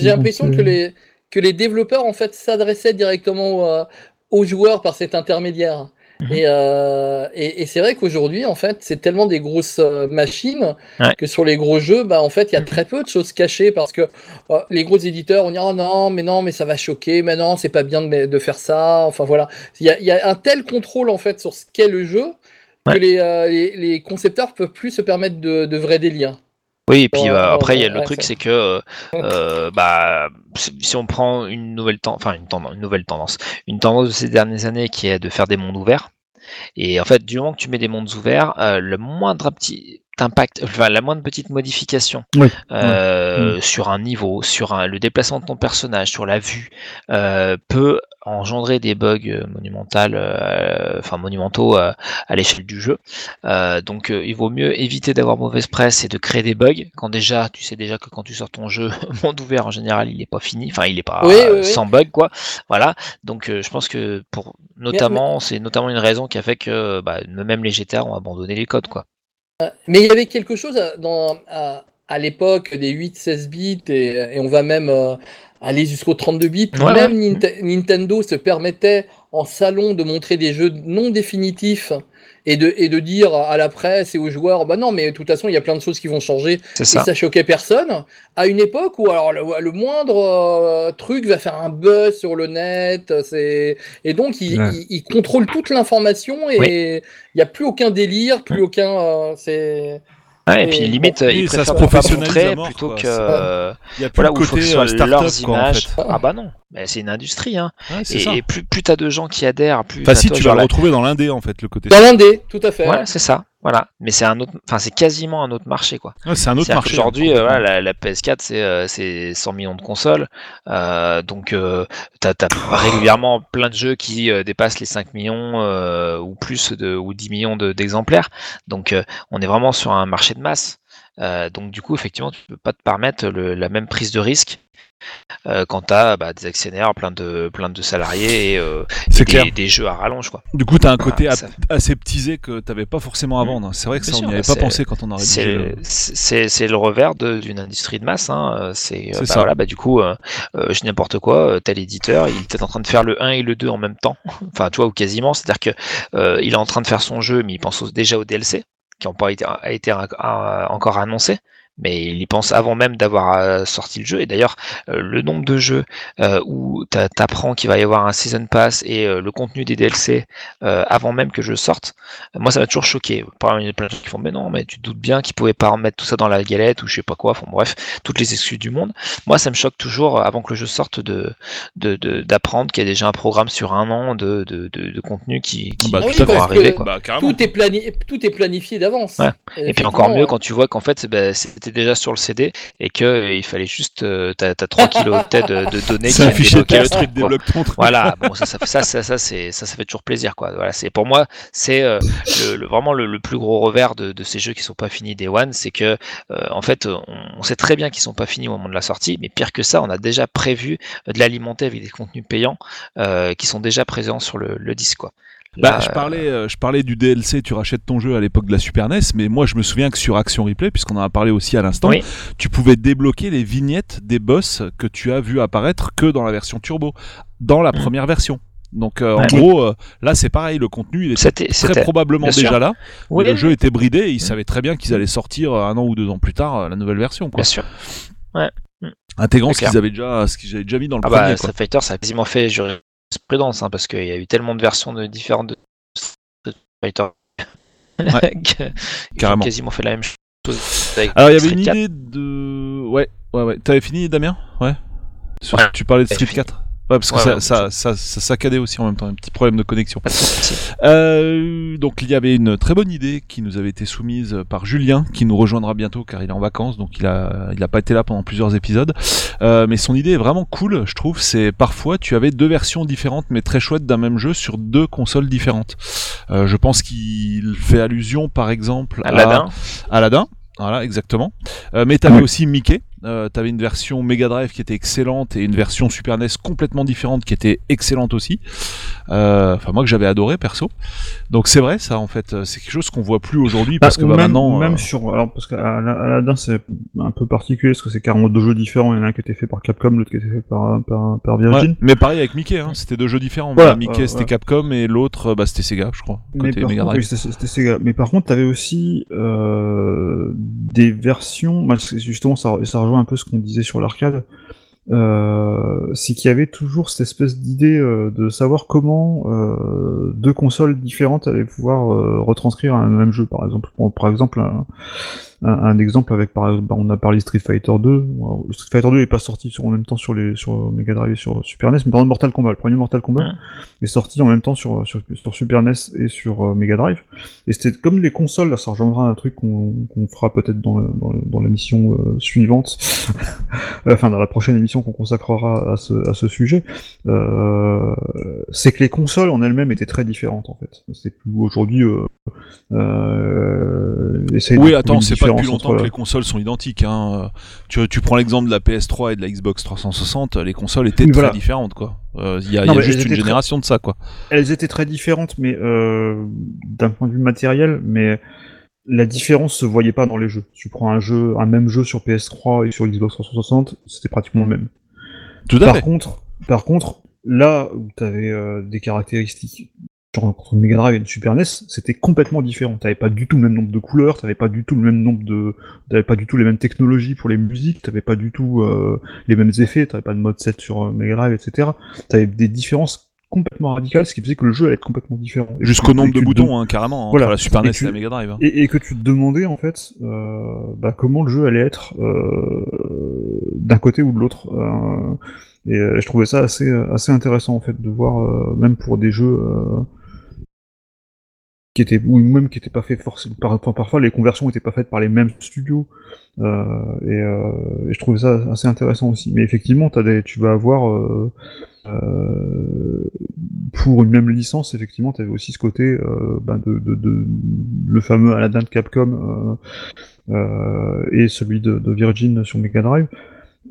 J'ai l'impression que, les, que les développeurs en fait s'adressaient directement euh, aux joueurs par cet intermédiaire. Mhm. Et, euh, et, et c'est vrai qu'aujourd'hui, en fait, c'est tellement des grosses euh, machines Ouais. que sur les gros jeux, bah, en fait, il y a très peu de choses cachées parce que euh, les gros éditeurs, on dit oh non, mais non, mais ça va choquer, mais non, c'est pas bien de, de faire ça. Enfin voilà, il y a, il y a un tel contrôle en fait sur ce qu'est le jeu que Ouais. les, les, les concepteurs peuvent plus se permettre de, de vrais délires. Oui, et puis bah, après, il y a le truc, c'est que euh, euh, bah, si on prend une nouvelle tendance, enfin une, tendance, une nouvelle tendance, une tendance de ces dernières années qui est de faire des mondes ouverts. Et en fait, du moment que tu mets des mondes ouverts, euh, le moindre petit impact, enfin la moindre petite modification Oui, euh, sur un niveau, sur un- le déplacement de ton personnage, sur la vue, euh, peut engendrer des bugs euh, monumentaux, euh, enfin monumentaux euh, à l'échelle du jeu. Euh, donc euh, il vaut mieux éviter d'avoir mauvaise presse et de créer des bugs quand déjà tu sais déjà que quand tu sors ton jeu monde ouvert en général il n'est pas fini, enfin il est pas Oui, oui, oui. sans bug quoi. Voilà. Donc euh, je pense que pour notamment c'est notamment une raison qui a fait que bah, même les GTA ont abandonné les codes quoi. Mais il y avait quelque chose à- dans, à, à l'époque des 8-16 bits et, et on va même euh, aller jusqu'au 32 bits. Ouais, même Ninte- Nintendo se permettait en salon de montrer des jeux non définitifs et de, et de dire à la presse et aux joueurs bah non, mais de toute façon, il y a plein de choses qui vont changer et ça. ça choquait personne. À une époque où alors le, le moindre euh, truc va faire un buzz sur le net, c'est et donc il, Ouais. il- il contrôle toute l'information et il n'y a plus aucun délire, plus aucun. euh, c'est Ouais, et Et puis bon, limite oui, ils ça se préfèrent pas professionnalise à montrer mort, plutôt quoi. que euh, Il y a plus voilà le où faut que côté ce soit euh, leurs quoi, en images. fait. Ah bah non, mais c'est une industrie hein. Ouais, c'est Et, ça. et plus plus t'as de gens qui adhèrent, plus. Enfin, si toi, tu vas le la- retrouver dans l'indé en fait, le côté. dans l'indé, tout à fait. Ouais, c'est ça. Voilà. Mais c'est un autre, enfin c'est quasiment un autre marché quoi. Ouais, c'est un autre marché. qu'aujourd'hui, hein, euh, voilà, la, la PS4 c'est euh, c'est 100 millions de consoles, euh, donc euh, t'as as régulièrement plein de jeux qui dépassent les 5 millions ou plus de ou 10 millions de- d'exemplaires. donc on est vraiment sur un marché de masse. Donc du coup, effectivement, tu peux pas te permettre le- la même prise de risque euh, quand t'as bah, des actionnaires, plein de plein de salariés et, euh, C'est et clair. des, des jeux à rallonge quoi. Du coup, t'as un côté ap- aseptisé que t'avais pas forcément à Mm. vendre. C'est vrai que Bien ça, on n'y avait pas pensé quand on a rédigé. C'est le- c'est c'est le revers d'une industrie de masse. Hein. euh, C'est bah, ça. voilà, bah, du coup, euh, je dis n'importe quoi. tel éditeur, il était en train de faire le 1 et le 2 en même temps. enfin, tu vois, ou quasiment. C'est-à-dire que euh, il est en train de faire son jeu, mais il pense déjà au DLC qui n'ont pas été, a encore annoncé. Mais il y pense avant même d'avoir euh, sorti le jeu. Et d'ailleurs, euh, le nombre de jeux euh, où t'a- t'apprends qu'il va y avoir un season pass et le contenu des DLC avant même que je sorte, moi, ça m'a toujours choqué. Par exemple, il y a plein de gens qui font, mais non, mais tu te doutes bien qu'ils pouvaient pas remettre tout ça dans la galette ou je sais pas quoi. Enfin, bref, toutes les excuses du monde. Moi, ça me choque toujours, avant que le jeu sorte, de de- de- d'apprendre qu'il y a déjà un programme sur un an de, de, de, de contenu qui, qui, Bah, Ah tout que- arriver. Quoi. Bah. Tout est, plani- tout est planifié d'avance. Ouais. Et puis encore mieux quand tu vois qu'en fait c'est- bah, c'était déjà sur le CD et que euh, il fallait juste euh, t'as as 3 kilooctets de, de données qui débloquer le truc. débloque ton truc. Voilà, bon ça ça ça ça, ça, c'est ça ça fait toujours plaisir quoi. Voilà, c'est pour moi c'est euh, le, le- vraiment le, le plus gros revers de, de ces jeux qui sont pas finis Day One, c'est que euh, en fait on, on sait très bien qu'ils sont pas finis au moment de la sortie, mais pire que ça, on a déjà prévu de l'alimenter avec des contenus payants euh, qui sont déjà présents sur le, le disque quoi. Bah, je parlais, euh, je parlais du DLC, tu rachètes ton jeu à l'époque de la Super NES, mais moi je me souviens que sur Action Replay, puisqu'on en a parlé aussi à l'instant, Oui. tu pouvais débloquer les vignettes des boss que tu as vu apparaître que dans la version turbo, dans la Mm. première version. Donc euh, en gros, euh, là c'est pareil, le contenu il était très probablement déjà sûr. là. Oui, mais le jeu était bridé, et ils Mm. savaient très bien qu'ils allaient sortir un an ou deux ans plus tard la nouvelle version, quoi. bien sûr. intégrant ce qu'ils avaient déjà, ce qu'ils avaient déjà mis dans le Ah premier. bah. Street Fighter, ça a quasiment fait jurisprudence, hein, parce qu'il y a eu tellement de versions de différentes de Street Fighter Ouais, ils ont quasiment fait la même chose. avec Alors il y avait une 4. idée de, ouais, ouais, ouais. T'avais fini, Damien? Ouais. Sur- Ouais. Tu parlais de Street fini. 4 Ouais, parce que Ouais, ça, ouais, ça, ça, ça saccadait aussi en même temps, un petit problème de connexion. Euh, donc il y avait une très bonne idée qui nous avait été soumise par Julien, qui nous rejoindra bientôt car il est en vacances, donc il a, il a pas été là pendant plusieurs épisodes. Euh, mais son idée est vraiment cool, je trouve. C'est parfois tu avais deux versions différentes, mais très chouettes d'un même jeu sur deux consoles différentes. Euh, je pense qu'il fait allusion, par exemple, à Aladdin. Aladdin. Voilà, exactement. Euh, mais t'avais aussi Mickey. Euh, t'avais une version Mega Drive qui était excellente et une version Super NES complètement différente qui était excellente aussi. Euh, Enfin, moi que j'avais adoré perso. Donc c'est vrai, ça en fait, euh, c'est quelque chose qu'on voit plus aujourd'hui Bah, parce que bah, même, maintenant. même euh, sur alors parce qu'Aladdin c'est un peu particulier parce que c'est carrément deux jeux différents il y en a un qui était fait par Capcom l'autre qui était fait par par, par Virgin ouais, mais pareil avec Mickey, hein, c'était deux jeux différents. Voilà, Mickey c'était ouais. Capcom et l'autre bah, c'était Sega, je crois. Côté Mega Drive. oui, c'était Sega mais par contre t'avais aussi des versions bah, justement ça, ça rejoint un peu ce qu'on disait sur l'arcade euh, c'est qu'il y avait toujours cette espèce d'idée euh, de savoir comment euh, deux consoles différentes allaient pouvoir retranscrire un même jeu par exemple. Par exemple un, un exemple avec par exemple bah, on a parlé Street Fighter 2 Alors, Street Fighter 2 n'est pas sorti sur, en même temps sur les sur Mega Drive et sur Super NES mais par exemple Mortal Kombat le premier Mortal Kombat Ouais. est sorti en même temps sur sur, sur Super NES et sur euh, Mega Drive et c'était comme les consoles là ça rejoindra un truc qu'on qu'on fera peut-être dans, dans, dans l'émission euh, suivante enfin dans la prochaine émission qu'on consacrera à ce, à ce sujet, euh, c'est que les consoles en elles-mêmes étaient très différentes en fait. C'est plus aujourd'hui euh, euh, essayer de Oui, attends, c'est pas depuis différence longtemps entre- que les consoles sont identiques. Hein. Tu, tu prends l'exemple de la PS3 et de la Xbox 360, les consoles étaient très différentes, quoi. Euh, Il y a, il Non, y a mais juste une très- génération de ça, quoi. Elles étaient très différentes, mais euh, d'un point de vue matériel, mais la différence se voyait pas dans les jeux. Tu prends un jeu, un même jeu sur PS3 et sur Xbox 360, c'était pratiquement le même. Tout à Par fait. contre, par contre, là où tu avais des caractéristiques genre entre Mega Drive et une Super NES, c'était complètement différent. T'avais pas du tout le même nombre de couleurs, t'avais pas du tout le même nombre de, t'avais pas du tout les mêmes technologies pour les musiques, t'avais pas du tout euh, les mêmes effets, t'avais pas de mode 7 sur euh, Mega Drive, etc. T'avais des différences complètement radicales, ce qui faisait que le jeu allait être complètement différent. Jusqu'au nombre de te boutons, hein, carrément, Voilà. entre la Super Et NES tu- et la Mega Drive. hein. et, et que tu te demandais en fait euh, bah, comment le jeu allait être euh, d'un côté ou de l'autre. Euh, et euh, je trouvais ça assez assez intéressant en fait de voir euh, même pour des jeux euh, qui étaient ou même qui étaient pas faits forcément par, par- parfois les conversions étaient pas faites par les mêmes studios euh, et, euh, et je trouvais ça assez intéressant aussi. Mais effectivement, tu vas avoir euh, euh, pour une même licence, effectivement, tu avais aussi ce côté euh, ben, de, de, de- le fameux Aladdin de Capcom euh, et celui de, de Virgin sur Mega Drive.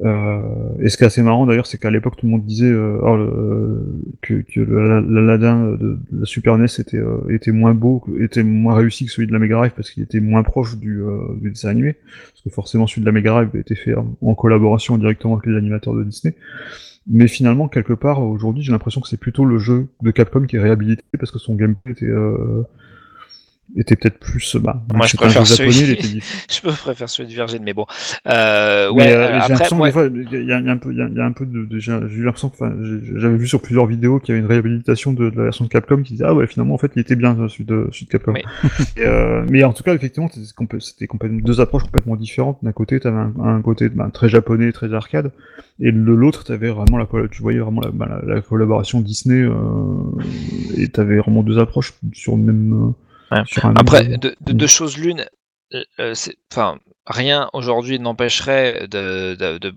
Euh, et ce qui est assez marrant d'ailleurs, c'est qu'à l'époque tout le monde disait euh, oh, le- que, que l'Aladdin de, la Super NES était, euh, était moins beau, était moins réussi que celui de la Mega Drive parce qu'il était moins proche du, euh, du dessin animé, parce que forcément celui de la Mega Drive été fait en, en collaboration directement avec les animateurs de Disney. Mais finalement, quelque part, aujourd'hui, j'ai l'impression que c'est plutôt le jeu de Capcom qui est réhabilité parce que son gameplay était, euh, était peut-être plus. Bah, Moi, je préfère japonais, celui- était. Je peux préférer celui de Virgin, mais bon. Euh, Mais, ouais, euh, euh, j'ai après, des fois, il y, a- y un peu, il y a, y a un peu de, de- j'ai j'ai eu l'impression enfin, j'ai- j'avais vu sur plusieurs vidéos qu'il y avait une réhabilitation de, de la version de Capcom qui disait ah ouais finalement en fait il était bien euh, celui de, celui de Capcom. Et, euh, mais en tout cas effectivement c'était deux approches complètement différentes. D'un côté t'avais un, un côté ben, très japonais, très arcade, et de l'autre t'avais vraiment la, tu voyais vraiment la, ben, la, la collaboration Disney euh, et t'avais vraiment deux approches sur le même. Ouais. Après, de, de- deux choses l'une, euh, euh, c'est- enfin, rien aujourd'hui n'empêcherait de, de- de-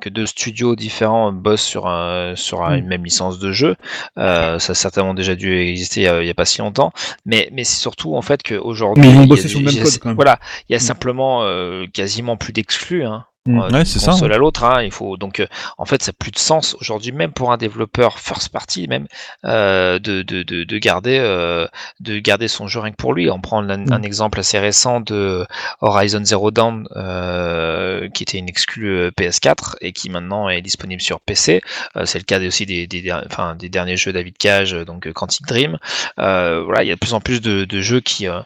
que deux studios différents bossent sur, un- sur un- Mm. une même licence de jeu. Euh, ça a certainement déjà dû exister euh, il n'y a pas si longtemps. Mais, mais c'est surtout en fait qu'aujourd'hui, Mais ils ont il y a. Voilà, il y a Mm. simplement euh, quasiment plus d'exclus. Hein. Mm. euh, Ouais, c'est ça, console ouais. à l'autre, hein, il faut donc euh, en fait ça n'a plus de sens aujourd'hui même pour un développeur first party même euh, de, de, de, de garder euh, de garder son jeu rien que pour lui. On prend un, Mm. un exemple assez récent de Horizon Zero Dawn, euh, qui était une exclue euh, PS4 et qui maintenant est disponible sur PC. Euh, c'est le cas aussi des, des, enfin, des derniers jeux David Cage, donc Quantic Dream. Euh, voilà, il y a de plus en plus de, de jeux qui euh,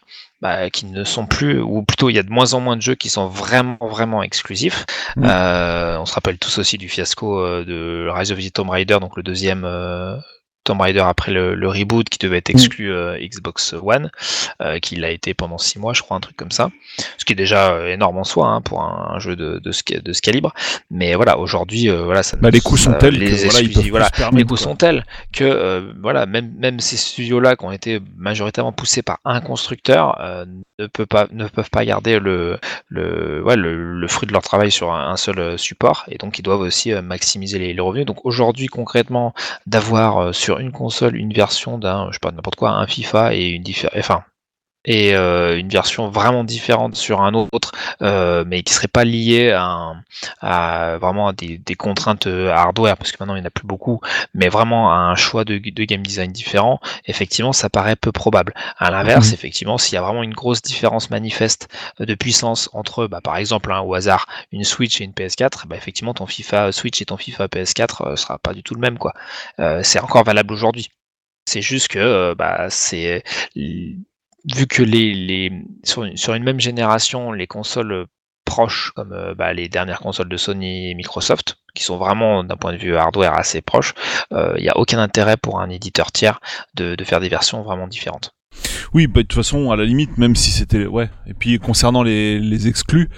bah, qui ne sont plus, ou plutôt il y a de moins en moins de jeux qui sont vraiment vraiment exclusifs. Mm. Euh, on se rappelle tous aussi du fiasco euh, de Rise of the Tomb Raider, donc le deuxième euh, Tomb Raider après le, le reboot qui devait être exclu euh, Xbox One, euh, qui l'a été pendant six mois, je crois, un truc comme ça. Ce qui est déjà euh, énorme en soi hein, pour un, un jeu de, de, ce, de ce calibre. Mais voilà, aujourd'hui, euh, voilà, ça, Bah, les coûts sont ça- tels les que, voilà, ils voilà, les coûts quoi. sont tels que euh, voilà, même même ces studios-là qui ont été majoritairement poussés par un constructeur ne peut pas ne peuvent pas garder le le, ouais, le, le fruit de leur travail sur un, un seul support et donc ils doivent aussi maximiser les, les revenus. Donc aujourd'hui concrètement d'avoir euh, une console une version d'un je sais pas n'importe quoi un FIFA et une diffé- enfin et euh, une version vraiment différente sur un autre, euh, mais qui serait pas liée à, un- à vraiment à des, des contraintes euh, hardware, parce que maintenant il n'y en a plus beaucoup, mais vraiment à un choix de, de game design différent, effectivement, ça paraît peu probable. À l'inverse, Mhm. effectivement, s'il y a vraiment une grosse différence manifeste euh, de puissance entre, bah, par exemple, hein, au hasard, une Switch et une PS4, bah, effectivement, ton FIFA Switch et ton FIFA PS4 euh, sera pas du tout le même, quoi. Euh, c'est encore valable aujourd'hui. C'est juste que bah, c'est vu que les, les sur, une, sur une même génération, les consoles euh, proches comme euh, bah, les dernières consoles de Sony et Microsoft, qui sont vraiment d'un point de vue hardware assez proches, il n'y a aucun intérêt pour un éditeur tiers de, de faire des versions vraiment différentes. Oui, bah, de toute façon, à la limite, même si c'était ouais. Et puis concernant les, les exclus,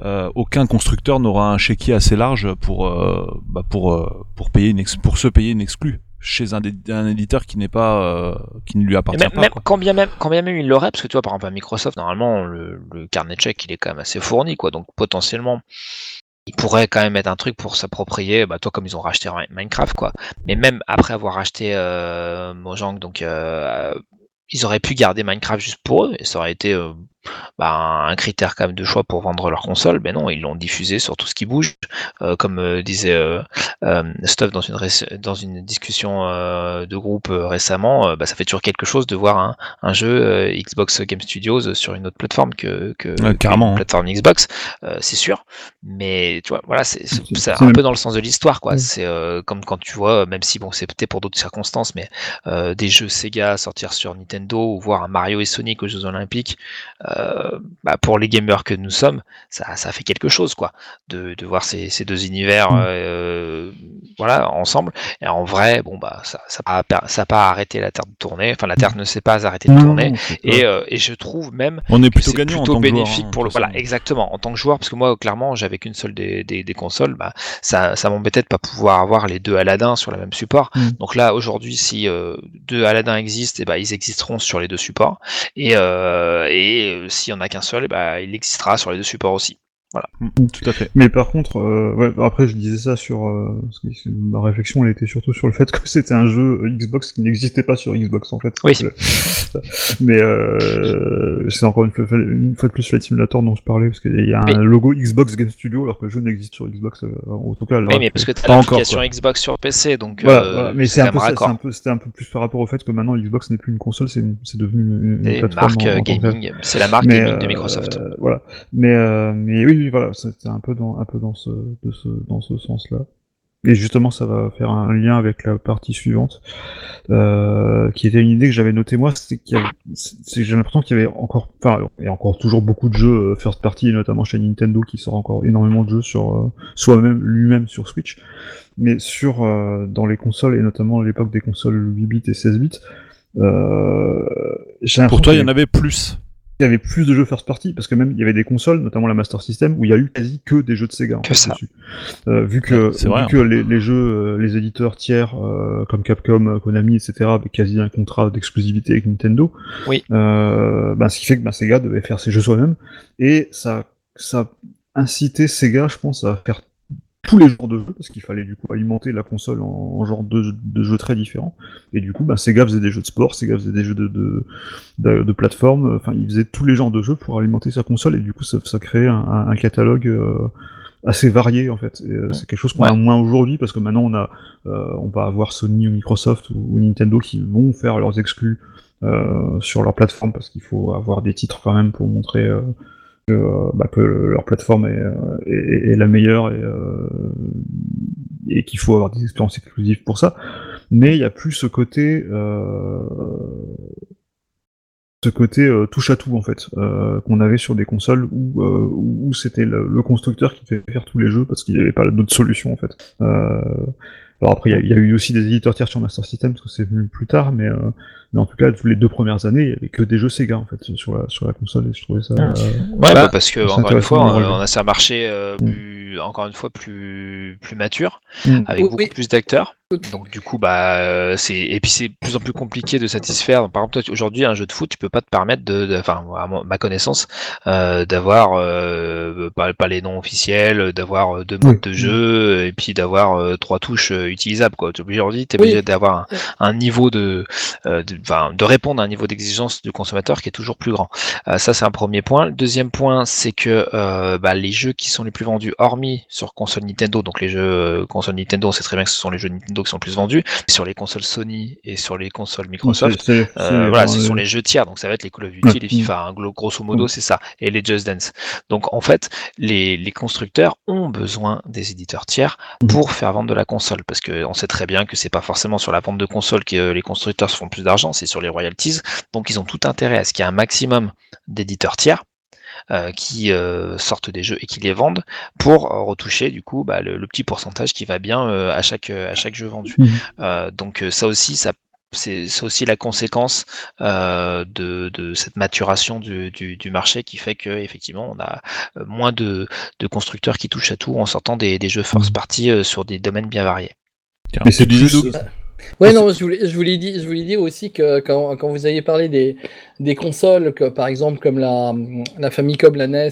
euh, aucun constructeur n'aura un chéquier assez large pour euh, bah, pour euh, pour payer une pour se payer une exclue chez un, un éditeur qui n'est pas euh, qui ne lui appartient même, pas. même- quoi. quand bien même quand bien même il l'aurait, parce que tu vois par exemple à Microsoft normalement le, le carnet de chèques il est quand même assez fourni quoi, donc potentiellement ils pourraient quand même mettre un truc pour s'approprier, bah toi comme ils ont racheté Minecraft quoi, mais même après avoir racheté euh, Mojang donc euh, ils auraient pu garder Minecraft juste pour eux et ça aurait été euh, bah, un critère quand même de choix pour vendre leur console, mais non, ils l'ont diffusé sur tout ce qui bouge, Euh, comme euh, disait euh, euh, Stuff dans une, ré- dans une discussion euh, de groupe euh, récemment, euh, bah, ça fait toujours quelque chose de voir un, un jeu euh, Xbox Game Studios sur une autre plateforme que, que, Ouais, que carrément, une hein. plateforme Xbox, euh, c'est sûr, mais tu vois, voilà, c'est un même- peu dans le sens de l'histoire, quoi. C'est euh, comme quand tu vois, même si bon, c'est peut-être pour d'autres circonstances, mais euh, des jeux Sega sortir sur Nintendo ou voir un Mario et Sonic aux Jeux Olympiques, euh, bah, pour les gamers que nous sommes, ça, ça fait quelque chose, quoi, de, de voir ces, ces deux univers, Mm. euh, voilà, ensemble. Et en vrai, bon bah, ça, ça a ça a pas arrêté la Terre de tourner. Enfin, la Terre ne s'est pas arrêtée de tourner. c'est Et, euh, et je trouve même On est que plutôt c'est gagnant en plutôt tant que joueur, bénéfique hein, pour le voilà exactement en tant que joueur parce que moi clairement j'avais qu'une seule des, des, des consoles bah ça ça m'embêtait de pas pouvoir avoir les deux Aladdin sur le même support Mm. donc là aujourd'hui si deux Aladdin existent et bah ils existeront sur les deux supports et et s'il y en a qu'un seul bah il existera sur les deux supports aussi Mm, Tout à fait. Mais par contre, euh, ouais, après je disais ça sur euh, parce que c'est- ma réflexion, elle était surtout sur le fait que c'était un jeu Xbox qui n'existait pas sur Xbox en fait. Oui. Euh, Mais euh, c'est encore une fois, une fois de plus Flight Simulator dont je parlais parce qu'il y a un Mais- logo Xbox Game Studio alors que le jeu n'existe sur Xbox. euh, en tout cas, oui mais parce que tu Pas as encore, l'application. Xbox sur PC donc Voilà, euh, voilà. mais c'est un peu un c'était un peu plus par rapport au fait que maintenant Xbox n'est plus une console, c'est devenu une, une c'est une plateforme marque en- euh, en gaming c'est la marque Mais, gaming de euh, Microsoft voilà. Mais, euh, mais oui, oui, voilà, c'était un peu dans, un peu dans ce, de ce, dans ce sens-là. Et justement, ça va faire un lien avec la partie suivante, euh, qui était une idée que j'avais notée moi, c'est qu'il c'est, j'ai l'impression qu'il y avait encore, enfin, il y a encore toujours beaucoup de jeux euh, first party, notamment chez Nintendo, qui sort encore énormément de jeux sur, euh, soit même lui-même sur Switch, mais sur, euh, dans les consoles, et notamment à l'époque des consoles 8 bits et 16 bits, euh, Pour toi, il y en avait plus. Il y avait plus de jeux first party parce que même il y avait des consoles, notamment la Master System, où il y a eu quasi que des jeux de Sega Que ça. dessus. Euh, vu que, vu vrai, hein. que les, les jeux, euh, les éditeurs tiers euh, comme Capcom, Konami, etc. avaient quasi un contrat d'exclusivité avec Nintendo. Oui. Euh, bah, ce qui fait que bah, Sega devait faire ses jeux soi-même et ça, ça incitait Sega, je pense, à faire tous les genres de jeux parce qu'il fallait du coup alimenter la console en, en genre de, de jeux très différents. Et du coup bah, Sega faisait des jeux de sport Sega faisait des jeux de, de, de, de plateforme enfin il faisait tous les genres de jeux pour alimenter sa console et du coup ça, ça créait un, catalogue euh, assez varié en fait. Euh, c'est quelque chose qu'on a moins aujourd'hui parce que maintenant on a euh, on va avoir Sony ou Microsoft ou, ou Nintendo qui vont faire leurs exclus euh, sur leur plateforme parce qu'il faut avoir des titres quand même pour montrer que, euh, bah, que leur plateforme est, euh, est, est la meilleure et, euh, et qu'il faut avoir des expériences exclusives pour ça. Mais il y a plus ce côté, ce côté euh, touche à tout en fait euh, qu'on avait sur des consoles où, euh, où c'était le, constructeur qui devait faire tous les jeux parce qu'il n'y avait pas d'autre solution en fait. Alors après il y a- eu aussi des éditeurs tiers sur Master System parce que c'est venu plus tard, mais, mais en tout cas les deux premières années il y avait que des jeux Sega en fait sur la sur la console et je trouvais ça. Ah. euh, Ouais, Bah, bah, parce que encore une fois, on, on a ça un marché euh, Mm. plus, encore une fois plus plus mature, Mm. avec Oui, beaucoup oui. plus d'acteurs. Donc du coup, bah, euh, c'est et puis c'est de plus en plus compliqué de satisfaire. Par exemple, aujourd'hui, un jeu de foot, tu peux pas te permettre de, enfin, à ma connaissance, euh, d'avoir euh, pas, pas, les noms officiels, d'avoir deux modes de jeu et puis d'avoir euh, trois touches euh, utilisables. Quoi. Aujourd'hui, tu es obligé d'avoir un, un, niveau de, de, de, répondre à un niveau d'exigence du consommateur qui est toujours plus grand. ça, c'est un premier point. Le deuxième point, c'est que bah, les jeux qui sont les plus vendus, hormis sur console Nintendo, donc les jeux console Nintendo, on sait très bien que ce sont les jeux Nintendo qui sont plus vendus. Sur les consoles Sony et sur les consoles Microsoft, euh, voilà, ce sont les jeux tiers. Donc ça va être les Call of Duty, les FIFA. Hein, grosso modo, c'est ça. Et les Just Dance. Donc en fait, les, les constructeurs ont besoin des éditeurs tiers pour faire vendre de la console. Parce qu'on sait très bien que c'est pas forcément sur la vente de console que euh, les constructeurs se font plus d'argent, c'est sur les royalties. Donc ils ont tout intérêt à ce qu'il y ait un maximum d'éditeurs tiers euh, qui euh, sortent des jeux et qui les vendent pour euh, retoucher du coup bah, le, petit pourcentage qui va bien à chaque à chaque jeu vendu. Mmh. donc ça aussi ça c'est aussi la conséquence euh, de, de, cette maturation du, du, du, marché qui fait que effectivement on a moins de, de, constructeurs qui touchent à tout en sortant des, des jeux force mmh. party sur des domaines bien variés. Mais c'est du Ouais, non, je voulais, je voulais dire, je voulais dire aussi que quand, quand vous aviez parlé des, des consoles, que, par exemple comme la, la Famicom, la NES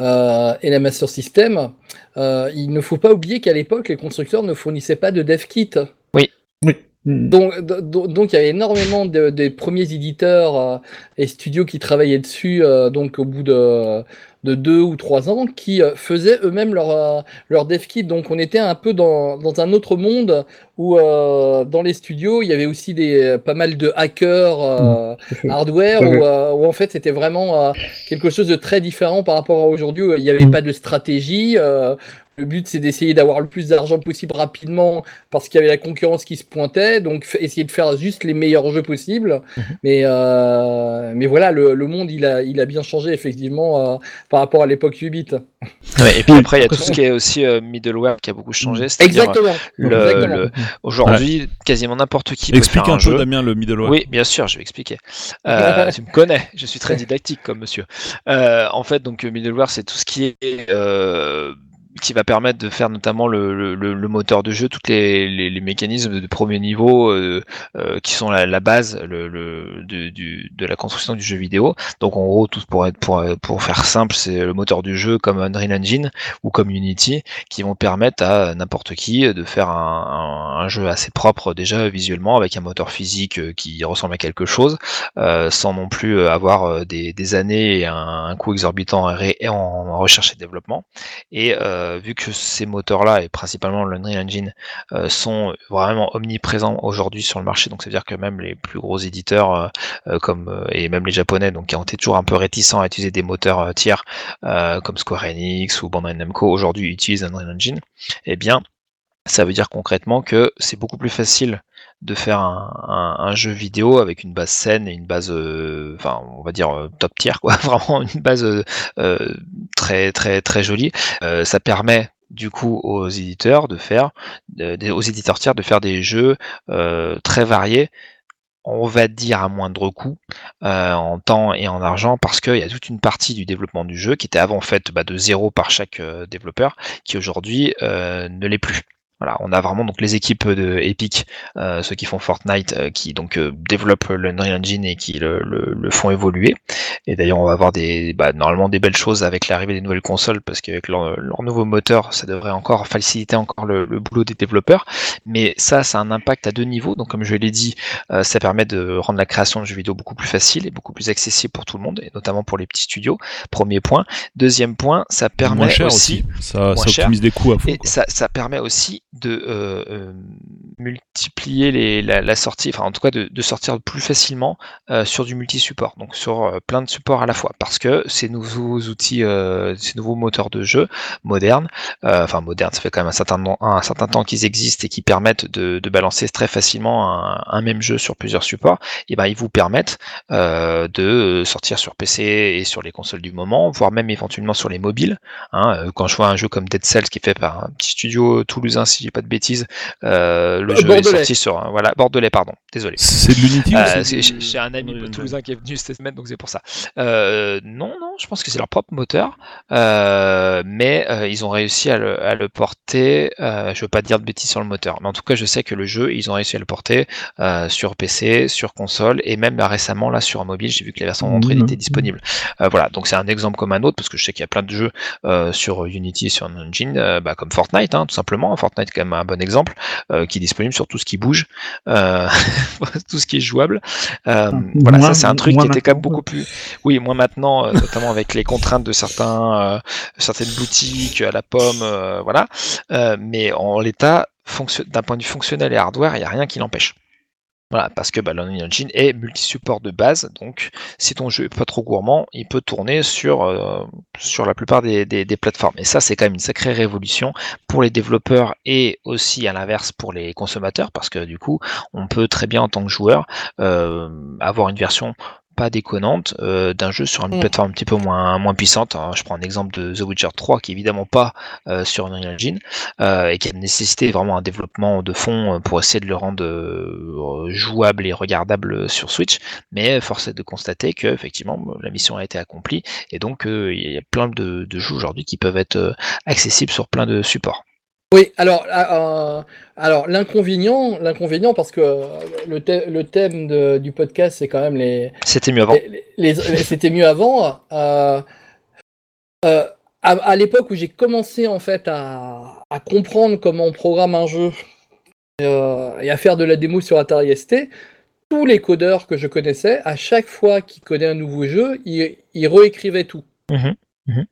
euh, et la Master System, euh, il ne faut pas oublier qu'à l'époque, les constructeurs ne fournissaient pas de dev kit. Oui. Oui. Donc, donc, il y avait énormément de, des premiers éditeurs euh, et studios qui travaillaient dessus. Euh, donc, au bout de, de deux ou trois ans qui euh, faisaient eux-mêmes leur, euh, leur dev kit. Donc on était un peu dans, dans un autre monde où euh, dans les studios il y avait aussi des, pas mal de hackers mmh, hardware où, où, en fait c'était vraiment quelque chose de très différent par rapport à aujourd'hui où il n'y avait mmh. pas de stratégie. Le but, c'est d'essayer d'avoir le plus d'argent possible rapidement parce qu'il y avait la concurrence qui se pointait. Donc, essayer de faire juste les meilleurs jeux possibles. Mhm. Mais, euh, mais voilà, le, le, monde, il a, il a bien changé, effectivement, euh, par rapport à l'époque 8 bits. Ouais, et puis après, il y a tout ce qui est aussi euh, middleware qui a beaucoup changé. Exactement. Le, Aujourd'hui, ouais. quasiment n'importe qui Explique peut faire un, un jeu. Damien, le middleware. Oui, bien sûr, je vais expliquer. Euh, tu me connais, je suis très didactique comme monsieur. Euh, en fait, donc middleware, c'est tout ce qui est qui va permettre de faire notamment le, le, le moteur de jeu, tous les, les, les, mécanismes de premier niveau euh, euh, qui sont la, la base le, de, du, de la construction du jeu vidéo. Donc en gros, tout pour être pour, pour faire simple, c'est le moteur du jeu comme Unreal Engine ou comme Unity qui vont permettre à n'importe qui de faire un, un, jeu assez propre déjà visuellement avec un moteur physique euh, qui ressemble à quelque chose, euh, sans non plus avoir euh, des, des années et un, un coût exorbitant en, en recherche et développement. Et euh, euh, vu que ces moteurs-là, et principalement l'Unreal Engine, euh, sont vraiment omniprésents aujourd'hui sur le marché, donc c'est à dire que même les plus gros éditeurs, euh, comme et même les japonais, donc qui ont été toujours un peu réticents à utiliser des moteurs tiers comme Square Enix ou Bandai Namco, aujourd'hui utilisent Unreal Engine, eh bien ça veut dire concrètement que c'est beaucoup plus facile de faire un, jeu vidéo avec une base saine et une base, euh, enfin, on va dire euh, top tier, quoi, vraiment une base euh, très très très jolie. ça permet du coup aux éditeurs de faire, aux éditeurs tiers de faire des jeux très variés on va dire à moindre coût en temps et en argent parce qu'il y a toute une partie du développement du jeu qui était avant faite bah, de zéro par chaque développeur qui aujourd'hui ne l'est plus. Voilà, on a vraiment donc les équipes de Epic, euh, ceux qui font Fortnite, euh, qui donc euh, développent le Unreal Engine et qui le, le, le font évoluer. Et d'ailleurs, on va avoir des bah, normalement des belles choses avec l'arrivée des nouvelles consoles, parce qu'avec leur, leur, nouveau moteur, ça devrait encore faciliter encore le, le, boulot des développeurs. Mais ça, ça a un impact à deux niveaux. Donc, comme je l'ai dit, euh, ça permet de rendre la création de jeux vidéo beaucoup plus facile et beaucoup plus accessible pour tout le monde, et notamment pour les petits studios. Premier point. Deuxième point, ça permet cher aussi, aussi. Ça, ça optimise des coûts à fond. Et ça, ça permet aussi de euh, euh, multiplier les, la, sortie, enfin en tout cas de, sortir plus facilement euh, sur du multi-support, donc sur plein de supports à la fois, parce que ces nouveaux outils, ces nouveaux moteurs de jeu modernes, enfin modernes, ça fait quand même un certain, temps qu'ils existent et qui permettent de, balancer très facilement un, même jeu sur plusieurs supports, et ben ils vous permettent de sortir sur PC et sur les consoles du moment, voire même éventuellement sur les mobiles. Hein, quand je vois un jeu comme Dead Cells qui est fait par un petit studio toulousain, si si je dis pas de bêtises. Euh, le Euh, jeu est sorti sur un- voilà Bordelais, pardon. Désolé. C'est de l'Unity Euh, J'ai j'ai un ami Unreal toulousain qui est venu cette semaine, donc c'est pour ça. Euh, non, non, je pense que c'est leur propre moteur, euh, mais euh, ils ont réussi à le, à le porter. Euh, je veux pas dire de bêtises sur le moteur, mais en tout cas, je sais que le jeu, ils ont réussi à le porter euh, sur PC, sur console, et même euh, récemment là sur mobile. J'ai vu que la version Android Mhm. était disponible. Euh, voilà, donc c'est un exemple comme un autre, parce que je sais qu'il y a plein de jeux euh, sur Unity et sur Engine, euh, bah, comme Fortnite, hein, tout simplement. Fortnite, est quand même un bon exemple, euh, qui est disponible sur tout ce qui bouge, euh, tout ce qui est jouable. Euh, voilà, Moins- ça c'est un truc qui était quand même beaucoup plus. Oui, moi maintenant, notamment avec les contraintes de certains, certaines boutiques à la pomme, voilà. Mais en l'état, d'un point de vue fonctionnel et hardware, il n'y a rien qui l'empêche. Voilà, parce que bah, l'Unreal Engine est multi-support de base, donc si ton jeu est pas trop gourmand, il peut tourner sur, euh, sur la plupart des, des- des plateformes. Et ça, c'est quand même une sacrée révolution pour les développeurs et aussi à l'inverse pour les consommateurs, parce que du coup, on peut très bien en tant que joueur euh, avoir une version pas déconnante euh, d'un jeu sur une Mm. plateforme un petit peu moins, moins puissante. Alors, je prends un exemple de The Witcher 3 qui est évidemment pas euh, sur Unreal Engine euh, et qui a nécessité vraiment un développement de fond pour essayer de le rendre euh, jouable et regardable sur Switch. Mais force est de constater que effectivement la mission a été accomplie et donc euh, il y a plein de, de jeux aujourd'hui qui peuvent être euh, accessibles sur plein de supports. Oui, alors, euh, alors l'inconvénient, l'inconvénient, parce que euh, le, thè- le thème de- du podcast, c'est quand même les, C'était mieux avant. les- les- les- c'était mieux avant. euh, euh, à, à l'époque où j'ai commencé en fait à, à comprendre comment on programme un jeu euh, et à faire de la démo sur Atari ST, tous les codeurs que je connaissais, à chaque fois qu'ils codaient un nouveau jeu, ils, ils réécrivaient tout. Mhm.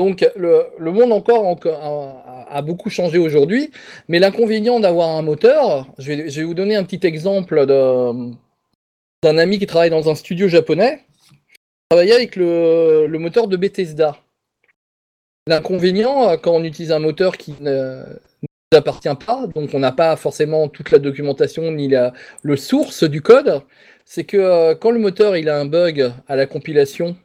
Donc le, monde encore, encore a, beaucoup changé aujourd'hui, mais l'inconvénient d'avoir un moteur, je vais, vous donner un petit exemple d'un ami qui travaille dans un studio japonais, il travaillait avec le, moteur de Bethesda. L'inconvénient, quand on utilise un moteur qui ne nous appartient pas, donc on n'a pas forcément toute la documentation ni la, le source du code, c'est que euh, quand le moteur il a un bug à la compilation,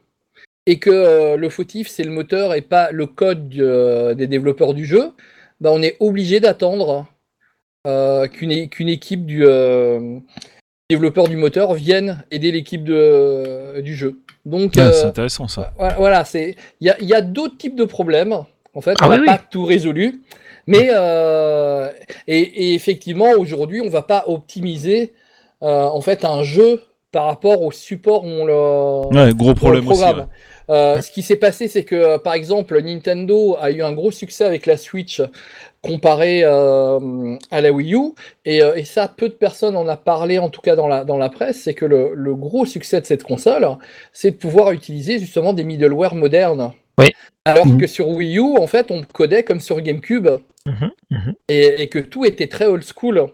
et que euh, le fautif c'est le moteur et pas le code euh, des développeurs du jeu, bah, on est obligé d'attendre euh, qu'une équipe du euh, développeur du moteur vienne aider l'équipe de- du jeu. Donc Ah, euh, C'est intéressant ça. voilà, il y a, il y a d'autres types de problèmes. En fait, Ah on n'a oui, pas tout résolu, mais euh, et, et effectivement aujourd'hui, on va pas optimiser euh, en fait un jeu par rapport au support où on le, Ouais, gros problème aussi. programme. ouais. Euh, ce qui s'est passé, c'est que euh, par exemple, Nintendo a eu un gros succès avec la Switch comparé euh, à la Wii U, et, et ça, peu de personnes en a parlé, en tout cas dans la, dans la presse, c'est que le, le gros succès de cette console, c'est de pouvoir utiliser justement des middleware modernes. Oui. Alors Mhm. que sur Wii U, en fait, on codait comme sur GameCube, Mhm, mhm. et, et que tout était très old school.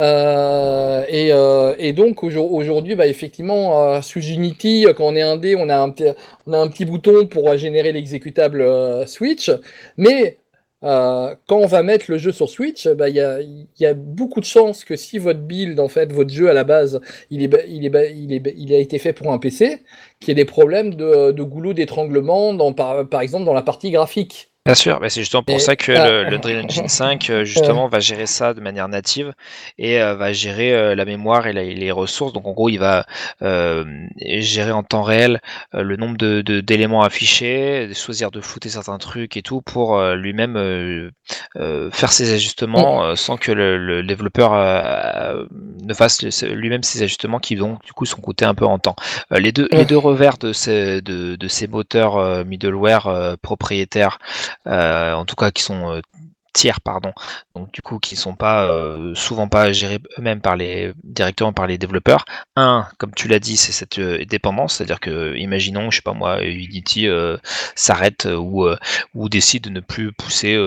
Euh, et, euh, et donc aujourd- aujourd'hui, bah, effectivement, euh, sous Unity, quand on est on a un petit, on a un petit bouton pour générer l'exécutable Switch, mais quand on va mettre le jeu sur Switch, bah, il y, a, beaucoup de chances que si votre build, en fait, votre jeu à la base, il, a été fait pour un PC, qu'il y ait des problèmes de, de goulot d'étranglement, par exemple dans la partie graphique. Bien sûr, c'est justement pour Et- ça que ah. le, le Engine 5 euh, justement va gérer ça de manière native et euh, va gérer euh, la mémoire et la- les ressources. Donc en gros, il va euh, gérer en temps réel le nombre de de- d'éléments affichés, choisir de flouter certains trucs et tout pour lui-même faire ses ajustements euh, sans que le, le développeur ne fasse lui-même ses ajustements qui donc du coup sont coûtés un peu en temps. Les deux les Ouais. deux revers de ces de, de ces moteurs middleware propriétaires en tout cas qui sont euh, tiers pardon. Donc du coup qui sont pas euh, souvent pas gérés eux-mêmes par les directement par les développeurs. Un comme tu l'as dit c'est cette euh, dépendance c'est à dire que imaginons je sais pas moi Unity euh, s'arrête ou ou décide de ne plus pousser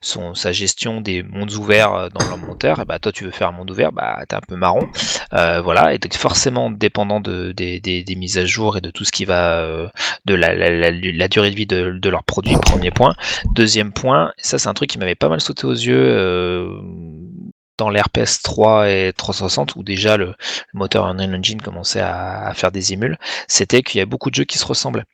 son sa gestion des mondes ouverts dans leur moteur et bah toi tu veux faire un monde ouvert bah t'es un peu marron. Voilà et donc forcément dépendant de des, des, mises à jour et de tout ce qui va de la, la, durée de vie de, de leurs produits premier point. Deuxième point, ça c'est un truc qui m'avait pas mal sauté aux yeux euh, dans l'RPS 3 et 360 où déjà le, le moteur Unreal Engine commençait à, à faire des émules, c'était qu'il y a beaucoup de jeux qui se ressemblaient.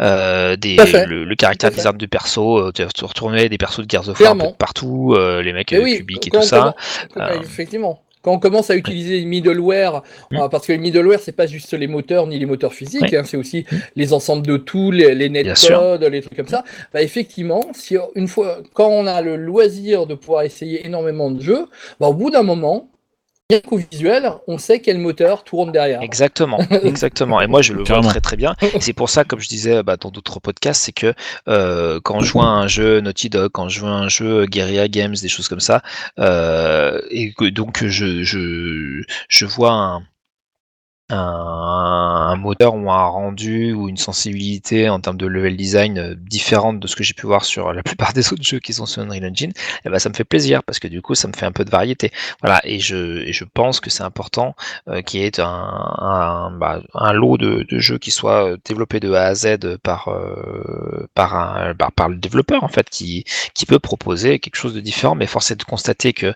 Euh, des, le, le caractère fait. design du perso, euh, tu retournais des persos de Gears of War de partout, euh, les mecs oui, cubiques et tout ça. Effectivement. Quand on commence à utiliser le middleware, Mm. euh, parce que le middleware, c'est pas juste les moteurs ni les moteurs physiques, Oui. hein, c'est aussi les ensembles de tout, les, les netcodes, les trucs comme ça. Bah, effectivement, si une fois, quand on a le loisir de pouvoir essayer énormément de jeux, bah, au bout d'un moment, bien qu'au visuel, on sait quel moteur tourne derrière. Exactement, exactement. Et moi, je le vois très très bien. C'est pour ça, comme je disais bah, dans d'autres podcasts, c'est que euh, quand je joue à un jeu Naughty Dog, quand je joue à un jeu Guerrilla Games, des choses comme ça, euh, et que donc je je je vois un un, moteur ou un rendu ou une sensibilité en termes de level design euh, différente de ce que j'ai pu voir sur la plupart des autres jeux qui sont sur Unreal Engine, et ben ça me fait plaisir parce que du coup ça me fait un peu de variété. Voilà, et je, et je pense que c'est important euh, qu'il y ait un, un, bah, un lot de, jeux qui soient euh, développés de A à Z par, euh, par, un, par, par le développeur en fait qui, qui peut proposer quelque chose de différent, mais force est de constater que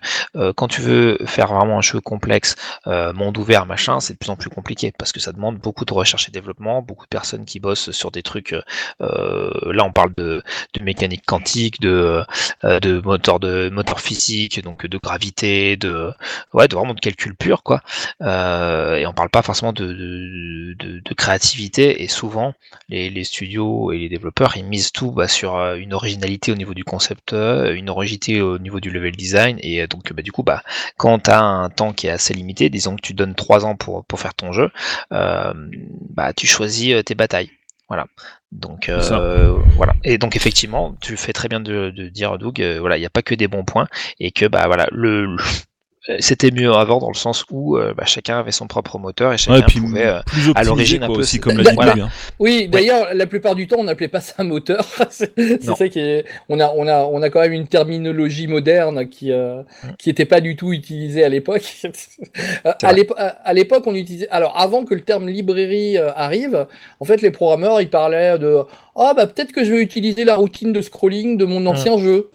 quand tu veux faire vraiment un jeu complexe, monde ouvert, machin, c'est de plus en plus compliqué parce que ça demande beaucoup de recherche et développement, beaucoup de personnes qui bossent sur des trucs. euh, là, on parle de, mécanique quantique, de, euh, de moteur de moteur physique, donc de gravité, de ouais, de vraiment de calcul pur quoi. Euh, et on parle pas forcément de, de, créativité. Et souvent, les, les studios et les développeurs ils misent tout bah, sur euh, une originalité au niveau du concept, euh, une originalité au niveau du level design. Et euh, donc bah, du coup, bah quand tu as un temps qui est assez limité, disons que tu donnes trois ans pour, pour faire ton jeu, euh, bah, tu choisis euh, tes batailles. Voilà. Donc euh, voilà. Et donc effectivement, tu fais très bien de, de dire Doug, euh, voilà, il n'y a pas que des bons points et que bah voilà, le- c'était mieux avant dans le sens où euh, bah, chacun avait son propre moteur et chacun Ouais, puis pouvait euh, plus optimisé, l'origine un quoi, peu, aussi, comme l'a dit Voilà. Hein. Oui, d'ailleurs, la plupart du temps, on n'appelait pas ça un moteur. c'est ça qui est. On a, on a, on a quand même une terminologie moderne qui, euh, qui n'était pas du tout utilisée à l'époque. Euh, à à à l'époque, on utilisait. Alors, avant que le terme librairie euh, arrive, en fait, les programmeurs, ils parlaient de. Ah, bah, peut-être que je vais utiliser la routine de scrolling de mon ancien jeu.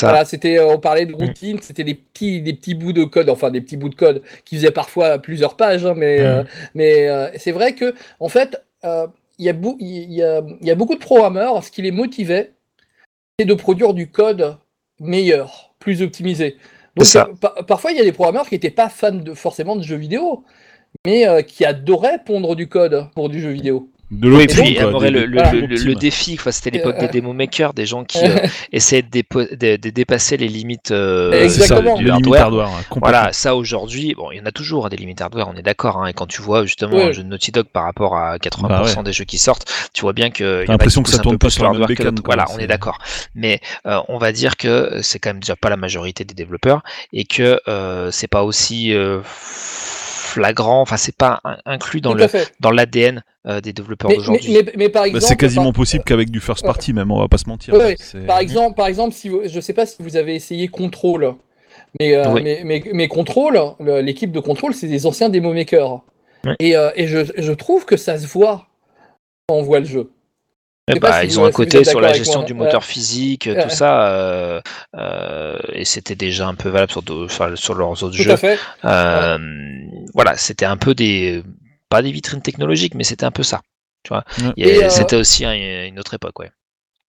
Voilà, c'était, euh, on parlait de routine, c'était des petits, des petits bouts de code, enfin des petits bouts de code qui faisaient parfois plusieurs pages, hein, mais, euh, mais euh, c'est vrai que, en fait, euh, il y, a bou- il y, a, il y a beaucoup de programmeurs, ce qui les motivait, c'est de produire du code meilleur, plus optimisé. Donc, ça. euh, parfois, il y a des programmeurs qui n'étaient pas fans de, forcément de jeux vidéo, mais euh, qui adoraient pondre du code pour du jeu vidéo. De Oui, puis quoi, aimerait des- le, le, le- défi, quoi. C'était l'époque des Euh, démo makers, des gens qui euh, essayaient de, dépo- de- de dépasser les limites euh, ça, du hardware. Voilà, ça aujourd'hui, bon, il y en a toujours hein, des limites hardware, on est d'accord. Hein, et quand tu vois justement Ouais. un jeu de Naughty Dog par rapport à 80% Bah des jeux qui sortent, tu vois bien que. il y en a l'impression que ça tourne peu pas plus sur hardware que Voilà, on est d'accord. Mais euh, on va dire que c'est quand même déjà pas la majorité des développeurs et que euh, c'est pas aussi euh, flagrant, enfin c'est pas in- inclus dans le fait. dans l'ADN euh, des développeurs mais, d'aujourd'hui. mais- mais par Bah, c'est quasiment par- possible qu'avec du first party, même, on va pas se mentir. Ouais, ouais. C'est- Par exemple, par exemple, si vous, je sais pas si vous avez essayé Control, mais euh, Oui. mais, mais, mais Control, le- l'équipe de Control, c'est des anciens démo makers. Ouais. Et, euh, et je, je trouve que ça se voit quand on voit le jeu. Eh bah, si ils ont un côté sur la gestion moi. du Ouais. moteur physique, Ouais. tout ça, euh, euh, et c'était déjà un peu valable sur, enfin, sur leurs autres Tout jeux. à fait. Euh, Voilà, c'était un peu des, pas des vitrines technologiques, mais c'était un peu ça. Tu vois, Ouais. Euh, c'était aussi un- une autre époque, ouais.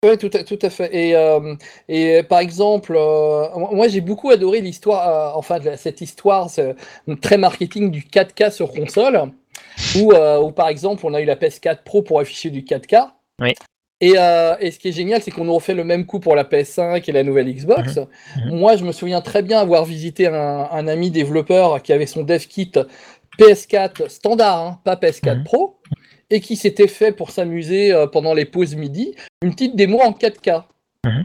Ouais, tout à, tout à fait. Et, euh, et par exemple, euh, moi j'ai beaucoup adoré l'histoire, euh, enfin cette histoire très marketing du 4K sur console, où, euh, où par exemple on a eu la PS4 Pro pour afficher du 4K. Oui. Et, euh, et ce qui est génial, c'est qu'on nous refait le même coup pour la PS5 et la nouvelle Xbox. Mhm. Moi, je me souviens très bien avoir visité un, un ami développeur qui avait son dev kit PS4 standard, hein, pas PS4 Mhm. Pro, et qui s'était fait pour s'amuser euh, pendant les pauses midi une petite démo en 4K. Mhm.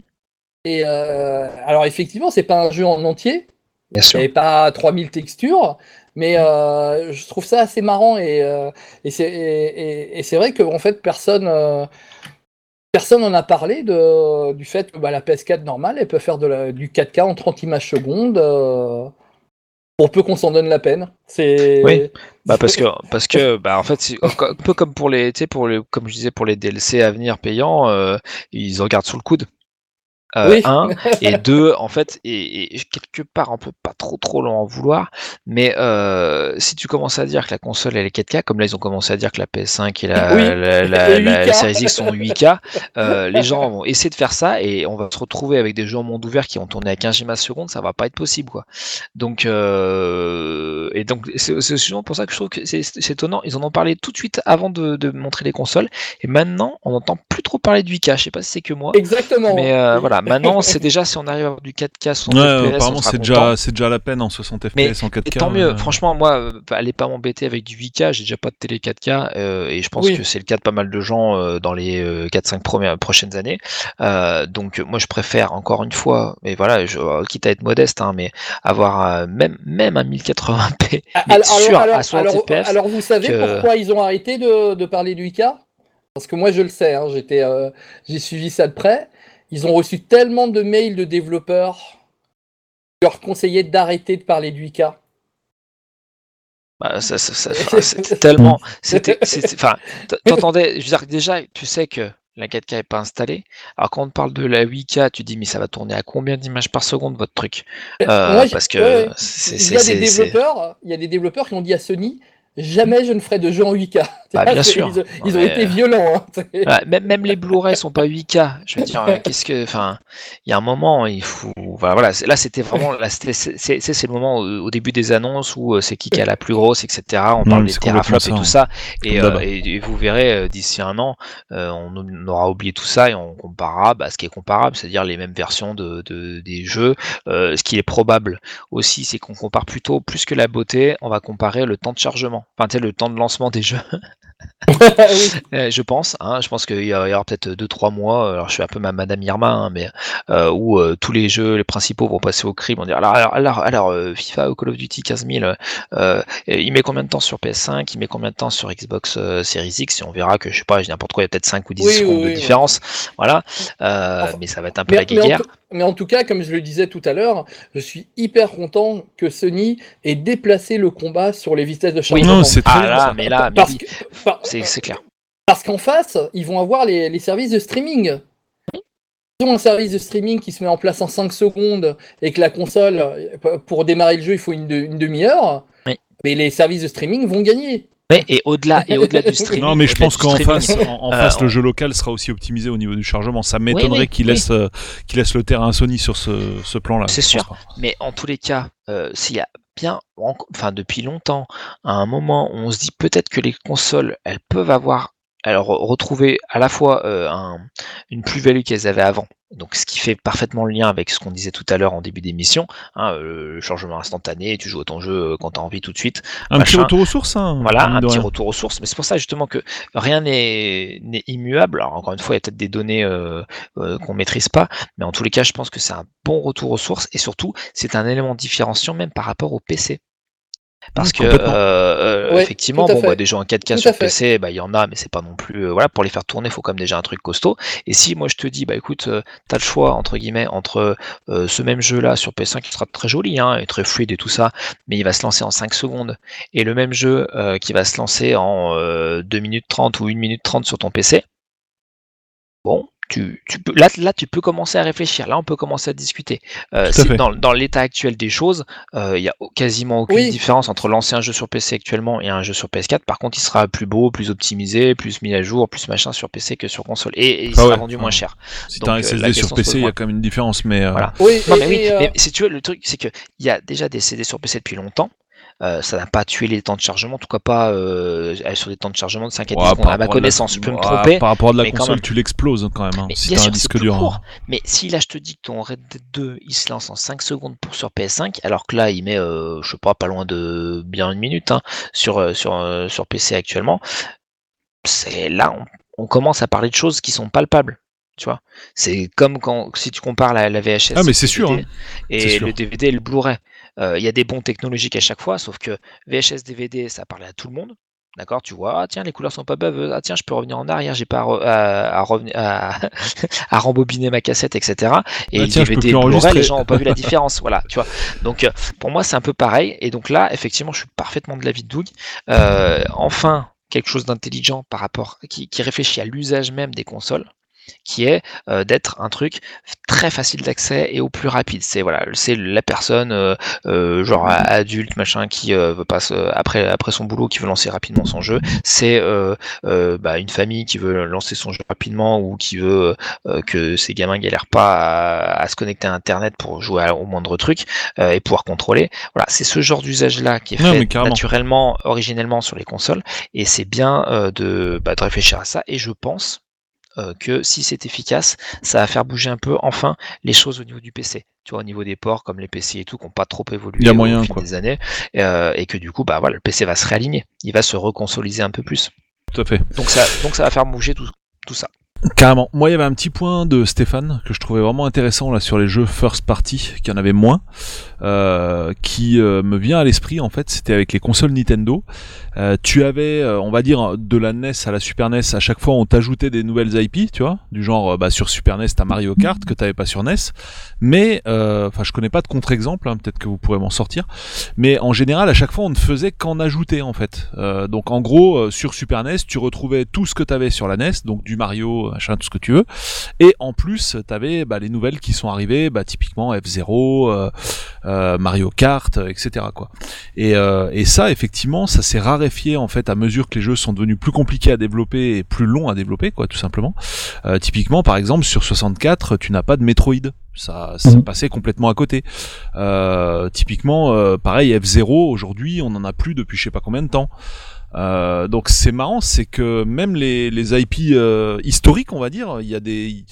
Et euh, alors effectivement, c'est pas un jeu en entier, Bien sûr. avait pas 3000 textures, mais euh, je trouve ça assez marrant et, euh, et c'est et, et- vrai qu'en fait personne euh, personne en a parlé de, du fait que bah, la PS4 normale elle peut faire de la- du 4K en 30 images secondes euh, pour peu qu'on s'en donne la peine. C'est Oui. Bah parce que parce que bah en fait un peu comme pour les pour les comme je disais pour les DLC à venir payants ils en gardent sous le coude Euh, Oui. un et deux en fait et, et quelque part on peut pas trop trop l'en vouloir mais euh, si tu commences à dire que la console elle est 4K comme là ils ont commencé à dire que la PS5 et la, Oui, la, la, et la 8K. Series X sont 8K euh, les gens vont essayer de faire ça et on va se retrouver avec des jeux en monde ouvert qui vont tourner à 15 images secondes ça va pas être possible quoi donc et donc c'est souvent pour ça que je trouve que c'est étonnant ils en ont parlé tout de suite avant de, de montrer les consoles et maintenant on n'entend plus trop parler de 8K je sais pas si c'est que moi Exactement. mais euh, voilà, maintenant c'est déjà si on arrive à avoir du 4K 60 Ouais, FPS, apparemment c'est déjà, c'est déjà la peine en 60 Mais- FPS en 4K. Et tant mieux, euh, franchement, moi, euh, allez pas m'embêter avec du 8K, j'ai déjà pas de télé 4K, euh, et je pense Oui. que c'est le cas de pas mal de gens euh, dans les 4-5 premières prochaines années. Euh, donc, moi, je préfère, encore une fois, mais voilà, je, quitte à être modeste, hein, mais avoir euh, même, même un 1080p, Ah, mais alors, sûr, alors, à 60 alors, FPS. alors, vous savez que- pourquoi ils ont arrêté de, de parler du IK Parce que moi je le sais, hein, j'étais, euh, j'ai suivi ça de près. Ils ont reçu tellement de mails de développeurs qui leur conseillaient d'arrêter de parler du IK. Bah, ça, ça, ça- enfin, c'était tellement. C'était, enfin, t'entendais. Je veux dire, que déjà, tu sais que la 4K est pas installée. Alors, quand on parle de la 8K, tu dis, mais ça va tourner à combien d'images par seconde votre truc? Euh, Parce que ouais, c'est, il y a des développeurs, il y a des développeurs qui ont dit à Sony jamais je ne ferai de jeu en 8K. Bah, bien sûr. Ils, ont- ils Non, ont mais, été euh, violents. hein. Même, même les Blu-ray sont pas 8K. Je veux dire, euh, qu'est-ce que, enfin, il y a un moment, il faut, voilà, Là, c'était vraiment, c'est, le moment au, au début des annonces où euh, c'est qui qui a la plus grosse, etc. On Ouais, parle des teraflops et tout hein. ça. Et, Comme euh, et, et vous verrez euh, d'ici un an, euh, on, on aura oublié tout ça et on comparera bah, ce qui est comparable, c'est-à-dire les mêmes versions de, de- des jeux. Euh, ce qui est probable aussi, c'est qu'on compare plutôt plus que la beauté, on va comparer le temps de chargement, enfin, tu sais, le temps de lancement des jeux. Oui. Euh, je pense, hein, je pense qu'il y, aura peut-être 2-3 mois, alors je suis un peu ma Madame Irma, hein, mais euh, où euh, tous les jeux, les principaux vont passer au crime, vont dire alors, alors, alors, alors, euh, FIFA ou Call of Duty 15 000, euh, et il met combien de temps sur PS5, il met combien de temps sur Xbox euh, Series X, et on verra que je sais pas, n'importe quoi, il y a peut-être 5 ou 10 Oui, secondes oui, de différence, voilà, euh, Enfin, mais ça va être un peu la tout, mais en tout cas, comme je le disais tout à l'heure, je suis hyper content que Sony ait déplacé le combat sur les vitesses de Oui, chargement. Non, c'est ah là, mais là, mais parce oui, que- par- c'est clair. Parce qu'en face, ils vont avoir les, les services de streaming. Ils ont un service de streaming qui se met en place en 5 secondes et que la console, pour démarrer le jeu, il faut une, de- une demi-heure. Oui. Mais les services de streaming vont gagner. Ouais, et au-delà, et au-delà du streaming. Non, mais je pense qu'en face, en, en euh, face, le jeu local sera aussi optimisé au niveau du chargement. Ça m'étonnerait oui, qu'il oui. laisse, euh, qu'il laisse le terrain à Sony sur ce, ce plan-là. C'est sûr. pas. Mais en tous les cas, euh, s'il y a bien, en- enfin depuis longtemps, à un moment où on se dit peut-être que les consoles, elles peuvent avoir, alors retrouver à la fois euh, un- une plus-value qu'elles avaient avant. Donc, ce qui fait parfaitement le lien avec ce qu'on disait tout à l'heure en début d'émission, hein, euh, le changement instantané, tu joues à ton jeu euh, quand tu as envie tout de suite. Un petit retour aux sources, hein, Voilà, un petit rien. retour aux sources. Mais c'est pour ça justement que rien n'est n'est immuable. Alors encore une fois, il y a peut-être des données euh, euh, qu'on maîtrise pas, mais en tous les cas, je pense que c'est un bon retour aux sources et surtout, c'est un élément différenciant même par rapport au PC. Parce que euh, euh, Ouais, effectivement, bon, bah, des jeux en 4K Tout sur. PC, bah, il y en a, mais c'est pas non plus. euh, voilà, pour les faire tourner, il faut quand même déjà un truc costaud. Et si moi je te dis, bah écoute, euh, t'as le choix entre guillemets entre euh, ce même jeu-là sur PS5 qui sera très joli, hein, et très fluide et tout ça, mais il va se lancer en 5 secondes, et le même jeu euh, qui va se lancer en euh, 2 minutes 30 ou 1 minute 30 sur ton PC, bon, tu, tu peux, là, là, tu peux commencer à réfléchir. Là, on peut commencer à discuter. Euh, à dans dans l'état actuel des choses, euh, il y a quasiment aucune Oui. différence entre lancer un jeu sur PC actuellement et un jeu sur PS4. Par contre, il sera plus beau, plus optimisé, plus mis à jour, plus machin sur PC que sur console. Et, et il Ah sera ouais. vendu moins cher. Si Donc, t'as un euh, SSD sur PC, il y a quand même une différence, mais euh, Voilà. Oui, Non, mais oui, euh, mais si tu veux, le truc, c'est que il y a déjà des CD sur PC depuis longtemps. Euh, ça n'a pas tué les temps de chargement, en tout cas pas euh, sur des temps de chargement de 5 à 10 ouais, secondes. À ma de la- connaissance, je peux me ouais, tromper. Par rapport à de la console, même. tu l'exploses hein, quand même. hein, Mais si bien t'as un sûr, c'est disque dur. court. hein. Mais si là je te dis que ton Red Dead 2 il se lance en 5 secondes pour sur PS5, alors que là il met, euh, je sais pas, pas loin de bien une minute hein, sur, euh, sur, sur PC actuellement, c'est là on, on commence à parler de choses qui sont palpables. Tu vois, c'est comme quand si tu compares la, la VHS Ah, mais c'est sûr, DVD hein. et sûr. le DVD et le Blu-ray. Euh, Il y a des bons technologiques à chaque fois, sauf que VHS DVD ça parlait à tout le monde. D'accord, tu vois, ah tiens, les couleurs sont pas baveuses, ah tiens, je peux revenir en arrière, j'ai pas à, re- à, à revenir à, à rembobiner ma cassette, etc. Et Ah, le tiens, DVD Blu-ray, les gens n'ont pas vu la différence, voilà, tu vois. Donc euh, pour moi, c'est un peu pareil. Et donc là, effectivement, je suis parfaitement de l'avis de Doug. Euh, enfin, quelque chose d'intelligent par rapport, qui, qui réfléchit à l'usage même des consoles. Qui est euh, d'être un truc très facile d'accès et au plus rapide. C'est voilà, c'est la personne euh, euh, genre adulte machin qui veut pas après après son boulot qui veut lancer rapidement son jeu. C'est bah, une famille qui veut lancer son jeu rapidement ou qui veut que ses gamins galèrent pas à, se connecter à internet pour jouer au moindre truc et pouvoir contrôler. Voilà, c'est ce genre d'usage là qui est fait naturellement, originellement sur les consoles et c'est bien de, bah, de réfléchir à ça. Et je pense euh, que si c'est efficace, ça va faire bouger un peu enfin les choses au niveau du PC. Tu vois, au niveau des ports, comme les PC et tout, qui n'ont pas trop évolué au moyen, fil des années, euh, et que du coup, bah voilà, le PC va se réaligner, il va se reconsoliser un peu plus. Tout à fait. Donc ça, donc ça va faire bouger tout, tout ça. Carrément. Moi, il y avait un petit point de Stéphane que je trouvais vraiment intéressant là sur les jeux first party, qui en avait moins, euh, qui euh, me vient à l'esprit en fait. C'était avec les consoles Nintendo. Euh, tu avais, on va dire, de la NES à la Super NES. À chaque fois, on t'ajoutait des nouvelles IP, tu vois, du genre, bah, sur Super NES, t'as Mario Kart que t'avais pas sur NES. Mais, enfin, je connais pas de contre-exemple. Hein, Peut-être que vous pourrez m'en sortir. Mais en général, à chaque fois, on ne faisait qu'en ajouter en fait. donc, en gros, sur Super NES, tu retrouvais tout ce que t'avais sur la NES, donc du Mario machin, tout ce que tu veux. Et en plus, tu avais bah, les nouvelles qui sont arrivées, bah, typiquement F0, euh, euh, Mario Kart, etc. Quoi. Et, euh, et ça, effectivement, ça s'est raréfié en fait à mesure que les jeux sont devenus plus compliqués à développer et plus longs à développer, quoi, tout simplement. typiquement, par exemple, sur 64, tu n'as pas de Metroid ça, ça mhm. passait complètement à côté. Euh, typiquement, pareil, F0 aujourd'hui, on en a plus depuis je sais pas combien de temps. Euh, donc c'est marrant, c'est que même les, les IP euh, historiques, on va dire, il y a des,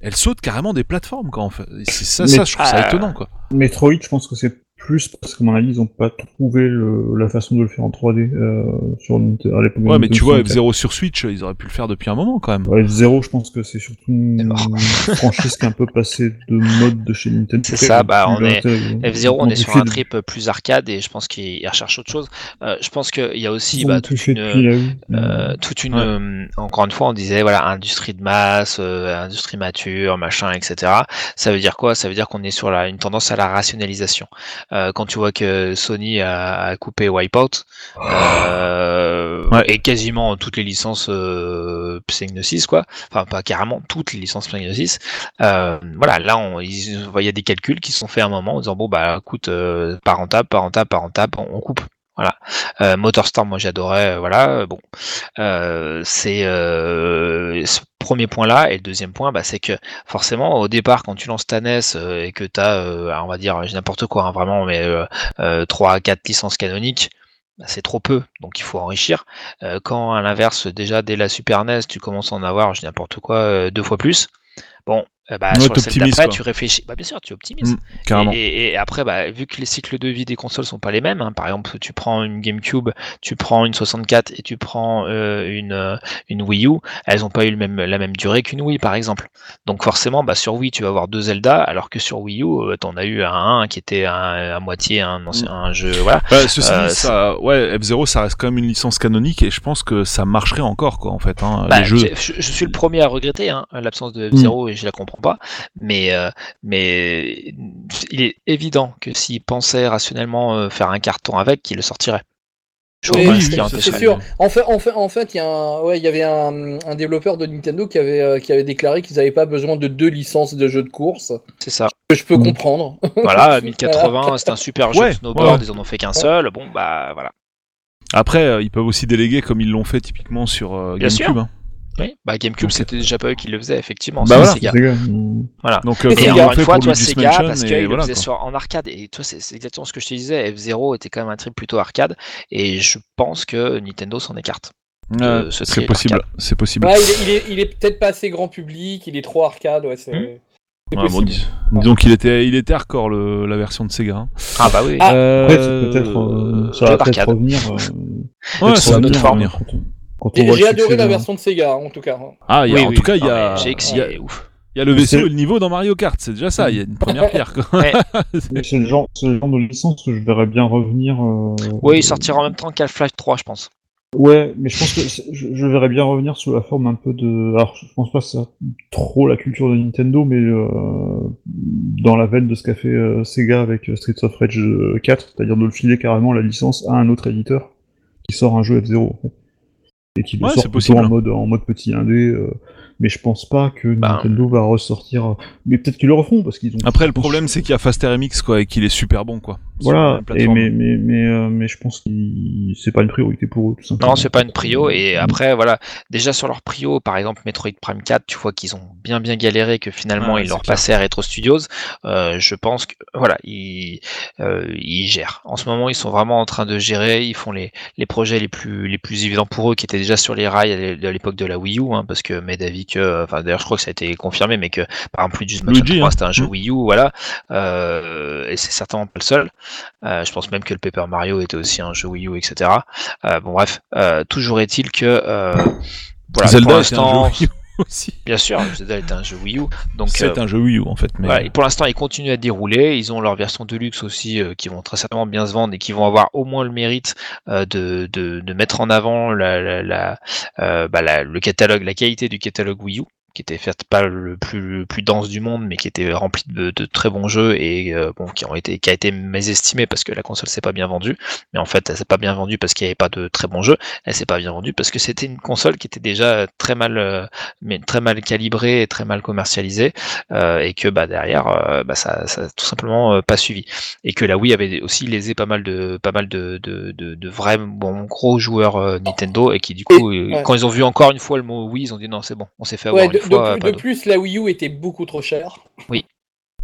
elles sautent carrément des plateformes quand en fait. C'est ça, ça, je trouve ça étonnant quoi. Metroid, je pense que c'est plus parce qu'à mon avis ils ont pas trouvé le, la façon de le faire en 3D euh, sur à l'époque. Ouais, mais tu vois F0 sur Switch, ils auraient pu le faire depuis un moment quand même. Ouais, F0, je pense que c'est surtout une franchise qui est un peu passée de mode de chez Nintendo. C'est ça, bah on est F0, on est sur un trip plus arcade et je pense qu'ils recherchent autre chose. Euh, je pense qu'il y a aussi bah, toute, une, euh, toute une, euh, encore une fois, on disait voilà industrie de masse, euh, industrie mature, machin, etc. Ça veut dire quoi? Ça veut dire qu'on est sur la, une tendance à la rationalisation. Euh, quand tu vois que Sony a, coupé Wipeout euh, et quasiment toutes les licences euh, Psygnosis, quoi. Enfin, pas carrément toutes les licences Psygnosis. Euh, voilà, là, il y a des calculs qui sont faits à un moment en disant bon bah écoute, euh, pas rentable, pas rentable, pas rentable, on, coupe. Voilà. Euh, Motorstorm, moi j'adorais. voilà. Bon, euh, c'est premier point là. Et le deuxième point, bah, c'est que forcément, au départ, quand tu lances ta NES euh, et que tu as, euh, on va dire, n'importe quoi, hein, vraiment, mais euh, 3 à 4 licences canoniques, bah, c'est trop peu, donc il faut enrichir. Euh, quand à l'inverse, déjà dès la Super NES, tu commences à en avoir, je n'importe quoi, deux fois plus. Bon, euh, bah, sur d'après, tu réfléchis. Bah, bien sûr, tu optimises. Mm, et, après, bah, vu que les cycles de vie des consoles sont pas les mêmes, hein, par exemple, tu prends une GameCube, tu prends une 64 et tu prends euh, une, euh, une Wii U, elles ont pas eu le même, la même durée qu'une Wii, par exemple. Donc forcément, bah, sur Wii, tu vas avoir deux Zelda, alors que sur Wii U, tu en as eu un, qui était à moitié un, ancien, un jeu. Voilà. Bah, ceci ça, ouais, F0, ça reste quand même une licence canonique et je pense que ça marcherait encore, quoi, en fait. Hein, les jeux... je, suis le premier à regretter hein, l'absence de F0 mm. et je la comprends pas. Mais, euh, mais il est évident que s'il pensait rationnellement euh, faire un carton avec, qu'il le sortirait. oui, c'est sûr. En fait, en fait, en fait, il y, ouais, y avait un, un, développeur de Nintendo qui avait, euh, qui avait déclaré qu'ils n'avaient pas besoin de deux licences de jeux de course. C'est ça. Que je peux mm. comprendre. Voilà, 1080, c'est un super jeu snowboard, ils en ont fait qu'un seul. Bon, bah voilà. Après, ils peuvent aussi déléguer comme ils l'ont fait typiquement sur GameCube. Hein. Oui, bah GameCube c'était déjà pas eux qui le faisaient effectivement. Bah Sega. Voilà. Donc, euh, et encore une fois, toi Sega parce qu'ils le faisaient en arcade et toi c'est exactement ce que je te disais. F0 était quand même un trip plutôt arcade et je pense que Nintendo s'en écarte. c'est possible, c'est possible. Ouais, il est, il est, peut-être pas assez grand public, il est trop arcade, ouais, c'est. Hmm. Ouais, bon, dis, disons qu'il était, il était hardcore le, la version de Sega. Hein. Ah bah oui. Ah. Euh, peut-être, euh, ça va peut-être revenir. Euh, ouais, ça va peut-être revenir. J'ai adoré la version de Sega, en tout cas. Ah, y a, en tout cas, il y a. Il y a le vaisseau et le niveau dans Mario Kart, c'est déjà ça, il y a une première pierre. c'est le, genre, le genre de licence que je verrais bien revenir. Euh... Oui, il sortira en même temps qu'Half-Life 3, je pense. Ouais, mais je pense que je, verrais bien revenir sous la forme un peu de. Alors, je pense pas que ça trop la culture de Nintendo, mais euh, dans la veine de ce qu'a fait euh, Sega avec euh, Streets of Rage 4, c'est-à-dire de le filer carrément la licence à un autre éditeur qui sort un jeu F0. Et qu'il le Ouais, c'est plutôt en mode en mode petit indé. Mais je pense pas que Bah, Nintendo va ressortir. euh, Mais peut-être qu'ils le referont parce qu'ils ont. Après, le problème, c'est qu'il y a Fast RMX, quoi, et qu'il est super bon, quoi. Voilà. Et mais mais mais euh, mais je pense que c'est pas une priorité pour eux tout simplement. Non, c'est pas une prio. Et après, voilà, déjà sur leur prio, par exemple Metroid Prime 4, tu vois qu'ils ont bien bien galéré, que finalement ils leur passaient à Retro Studios. Euh, je pense que voilà, ils, euh, ils gèrent. En ce moment, ils sont vraiment en train de gérer. Ils font les, les projets les plus les plus évidents pour eux, qui étaient déjà sur les rails à l'é- à l'époque de la Wii U, hein, parce que Euh, enfin d'ailleurs je crois que ça a été confirmé, mais que par exemple Luigi's Mansion Luigi, 3 hein. c'était un jeu Mm. Wii U, voilà. Euh, et c'est certainement pas le seul. Euh, je pense même que le Paper Mario était aussi un jeu Wii U, etc. Euh, bon bref, euh, toujours est-il que euh, voilà, Zelda pour l'instant, aussi. bien sûr, Zelda est un jeu Wii U, donc C'est euh, un jeu Wii U, en fait. Mais... et pour l'instant, ils continuent à dérouler. Ils ont leur version Deluxe aussi, euh, qui vont très certainement bien se vendre et qui vont avoir au moins le mérite euh, de, de, de mettre en avant la, la, la, euh, bah, la- le catalogue, la qualité du catalogue Wii U qui était certes pas le plus, le plus dense du monde, mais qui était rempli de, de très bons jeux et euh, bon, qui ont été, qui a été mésestimé parce que la console s'est pas bien vendue. Mais en fait, elle s'est pas bien vendue parce qu'il n'y avait pas de très bons jeux. Elle s'est pas bien vendue parce que c'était une console qui était déjà très mal, euh, mais très mal calibrée et très mal commercialisée euh, et que bah derrière, euh, bah, ça, ça a tout simplement euh, pas suivi. Et que la Wii avait aussi lésé pas mal de, pas mal de, de, de, de vrais bons gros joueurs Nintendo et qui du coup, ouais. quand ils ont vu encore une fois le mot Wii, ils ont dit non, c'est bon, on s'est fait avoir Ouais, fois. de- plus, la Wii U était beaucoup trop chère. Oui.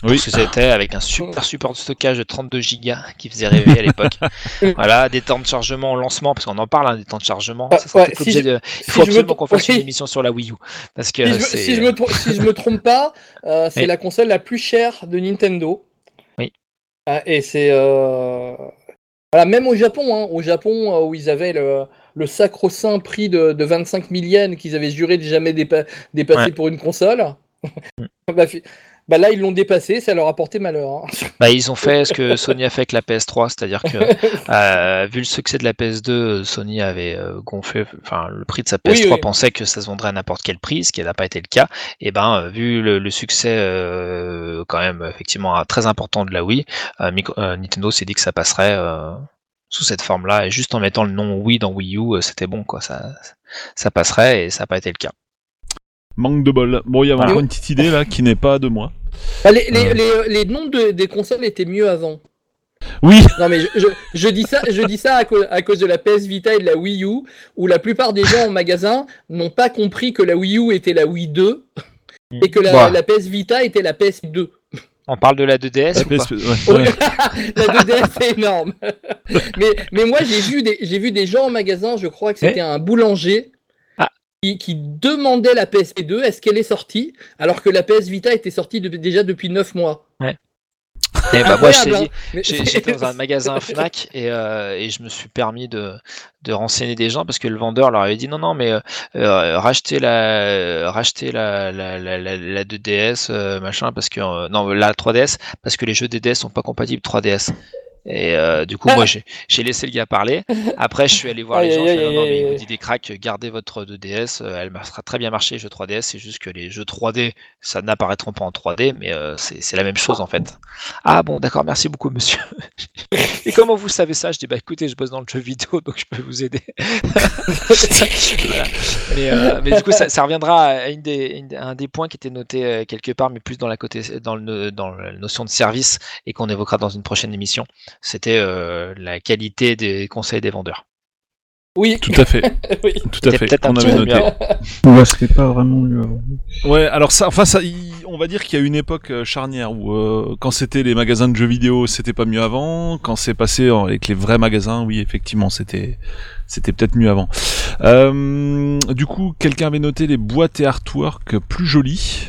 Parce que c'était avec un super support de stockage de 32 Go qui faisait rêver à l'époque. voilà, des temps de chargement au lancement, parce qu'on en parle, hein, des temps de chargement. Ah, ça sera ouais, peut-être si l'objet je- de- Il faut absolument qu'on fasse oui. une émission sur la Wii U. Parce que Si je, si je me tr- si je me trompe pas, euh, c'est Oui. la console la plus chère de Nintendo. Oui. Ah, et c'est euh, voilà, même au Japon, hein, au Japon euh, où ils avaient le, le sacro-saint prix de, de 25 000 yens qu'ils avaient juré de jamais dépa- dépasser Ouais. pour une console. Mm. bah, bah là, ils l'ont dépassé, ça leur a porté malheur. hein. Bah, ils ont fait ce que Sony a fait avec la PS3, c'est-à-dire que euh, vu le succès de la PS2, Sony avait euh, gonflé, enfin le prix de sa PS3 Oui, oui. pensait que ça se vendrait à n'importe quel prix, ce qui n'a pas été le cas. Et ben euh, vu le, le succès euh, quand même effectivement très important de la Wii, Micro- Nintendo s'est dit que ça passerait sous cette forme-là et juste en mettant le nom Wii dans Wii U, euh, c'était bon quoi, ça ça passerait et ça n'a pas été le cas. Manque de bol. Bon, il y a encore une petite idée, là, qui n'est pas de moi. Bah, les, les, Euh. les- les noms de- des consoles étaient mieux avant. Oui, Non mais je, je, je dis ça, je dis ça à, cause, à cause de la PS Vita et de la Wii U, où la plupart des gens en magasin n'ont pas compris que la Wii U était la Wii 2 et que la, la PS Vita était la PS2. On parle de la 2DS la ou pas PSP, ouais, ouais. la 2DS c'est énorme. mais, mais moi j'ai vu des j'ai vu des gens en magasin, je crois que c'était un boulanger. Ah. Qui, qui demandait la PSP2, est-ce qu'elle est sortie Alors que la PS Vita était sortie de- déjà depuis 9 mois. Eh bah, moi je t'ai Incroyable, dit, hein. J'étais dans un magasin Fnac et, euh, et je me suis permis de, de renseigner des gens parce que le vendeur leur avait dit non non mais euh, rachetez la rachetez la la, la, la, la 2DS euh, machin parce que non la 3DS parce que les jeux DDS sont pas compatibles 3DS. Et euh, du coup, moi, j'ai j'ai laissé le gars parler. Après, je suis allé voir les gens. aïe, Je fais, non, non, aïe, mais il vous dit des cracks, gardez votre 2DS. euh, Elle sera très bien marché, les jeux 3DS. C'est juste que les jeux 3D, ça n'apparaîtront pas en 3D, mais euh, c'est c'est la même chose en fait. Ah bon, d'accord, merci beaucoup, monsieur. Et comment vous savez ça? Je dis bah écoutez, je bosse dans le jeu vidéo, donc je peux vous aider. Voilà. mais, euh, mais du coup, ça, ça reviendra à, une des, une- un des points qui était noté quelque part, mais plus dans la côté, dans le, dans la notion de service et qu'on évoquera dans une prochaine émission. C'était euh, la qualité des conseils des vendeurs. Oui, Tout à fait, oui. tout à fait. On avait noté. Ouais, c'était pas vraiment mieux avant. Ouais, alors ça, enfin ça, on va dire qu'il y a une époque euh, charnière où euh, quand c'était les magasins de jeux vidéo, c'était pas mieux avant. Quand c'est passé en- avec les vrais magasins, oui, effectivement, c'était, c'était peut-être mieux avant. Euh, du coup, quelqu'un avait noté les boîtes et artwork plus jolies.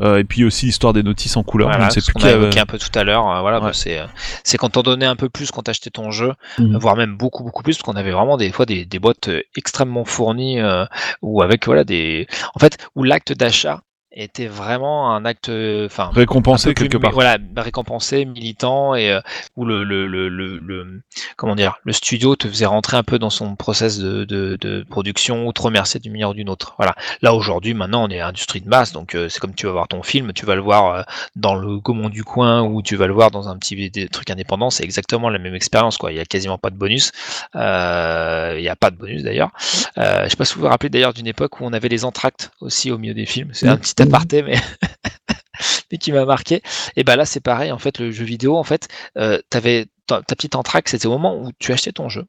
Euh, et puis aussi l'histoire des notices en couleur. Voilà, je ne sais ce plus qu'on a avait- évoqué un peu tout à l'heure. euh, voilà, Ouais. bah, c'est euh, c'est quand on donnait un peu plus quand t'achetais ton jeu, Mhm. voire même beaucoup beaucoup plus, parce qu'on avait vraiment des fois des, des boîtes euh, extrêmement fournies euh, ou avec voilà des, en fait, où l'acte d'achat était vraiment un acte, enfin, Récompensé plus quelque part. Voilà, récompensé, militant et euh, où le, le, le, le, le- comment dire, le studio te faisait rentrer un peu dans son process de, de, de production ou te remercier d'une manière ou d'une autre. Voilà. Là aujourd'hui, maintenant, on est industrie de masse, donc euh, c'est comme tu vas voir ton film, tu vas le voir euh, dans le Gaumont du coin ou tu vas le voir dans un petit truc indépendant, c'est exactement la même expérience quoi. Il y a quasiment pas de bonus, Euh, il y a pas de bonus d'ailleurs. Euh, je sais pas si vous vous rappelez d'ailleurs d'une époque où on avait les entractes aussi au milieu des films. C'est un petit aparté, mais mais qui m'a marqué. Et ben là, c'est pareil. En fait, le jeu vidéo, en fait, euh, t'avais ta, petite entracte, c'était au moment où tu achetais ton jeu.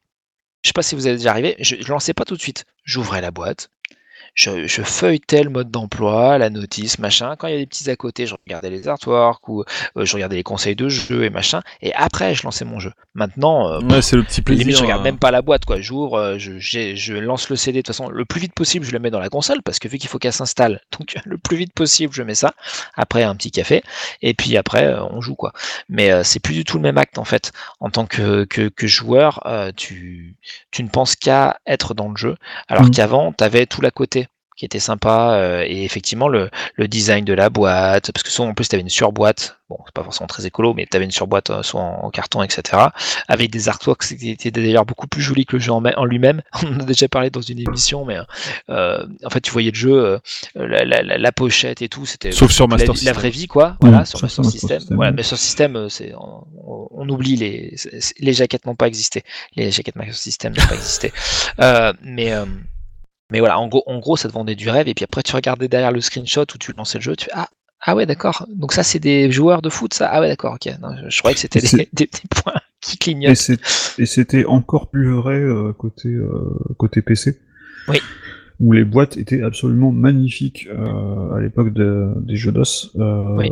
Je sais pas si vous êtes déjà arrivé. Je, je lançais pas tout de suite. J'ouvrais la boîte. Je, je feuilletais le mode d'emploi, la notice, machin. Quand il y avait des petits à côté, je regardais les artworks ou euh, je regardais les conseils de jeu et machin. Et après, je lançais mon jeu. Maintenant, euh, Ouais, c'est le petit plaisir. Limite, je regarde euh, même pas la boîte, quoi. J'ouvre, euh, je, lance le CD de toute façon le plus vite possible. Je le mets dans la console parce que vu qu'il faut qu'elle s'installe, donc le plus vite possible, je mets ça. Après un petit café et puis après on joue quoi. Mais c'est plus du tout le même acte en fait. En tant que que, que joueur, tu tu ne penses qu'à être dans le jeu, alors Mhm. qu'avant t'avais tout l'à côté qui était sympa euh, et effectivement le, le design de la boîte parce que souvent en plus tu avais une surboîte bon c'est pas forcément très écolo mais tu avais une surboîte euh, soit en, en carton etc avec des artworks qui étaient d'ailleurs beaucoup plus jolis que le jeu en, en lui-même. On en a déjà parlé dans une émission mais euh, en fait tu voyais le jeu euh, la, la, la, la pochette et tout c'était Sauf sur la, Master la System. vraie vie quoi. Voilà Ouais, sur Master Master System. System, voilà. Master System euh, c'est on, on- oublie les les jaquettes n'ont pas existé. Les jaquettes Master System n'ont pas existé. Euh, mais euh, mais voilà, en gros, en gros, ça te vendait du rêve, et puis après, tu regardais derrière le screenshot où tu lançais le jeu, tu fais Ah, ah ouais, d'accord. Donc ça, c'est des joueurs de foot, ça? Ah ouais, d'accord, ok. Non, je, je croyais que c'était des, points qui clignotent. et c'était encore plus vrai euh, côté, euh, côté PC. Oui. Où les boîtes étaient absolument magnifiques euh, à l'époque de- des jeux DOS. Euh, Oui.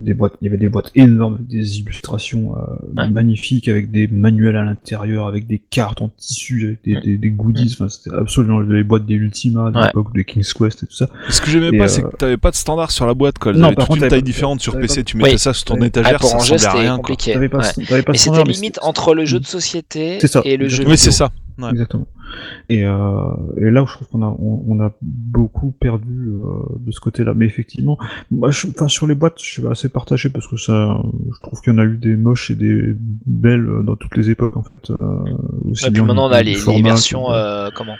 des boîtes, il y avait des boîtes énormes, des illustrations euh, Ouais. magnifiques, avec des manuels à l'intérieur, avec des cartes en tissu, avec des, Mm. des, des goodies. Enfin, c'était absolument les boîtes des Ultima, de Ouais. l'époque des King's Quest et tout ça. Ce que j'aimais pas, euh, c'est que t'avais pas de standard sur la boîte, quoi. Non, par contre, une taille différente sur PC, pas- tu mettais Oui. ça sur ton étagère, Ah, pour ça ressemblait à rien, quoi. compliqué. T'avais pas, ouais. t'avais pas de Mais c'était limite entre le jeu de société et le jeu Oui, c'est ça. Exactement. Et, euh, et là où je trouve qu'on a, on, on a beaucoup perdu euh, de ce côté-là. Mais effectivement, moi, je, enfin, sur les boîtes, je suis assez partagé parce que ça, je trouve qu'il y en a eu des moches et des belles euh, dans toutes les époques, en fait. Euh, aussi puis maintenant on a les, versions comment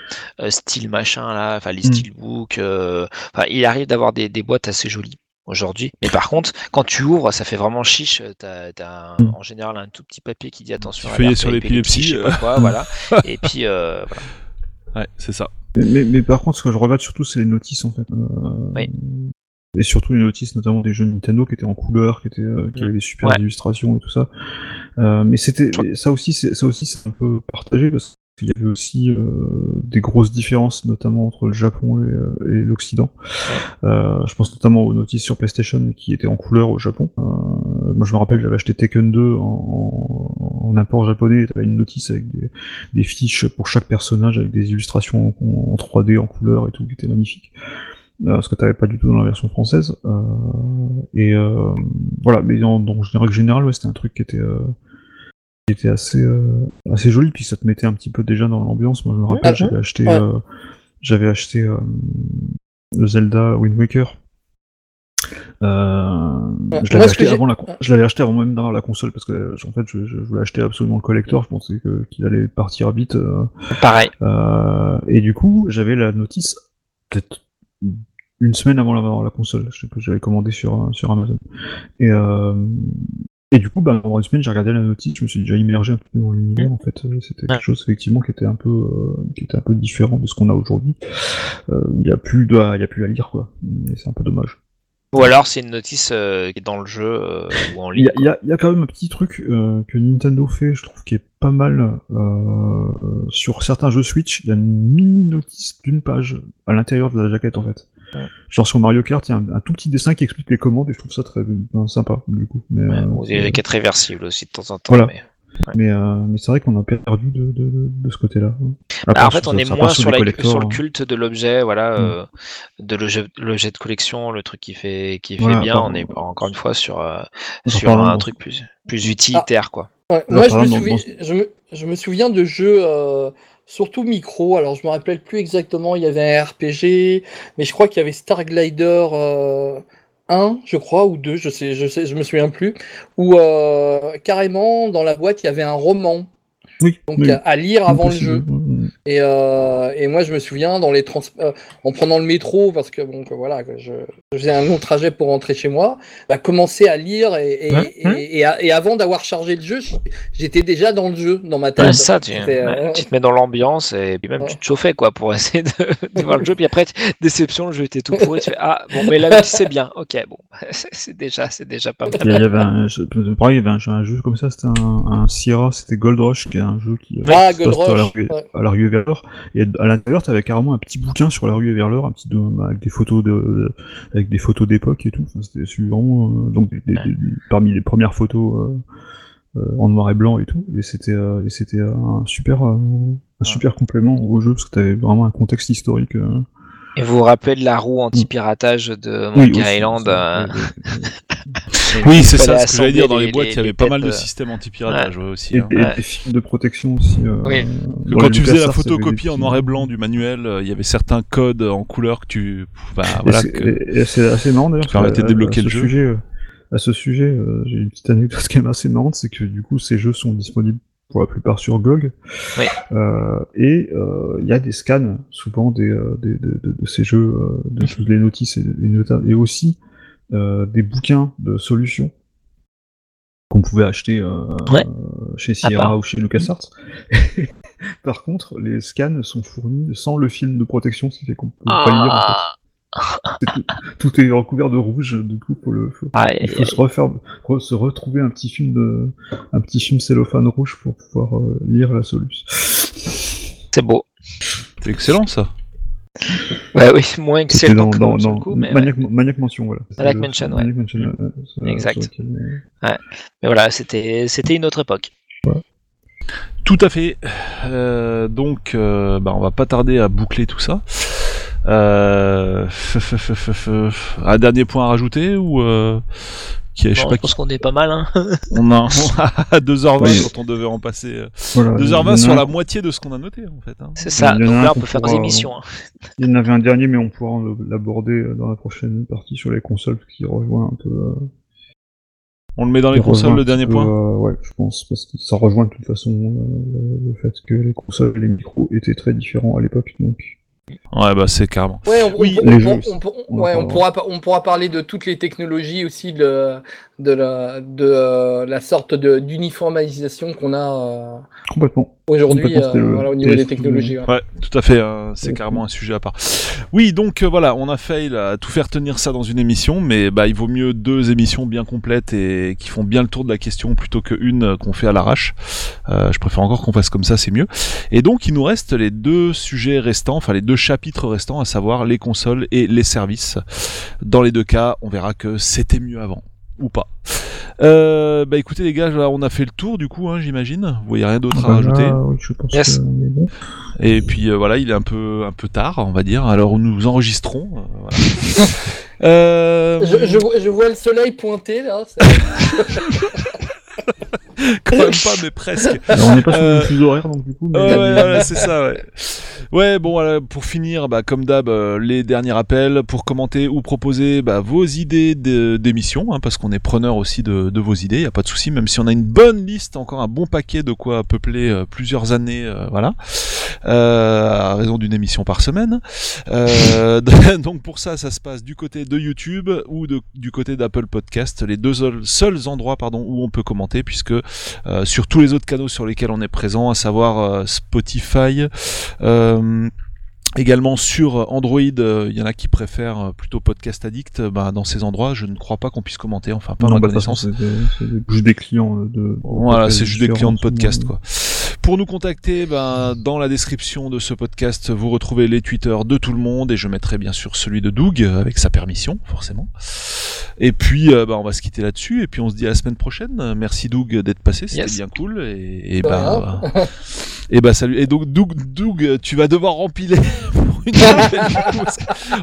style machin là, enfin les Mm. il arrive d'avoir des, des boîtes assez jolies aujourd'hui. Mais par contre, quand tu ouvres, ça fait vraiment chiche. T'as as un- Mm. en général un tout petit papier qui dit attention. Petit feuillet alerte sur l'épilepsie, je sais pas quoi, voilà. Et puis euh, voilà. Ouais, c'est ça. Mais, mais, par contre, ce que je regrette surtout, c'est les notices, en fait. Euh, Oui. Et surtout les notices, notamment des jeux Nintendo qui étaient en couleur, qui étaient, euh, qui Mm. avaient des super Ouais. illustrations et tout ça. Euh, mais c'était, ça aussi, c'est, ça aussi, c'est un peu partagé parce qu'il y avait aussi euh, des grosses différences, notamment entre le Japon et, euh, et l'Occident. Euh, je pense notamment aux notices sur PlayStation qui étaient en couleur au Japon. Euh, moi, je me rappelle, j'avais acheté Tekken 2 en, en, en import japonais. T'avais une notice avec des, des fiches pour chaque personnage avec des illustrations en, en 3D, en couleur et tout, qui était magnifique. Euh, ce que t'avais pas du tout dans la version française. Euh, et euh, voilà, mais en, donc en règle générale, ouais, c'était un truc qui était, qui était assez, euh, assez joli, puis ça te mettait un petit peu déjà dans l'ambiance. Moi, je me rappelle, Ah, j'avais acheté, ouais. euh, j'avais acheté euh, le Zelda Wind Waker. Euh, Ouais, je l'avais acheté avant la, con- je l'avais acheté avant même d'avoir la console parce que en fait je, je voulais acheter absolument le collector. Je pensais que qu'il allait partir vite. euh, Pareil. euh, et du coup, j'avais la notice peut-être une semaine avant d'avoir la console. Je sais que j'avais commandé sur, sur Amazon. Et, euh, et du coup, bah, pendant une semaine, j'ai regardé la notice, je me suis déjà immergé un peu dans l'univers. En fait, Euh, c'était quelque chose effectivement qui était un peu, euh, qui était un peu différent de ce qu'on a aujourd'hui. Euh, Il n'y a plus de, il y a plus à lire quoi. Et c'est un peu dommage. Ou alors c'est une notice euh, qui est dans le jeu euh, ou en ligne. il y y a quand même un petit truc euh, que Nintendo fait, je trouve, qui est pas mal euh, sur certains jeux Switch. Il y a une mini notice d'une page à l'intérieur de la jaquette en fait. Ouais. Genre sur Mario Kart, il y a un, un tout petit dessin qui explique les commandes et je trouve ça très ben, sympa du coup. Mais, Ouais, euh, ou des jaquettes réversibles aussi de temps en temps. Voilà. mais- mais, euh, mais c'est vrai qu'on a perdu de, de, de, de ce côté-là. Bah, en fait, on est moins sur, la- le hein. culte de l'objet, voilà, Mm. euh, de l'objet de collection, le truc qui fait qui fait Voilà, bien. On est encore une fois sur euh, sur un truc plus plus utilitaire, quoi. Ouais, moi, je me, souviens, je, me, je me souviens de jeux, euh, surtout micro. Alors, je me rappelle plus exactement, il y avait un RPG, mais je crois qu'il y avait Star Glider euh, 1, je crois, ou 2, je sais, je sais, je me souviens plus, où euh, carrément dans la boîte il y avait un roman. Oui. Donc oui. à, à lire avant le jeu. Et, euh, et moi, je me souviens dans les trans euh, en prenant le métro, parce que bon, que voilà, je, je faisais un long trajet pour rentrer chez moi, bah, commencer à lire et, et, Ouais, et, avant d'avoir chargé le jeu, j'étais déjà dans le jeu, dans ma tête. c'est ça, tu, euh, tu te mets dans l'ambiance et puis même Ouais. tu te chauffais quoi pour essayer de, de voir le jeu. Puis après, déception, le jeu était tout pourri. Tu fais ah bon, mais là c'est bien. Ok, bon, c'est déjà, c'est déjà pas mal. Il y avait un, je- pareil, il y avait un, jeu- un jeu comme ça, c'était un, un Sierra, c'était Gold Rush, qui un jeu qui euh, Ah, se passe à la Rush, rue, ouais. à la rue et vers l'or. Et à l'intérieur, tu avais carrément un petit bouquin sur la rue et vers l'or, un petit de- avec des photos de, avec des photos d'époque et tout. Enfin, c'était vraiment euh, donc des- des- des- parmi les premières photos euh, euh, en noir et blanc et tout. Et c'était euh, et c'était euh, un super euh, un super complément au jeu parce que tu avais vraiment un contexte historique. euh, Et vous vous rappelez de la roue anti-piratage de Monkey Island euh, Oui, c'est ça, ce que j'allais dire. Dans les les- boîtes, il y avait pas mal de euh, systèmes anti-piratage ouais, aussi. Et, hein. et Ouais. des films de protection aussi. euh, Oui. Que quand tu faisais la photocopie en noir et blanc du manuel, euh, il y avait certains codes en couleur que tu, bah, voilà, c'est- assez marrant d'ailleurs. permettait de débloquer à le ce jeu. Sujet, euh, à ce sujet, euh, j'ai une petite anecdote qui est assez marrante, c'est que du coup ces jeux sont disponibles pour la plupart sur GOG. Oui. Euh, et euh, il y a des scans souvent des, des- de, de- de ces jeux, euh, de, Mhm. les notices et, et, et aussi euh, des bouquins de solutions qu'on pouvait acheter euh, Ouais. euh, chez Ah, Sierra ou chez LucasArts. Par contre, les scans sont fournis sans le film de protection, ce qui fait qu'on peut pas lire. en fait. Ah, tout, tout est recouvert de rouge, du coup, pour le, faut- aïe, il faut se refaire, re- se retrouver un petit film de, un petit film cellophane rouge pour pouvoir euh, lire la solution. c'est beau. c'est excellent ça. Ouais, oui, moins excellent dans, que dans, sur dans le coup, mais, ouais. Maniac, Maniac Mansion, voilà. Maniac Mansion, ouais. Maniac Mansion, euh, Exact. euh, Mais voilà, c'était, c'était une autre époque. Tout à fait. Euh, donc, euh, bah, on va pas tarder à boucler tout ça. Euh... un dernier point à rajouter ou euh... qui je sais Bon, pas je pense qui... qu'on est pas mal. Hein. on a à 2h20 Oui. quand on devait en passer euh, Voilà, il y en 2h20 a sur un- la moitié de ce qu'on a noté en fait. hein. C'est ça. Donc un là, on peut faire des émissions. hein. Il y en avait un dernier, mais on pourra l'aborder euh, dans la prochaine partie sur les consoles, qui rejoint un peu. euh, On le met dans les consoles le dernier peu, point. euh, ouais, je pense, parce que ça rejoint de toute façon euh, le fait que les consoles et les micros étaient très différents à l'époque, donc. Ouais bah c'est carrément. Ouais, on, Oui, on- les on- jeux on- aussi. on- On en ouais, on parlera. pourra, on pourra parler de toutes les technologies aussi de, de, la, de euh, la sorte de- d'uniformisation qu'on a euh, Complètement. aujourd'hui euh, voilà, au niveau des technologies. ouais. Ouais, tout à fait, hein, c'est Ouais. carrément un sujet à part. Oui, donc euh, voilà, on a failli à tout faire tenir ça dans une émission, mais bah il vaut mieux deux émissions bien complètes et qui font bien le tour de la question plutôt qu'une qu'on fait à l'arrache. Euh, je préfère encore qu'on fasse comme ça, c'est mieux. Et donc il nous reste les deux sujets restants, enfin les deux chapitres restants, à savoir les consoles et les services. Dans les deux cas, on verra que c'était mieux avant ou pas. Euh, bah écoutez les gars, là, on a fait le tour du coup, hein, j'imagine. Vous voyez rien d'autre à Bah, rajouter? là, oui, je pense Yes. qu'on est bon. et puis euh, voilà, il est un peu un peu tard, on va dire. Alors nous enregistrons. euh, voilà. Euh, Je, je vois le soleil pointer là. quand même pas, mais presque. Alors, on n'est pas sur Euh, le fuseau horaire, donc du coup. mais- Ouais, ouais, voilà, c'est ça, ouais. Ouais, bon, voilà, pour finir, bah, comme d'hab, euh, les derniers rappels pour commenter ou proposer bah, vos idées d'émissions, hein, parce qu'on est preneur aussi de, de vos idées, y a pas de souci, même si on a une bonne liste, encore un bon paquet de quoi peupler euh, plusieurs années, euh, voilà, euh, à raison d'une émission par semaine. Euh, donc pour ça, ça se passe du côté de YouTube ou de, du côté d'Apple Podcast, les deux seuls, endroits pardon où on peut commenter, puisque euh, sur tous les autres canaux sur lesquels on est présent, à savoir euh, Spotify. euh, Également sur Android, euh, il y en a qui préfèrent euh, plutôt Podcast Addict. euh, bah, dans ces endroits, je ne crois pas qu'on puisse commenter, enfin pas Non, ma bah, connaissance. c'est juste des clients euh, de. Voilà, c'est juste des clients de podcast, quoi. Pour nous contacter, ben, dans la description de ce podcast, vous retrouvez les Twitter de tout le monde et je mettrai bien sûr celui de Doug euh, avec sa permission, forcément. Et puis, euh, ben, on va se quitter là-dessus et puis on se dit à la semaine prochaine. Merci Doug d'être passé, c'était Yes. bien cool et, et ben, et ben salut. Et donc Doug, Doug, tu vas devoir rempiler pour une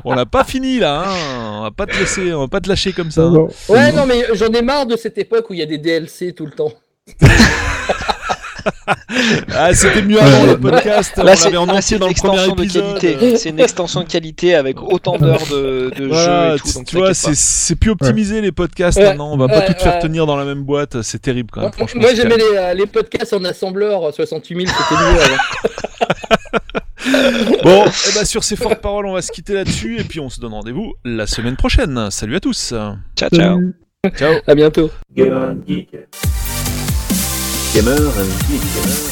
On n'a pas fini là, hein. on va pas te laisser, on va pas te lâcher comme ça. hein. Ouais, non, mais j'en ai marre de cette époque où il y a des DLC tout le temps. Ah, c'était mieux avant le podcast. on Là, c'est l'avait en entier dans une le premier extension de épisode. qualité. C'est une extension de qualité avec autant d'heures de, de Voilà, jeu et tout. tu- Donc tu vois, c'est plus optimisé les podcasts Ouais, maintenant. On va pas ouais, tout faire tenir dans la même boîte. C'est terrible quand même. Moi, franchement, moi, c'est j'aimais les, euh, les podcasts en assembleur euh, 68 000, c'était mieux avant. Bon, et ben sur ces fortes paroles, on va se quitter là-dessus et puis on se donne rendez-vous la semaine prochaine. Salut à tous. Ciao, ciao. Ciao. À bientôt. Geek. Gamer